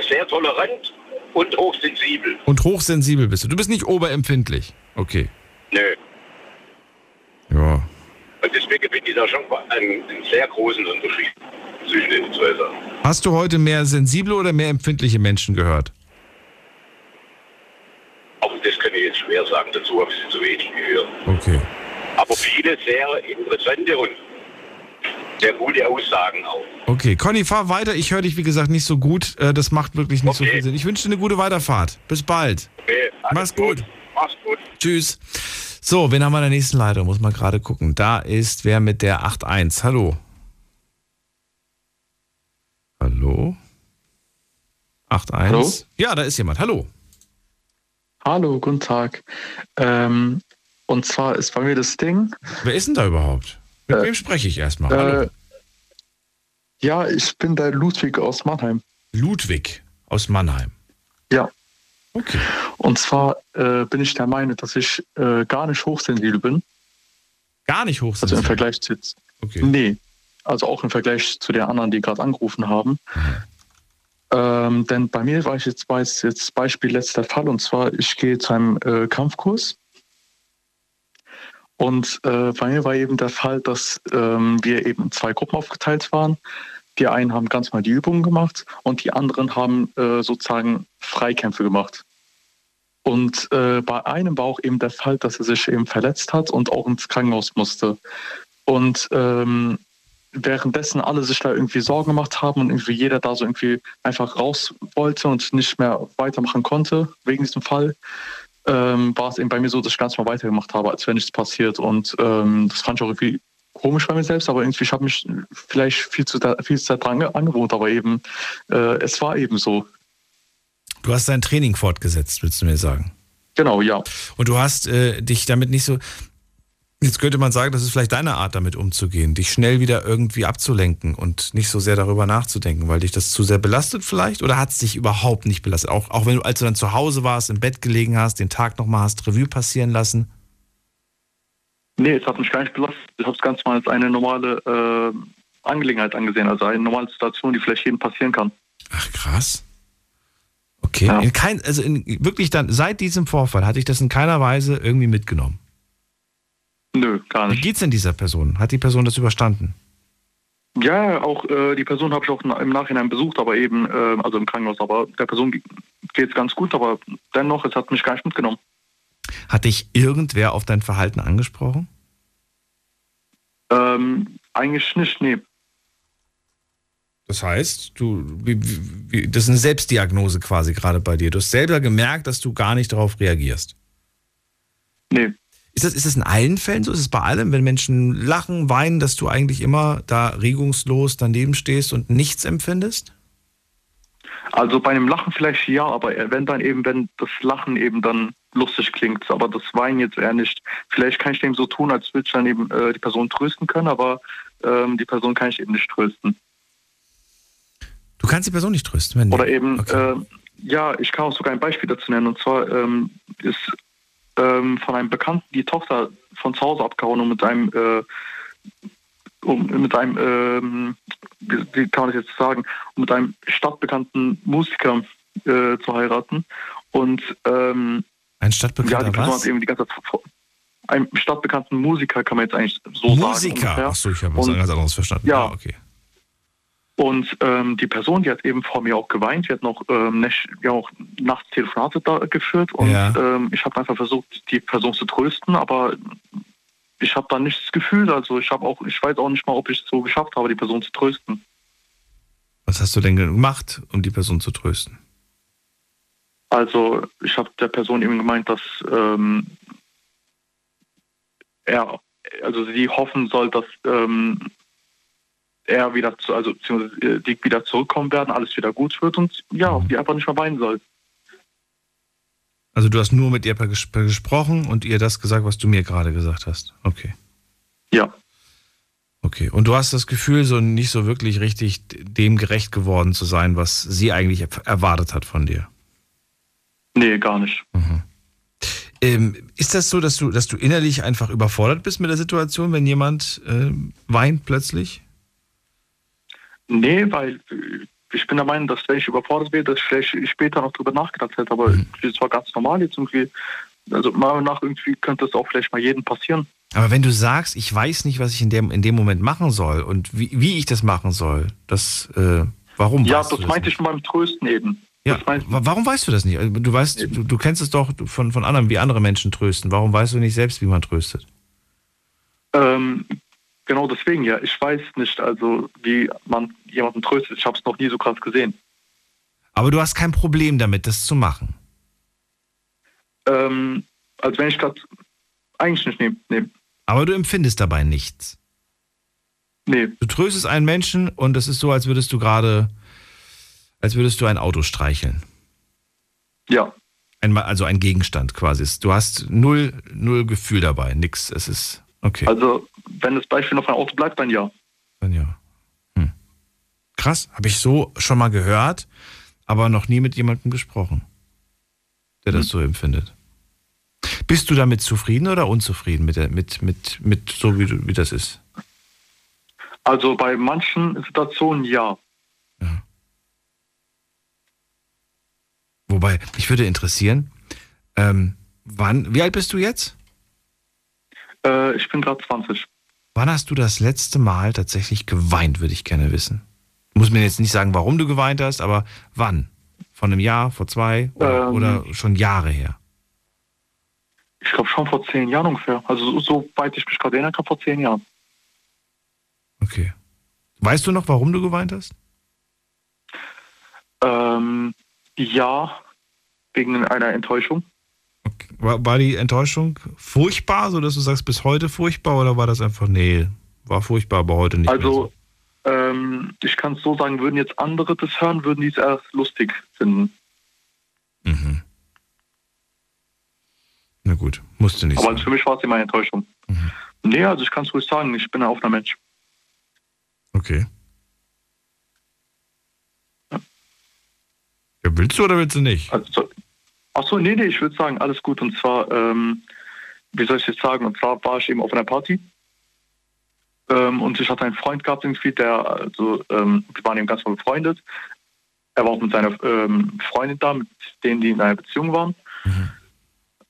S: sehr tolerant und hochsensibel.
C: Und hochsensibel bist du. Du bist nicht oberempfindlich. Okay.
S: Nö.
C: Ja.
S: Und deswegen finde ich da schon einen, einen sehr großen Unterschied zwischen den zwei Sachen.
C: Hast du heute mehr sensible oder mehr empfindliche Menschen gehört?
S: Auch das kann ich jetzt schwer sagen, dazu habe ich sie zu wenig gehört.
C: Okay.
S: Aber viele sehr interessante und sehr gute Aussagen auch.
C: Okay, Conny, fahr weiter. Ich höre dich, wie gesagt, nicht so gut. Äh, Das macht wirklich nicht so viel Sinn. Ich wünsche dir eine gute Weiterfahrt. Bis bald.
S: Okay,
C: Mach's gut.
S: Mach's gut.
C: Tschüss. So, wen haben wir in der nächsten Leitung? Muss man gerade gucken. Da ist wer mit der 8.1. Hallo. Hallo? 8.1.
T: Hallo?
C: Ja, da ist jemand. Hallo.
T: Hallo, guten Tag. Ähm, und zwar ist bei mir das Ding.
C: Wer ist denn da überhaupt? Mit wem spreche ich erstmal? Hallo.
T: Äh, ja, ich bin der Ludwig aus Mannheim.
C: Ludwig aus Mannheim.
T: Ja.
C: Okay.
T: Und zwar äh, bin ich der Meinung, dass ich äh, gar nicht hochsensibel bin.
C: Gar nicht
T: Also
C: hochsensibel?
T: im Vergleich zu jetzt.
C: Okay.
T: Nee. Also auch im Vergleich zu den anderen, die gerade angerufen haben. Ähm, denn bei mir war ich jetzt, weiß jetzt Beispiel letzter Fall und zwar, ich gehe zu einem äh, Kampfkurs. Und äh, bei mir war eben der Fall, dass ähm, wir eben in zwei Gruppen aufgeteilt waren. Die einen haben ganz mal die Übungen gemacht und die anderen haben äh, sozusagen Freikämpfe gemacht. Und äh, bei einem war auch eben der Fall, dass er sich eben verletzt hat und auch ins Krankenhaus musste. Und ähm, währenddessen alle sich da irgendwie Sorgen gemacht haben und irgendwie jeder da so irgendwie einfach raus wollte und nicht mehr weitermachen konnte wegen diesem Fall, ähm, war es eben bei mir so, dass ich ganz mal weitergemacht habe, als wenn nichts passiert. Und ähm, das fand ich auch irgendwie komisch bei mir selbst, aber irgendwie, ich habe mich vielleicht viel zu, viel zu dran angewohnt, aber eben, äh, es war eben so.
C: Du hast dein Training fortgesetzt, willst du mir sagen?
T: Genau, ja.
C: Und du hast äh, dich damit nicht so. Jetzt könnte man sagen, das ist vielleicht deine Art, damit umzugehen, dich schnell wieder irgendwie abzulenken und nicht so sehr darüber nachzudenken, weil dich das zu sehr belastet vielleicht? Oder hat es dich überhaupt nicht belastet? Auch, auch wenn du, als du dann zu Hause warst, im Bett gelegen hast, den Tag nochmal hast Revue passieren lassen?
T: Nee, es hat mich gar nicht belastet. Ich habe es ganz mal als eine normale äh, Angelegenheit angesehen, also eine normale Situation, die vielleicht jedem passieren kann.
C: Ach, krass. Okay. In kein, also in, wirklich dann, seit diesem Vorfall hatte ich das in keiner Weise irgendwie mitgenommen.
T: Nö, gar nicht.
C: Wie geht's denn dieser Person? Hat die Person das überstanden?
T: Ja, auch äh, die Person habe ich auch im Nachhinein besucht, aber eben, äh, also im Krankenhaus, aber der Person geht es ganz gut, aber dennoch, es hat mich gar nicht mitgenommen.
C: Hat dich irgendwer auf dein Verhalten angesprochen?
T: Ähm, eigentlich nicht, nee.
C: Das heißt, du, wie, wie, das ist eine Selbstdiagnose quasi gerade bei dir. Du hast selber gemerkt, dass du gar nicht darauf reagierst.
T: Nee.
C: Ist das, ist das in allen Fällen so? Ist es bei allem, wenn Menschen lachen, weinen, dass du eigentlich immer da regungslos daneben stehst und nichts empfindest?
T: Also bei einem Lachen vielleicht ja, aber wenn dann eben, wenn das Lachen eben dann lustig klingt, aber das Weinen jetzt eher nicht. Vielleicht kann ich dem so tun, als würde ich dann eben äh, die Person trösten können, aber ähm, die Person kann ich eben nicht trösten.
C: Du kannst die Person nicht trösten, wenn
T: Oder eben, okay. äh, ja, ich kann auch sogar ein Beispiel dazu nennen. Und zwar ähm, ist ähm, von einem Bekannten die Tochter von zu Hause abgehauen und mit einem, äh, um, mit einem, ähm, wie, kann man das jetzt sagen, um mit einem stadtbekannten Musiker äh, zu heiraten. Und ähm,
C: ein stadtbekannter
T: ja, die Person
C: was?
T: eben die ganze Zeit einen stadtbekannten Musiker kann man jetzt eigentlich so
C: Musiker.
T: sagen.
C: Musiker? Achso, ich habe was ganz anderes verstanden.
T: Ja,
C: ah, okay.
T: Und ähm, die Person, die hat eben vor mir auch geweint, die hat noch, ähm, ja, auch nachts Telefonate da geführt und
C: Ja.
T: ähm, ich habe einfach versucht, die Person zu trösten, aber ich habe da nichts gefühlt. Also ich habe auch, ich weiß auch nicht mal, ob ich es so geschafft habe, die Person zu trösten.
C: Was hast du denn gemacht, um die Person zu trösten?
T: Also ich habe der Person eben gemeint, dass ähm, er, also sie hoffen soll, dass ähm, er wieder zu, also beziehungsweise äh, die wieder zurückkommen werden, alles wieder gut wird und ja, die einfach nicht mehr weinen soll.
C: Also du hast nur mit ihr ges gesprochen und ihr das gesagt, was du mir gerade gesagt hast. Okay.
T: Ja.
C: Okay. Und du hast das Gefühl, so nicht so wirklich richtig dem gerecht geworden zu sein, was sie eigentlich erwartet hat von dir.
T: Nee, gar nicht.
C: Ähm, ist das so, dass du, dass du innerlich einfach überfordert bist mit der Situation, wenn jemand äh, weint plötzlich?
T: Nee, weil äh, ich bin der Meinung, dass wenn ich überfordert wäre, dass ich vielleicht später noch drüber nachgedacht hätte, aber das war ganz normal jetzt irgendwie. Also mal nach irgendwie könnte es auch vielleicht mal jedem passieren.
C: Aber wenn du sagst, ich weiß nicht, was ich in dem, in dem Moment machen soll und wie, wie ich das machen soll, das, äh, warum
T: ja,
C: weißt
T: das
C: das
T: meinte ich beim Trösten eben.
C: Ja, wa- warum weißt du das nicht? Du weißt, du, du kennst es doch von, von anderen, wie andere Menschen trösten. Warum weißt du nicht selbst, wie man tröstet?
T: Ähm, genau deswegen ja. Ich weiß nicht, also wie man jemanden tröstet. Ich habe es noch nie so krass gesehen.
C: Aber du hast kein Problem damit, das zu machen.
T: Ähm, als wenn ich gerade eigentlich nicht nehme. Nee.
C: Aber du empfindest dabei nichts.
T: Nee.
C: Du tröstest einen Menschen und es ist so, als würdest du gerade, als würdest du ein Auto streicheln.
T: Ja.
C: Ein, also ein Gegenstand quasi. Du hast null, null Gefühl dabei, nix. Es ist okay.
T: Also wenn das Beispiel noch ein Auto bleibt, dann ja.
C: Dann ja. Hm. Krass, habe ich so schon mal gehört, aber noch nie mit jemandem gesprochen, der das so empfindet. Bist du damit zufrieden oder unzufrieden mit, der, mit, mit, mit so wie, du, wie das ist?
T: Also bei manchen Situationen ja.
C: Wobei, mich würde interessieren, ähm, wann, wie alt bist du jetzt?
T: Äh, ich bin gerade 20.
C: Wann hast du das letzte Mal tatsächlich geweint, würde ich gerne wissen. Du musst mir jetzt nicht sagen, warum du geweint hast, aber wann? Von einem Jahr, vor zwei oder,
T: Ähm.
C: oder schon Jahre her?
T: Ich glaube schon vor zehn Jahren ungefähr. Also so, so weit ich mich gerade erinnern kann, vor zehn Jahren.
C: Okay. Weißt du noch, warum du geweint hast?
T: Ähm, ja, wegen einer Enttäuschung.
C: War, war die Enttäuschung furchtbar, so dass du sagst, bis heute furchtbar oder war das einfach, nee, war furchtbar, aber heute nicht mehr so?
T: Also, ähm, ich kann es so sagen, würden jetzt andere das hören, würden die es erst lustig finden.
C: Na gut, musste nicht
T: Aber
C: sein.
T: für mich war es immer eine Enttäuschung. Nee, also ich kann es ruhig sagen, ich bin ein offener Mensch.
C: Okay. Ja, willst du oder willst du nicht?
T: Also, Achso, nee, nee, ich würde sagen, alles gut. Und zwar, ähm, wie soll ich jetzt sagen, und zwar war ich eben auf einer Party. Ähm, und ich hatte einen Freund gehabt irgendwie, der, also, ähm, wir waren eben ganz mal befreundet. Er war auch mit seiner ähm, Freundin da, mit denen, die in einer Beziehung waren.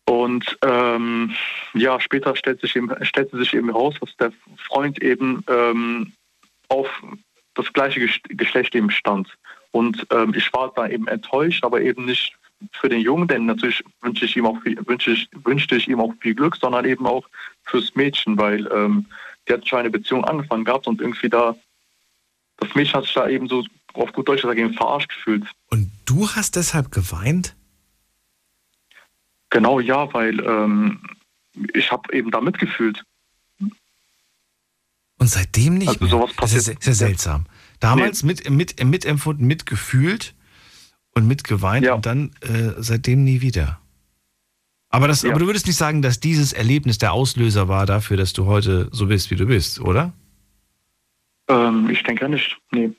T: Und ähm, ja, später stellt sich eben, stellte sich eben heraus, dass der Freund eben ähm, auf das gleiche Geschlecht eben stand. Und ähm, ich war da eben enttäuscht, aber eben nicht für den Jungen, denn natürlich wünsche ich ihm auch viel, wünsche ich, wünschte ich ihm auch viel Glück, sondern eben auch fürs Mädchen, weil ähm, die hat schon eine Beziehung angefangen gehabt und irgendwie da, das Mädchen hat sich da eben so auf gut Deutsch gesagt eben verarscht gefühlt.
C: Und du hast deshalb geweint?
T: Genau, ja, weil ähm, ich habe eben da mitgefühlt.
C: Und seitdem nicht
T: also? Sowas
C: das ist sehr, sehr seltsam. Damals
T: Nee.
C: mit, mit, mitempfunden, mitgefühlt und mitgeweint und dann äh, seitdem nie wieder. Aber, das, aber du würdest nicht sagen, dass dieses Erlebnis der Auslöser war dafür, dass du heute so bist, wie du bist, oder?
T: Ähm, ich denke nicht. Nee.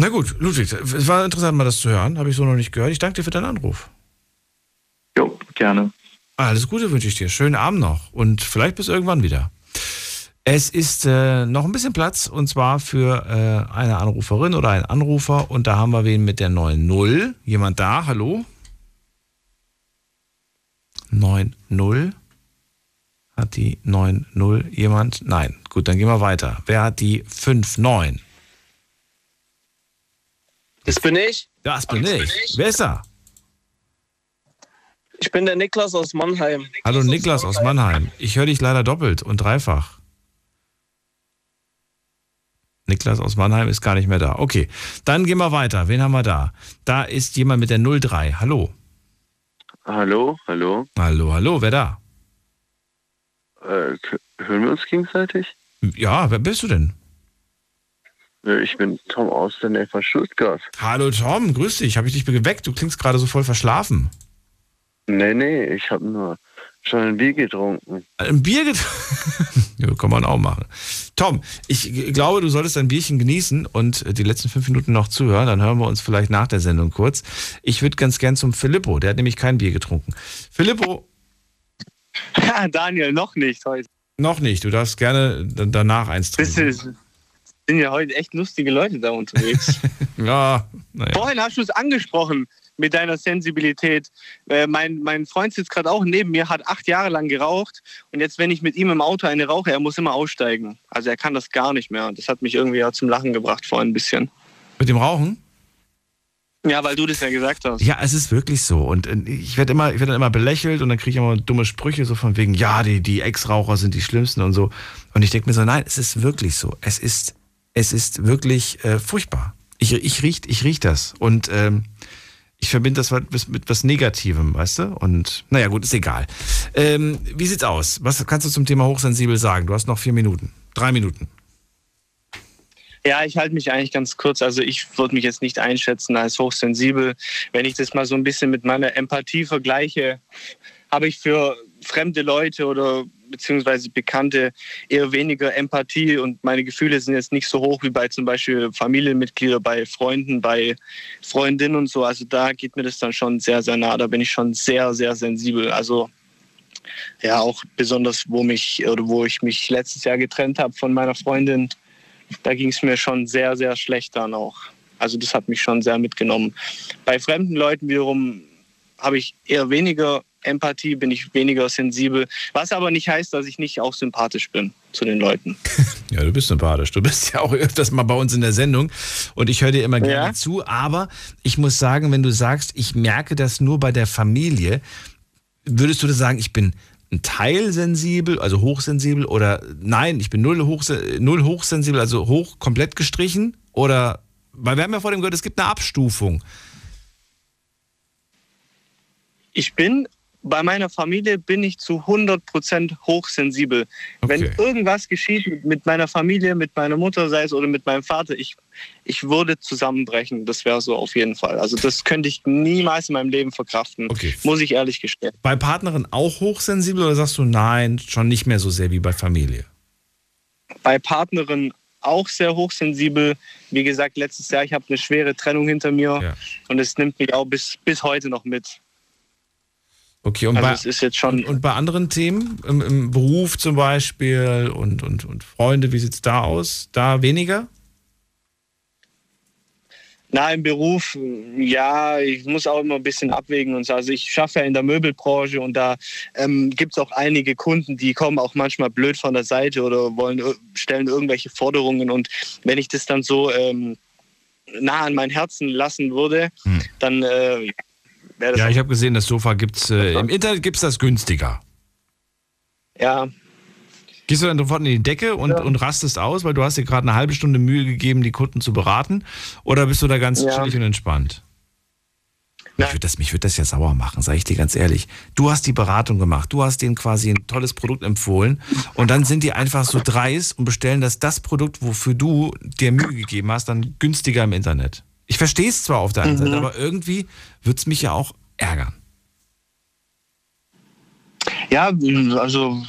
C: Na gut, Ludwig, es war interessant, mal das zu hören. Habe ich so noch nicht gehört. Ich danke dir für deinen Anruf.
T: Jo, gerne.
C: Alles Gute wünsche ich dir. Schönen Abend noch und vielleicht bis irgendwann wieder. Es ist äh, noch ein bisschen Platz und zwar für äh, eine Anruferin oder einen Anrufer und da haben wir wen mit der 9.0. Jemand da? Hallo? 9.0. Hat die 9.0 jemand? Nein. Gut, dann gehen wir weiter. Wer hat die 5.9?
E: Das bin ich.
C: Das bin ich. Wer ist da?
E: Ich bin der Niklas aus Mannheim.
C: Hallo Niklas aus Mannheim. Ich höre dich leider doppelt und dreifach. Niklas aus Mannheim ist gar nicht mehr da. Okay, dann gehen wir weiter. Wen haben wir da? Da ist jemand mit der 03. Hallo.
U: Hallo, hallo.
C: Hallo, hallo, wer da?
U: Äh, hören wir uns gegenseitig?
C: Ja, wer bist du denn?
U: Äh, Ich bin Tom aus der Nähe von Stuttgart.
C: Hallo Tom, grüß dich. Habe ich dich geweckt? Du klingst gerade so voll verschlafen.
U: Nee, nee, ich habe nur schon ein Bier getrunken.
C: Ein Bier getrunken? ja, kann man auch machen. Tom, ich glaube, du solltest ein Bierchen genießen und äh, die letzten fünf Minuten noch zuhören. Dann hören wir uns vielleicht nach der Sendung kurz. Ich würde ganz gern zum Filippo. Der hat nämlich kein Bier getrunken. Filippo,
E: Daniel, noch nicht heute.
C: noch nicht. Du darfst gerne danach eins trinken.
E: sind ja heute echt lustige Leute da unterwegs.
C: ja, naja.
E: Vorhin hast du es angesprochen mit deiner Sensibilität. Äh, mein, mein Freund sitzt gerade auch neben mir, hat acht Jahre lang geraucht und jetzt, wenn ich mit ihm im Auto eine rauche, er muss immer aussteigen. Also er kann das gar nicht mehr. Das hat mich irgendwie ja zum Lachen gebracht vorhin ein bisschen.
C: Mit dem Rauchen?
E: Ja, weil du das ja gesagt hast.
C: Ja, es ist wirklich so. Und ich werde immer, ich werde dann immer belächelt und dann kriege ich immer dumme Sprüche, so von wegen, ja, die, die Ex-Raucher sind die schlimmsten und so. Und ich denke mir so, nein, es ist wirklich so. Es ist, es ist wirklich äh, furchtbar. Ich, ich riech, ich riech das. Und ähm, ich verbinde das mit, was Negativem, weißt du? Und naja, gut, ist egal. Ähm, wie sieht's aus? Was kannst du zum Thema hochsensibel sagen? Du hast noch vier Minuten. Drei Minuten.
E: Ja, ich halte mich eigentlich ganz kurz. Also ich würde mich jetzt nicht einschätzen als hochsensibel. Wenn ich das mal so ein bisschen mit meiner Empathie vergleiche, habe ich für fremde Leute oder beziehungsweise Bekannte eher weniger Empathie und meine Gefühle sind jetzt nicht so hoch wie bei zum Beispiel Familienmitgliedern, bei Freunden, bei Freundinnen und so. Also da geht mir das dann schon sehr, sehr nah. Da bin ich schon sehr, sehr sensibel. Also ja, auch besonders, wo mich oder wo ich mich letztes Jahr getrennt habe von meiner Freundin, da ging es mir schon sehr, sehr schlecht dann auch. Also das hat mich schon sehr mitgenommen. Bei fremden Leuten wiederum habe ich eher weniger Empathie, bin ich weniger sensibel, was aber nicht heißt, dass ich nicht auch sympathisch bin zu den Leuten.
C: Ja, du bist sympathisch. Du bist ja auch öfters mal bei uns in der Sendung und ich höre dir immer gerne
E: Ja.
C: zu. Aber ich muss sagen, wenn du sagst, ich merke das nur bei der Familie, würdest du das sagen, ich bin ein Teil sensibel, also hochsensibel oder nein, ich bin null, hochse null hochsensibel, also hoch komplett gestrichen? Oder, weil wir haben ja vor dem gehört, es gibt eine Abstufung.
E: Ich bin bei meiner Familie bin ich zu 100% hochsensibel. Wenn irgendwas geschieht mit, meiner Familie, mit meiner Mutter, sei es oder mit meinem Vater, ich, ich würde zusammenbrechen. Das wäre so auf jeden Fall. Also das könnte ich niemals in meinem Leben verkraften. Muss ich ehrlich gestehen.
C: Bei Partnerin auch hochsensibel oder sagst du nein, schon nicht mehr so sehr wie bei Familie?
E: bei Partnerin auch sehr hochsensibel. Wie gesagt, letztes Jahr, ich habe eine schwere Trennung hinter mir und es nimmt mich auch bis, bis heute noch mit.
C: Okay, und,
E: Also
C: bei,
E: es ist jetzt schon-
C: und, bei anderen Themen, im, im Beruf zum Beispiel und, und, und Freunde, wie sieht es da aus? Da weniger?
E: Na, im Beruf, ja, ich muss auch immer ein bisschen abwägen und so. Also ich schaffe ja in der Möbelbranche und da ähm, gibt es auch einige Kunden, die kommen auch manchmal blöd von der Seite oder wollen stellen irgendwelche Forderungen und wenn ich das dann so ähm, nah an mein Herzen lassen würde, hm. dann äh.
C: Ja, ich habe gesehen, das Sofa gibt's äh, im Internet gibt's das günstiger.
E: Ja,
C: Gehst du dann sofort in die Decke und, ja. und rastest aus, weil du hast dir gerade eine halbe Stunde Mühe gegeben, die Kunden zu beraten? Oder bist du da ganz ja. chillig und entspannt? Mich würde das, würd das ja sauer machen, sage ich dir ganz ehrlich. Du hast die Beratung gemacht, du hast denen quasi ein tolles Produkt empfohlen und dann sind die einfach so dreist und bestellen das, das Produkt, wofür du dir Mühe gegeben hast, dann günstiger im Internet. Ich verstehe es zwar auf der einen mhm. Seite, aber irgendwie würde es mich ja auch ärgern.
E: Ja, also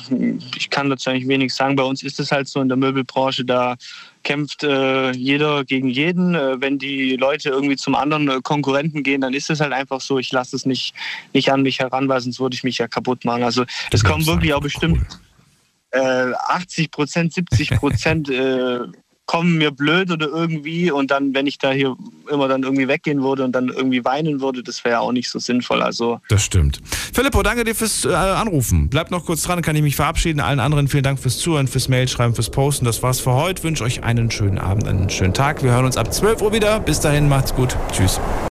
E: ich kann dazu eigentlich wenig sagen. Bei uns ist es halt so in der Möbelbranche, da kämpft äh, jeder gegen jeden. Äh, wenn die Leute irgendwie zum anderen äh, Konkurrenten gehen, dann ist es halt einfach so. Ich lasse es nicht, nicht an mich heran, weil sonst würde ich mich ja kaputt machen. Also es kommen wirklich auch bestimmt cool. 80 äh, Prozent, 70 Prozent äh, kommen mir blöd oder irgendwie und dann, wenn ich da hier immer dann irgendwie weggehen würde und dann irgendwie weinen würde, das wäre auch nicht so sinnvoll. Also
C: das stimmt. Filippo, danke dir fürs äh, Anrufen. Bleibt noch kurz dran, kann ich mich verabschieden. Allen anderen vielen Dank fürs Zuhören, fürs Mailschreiben, fürs Posten. Das war's für heute. Wünsche euch einen schönen Abend, einen schönen Tag. Wir hören uns ab 12 Uhr wieder. Bis dahin, macht's gut. Tschüss.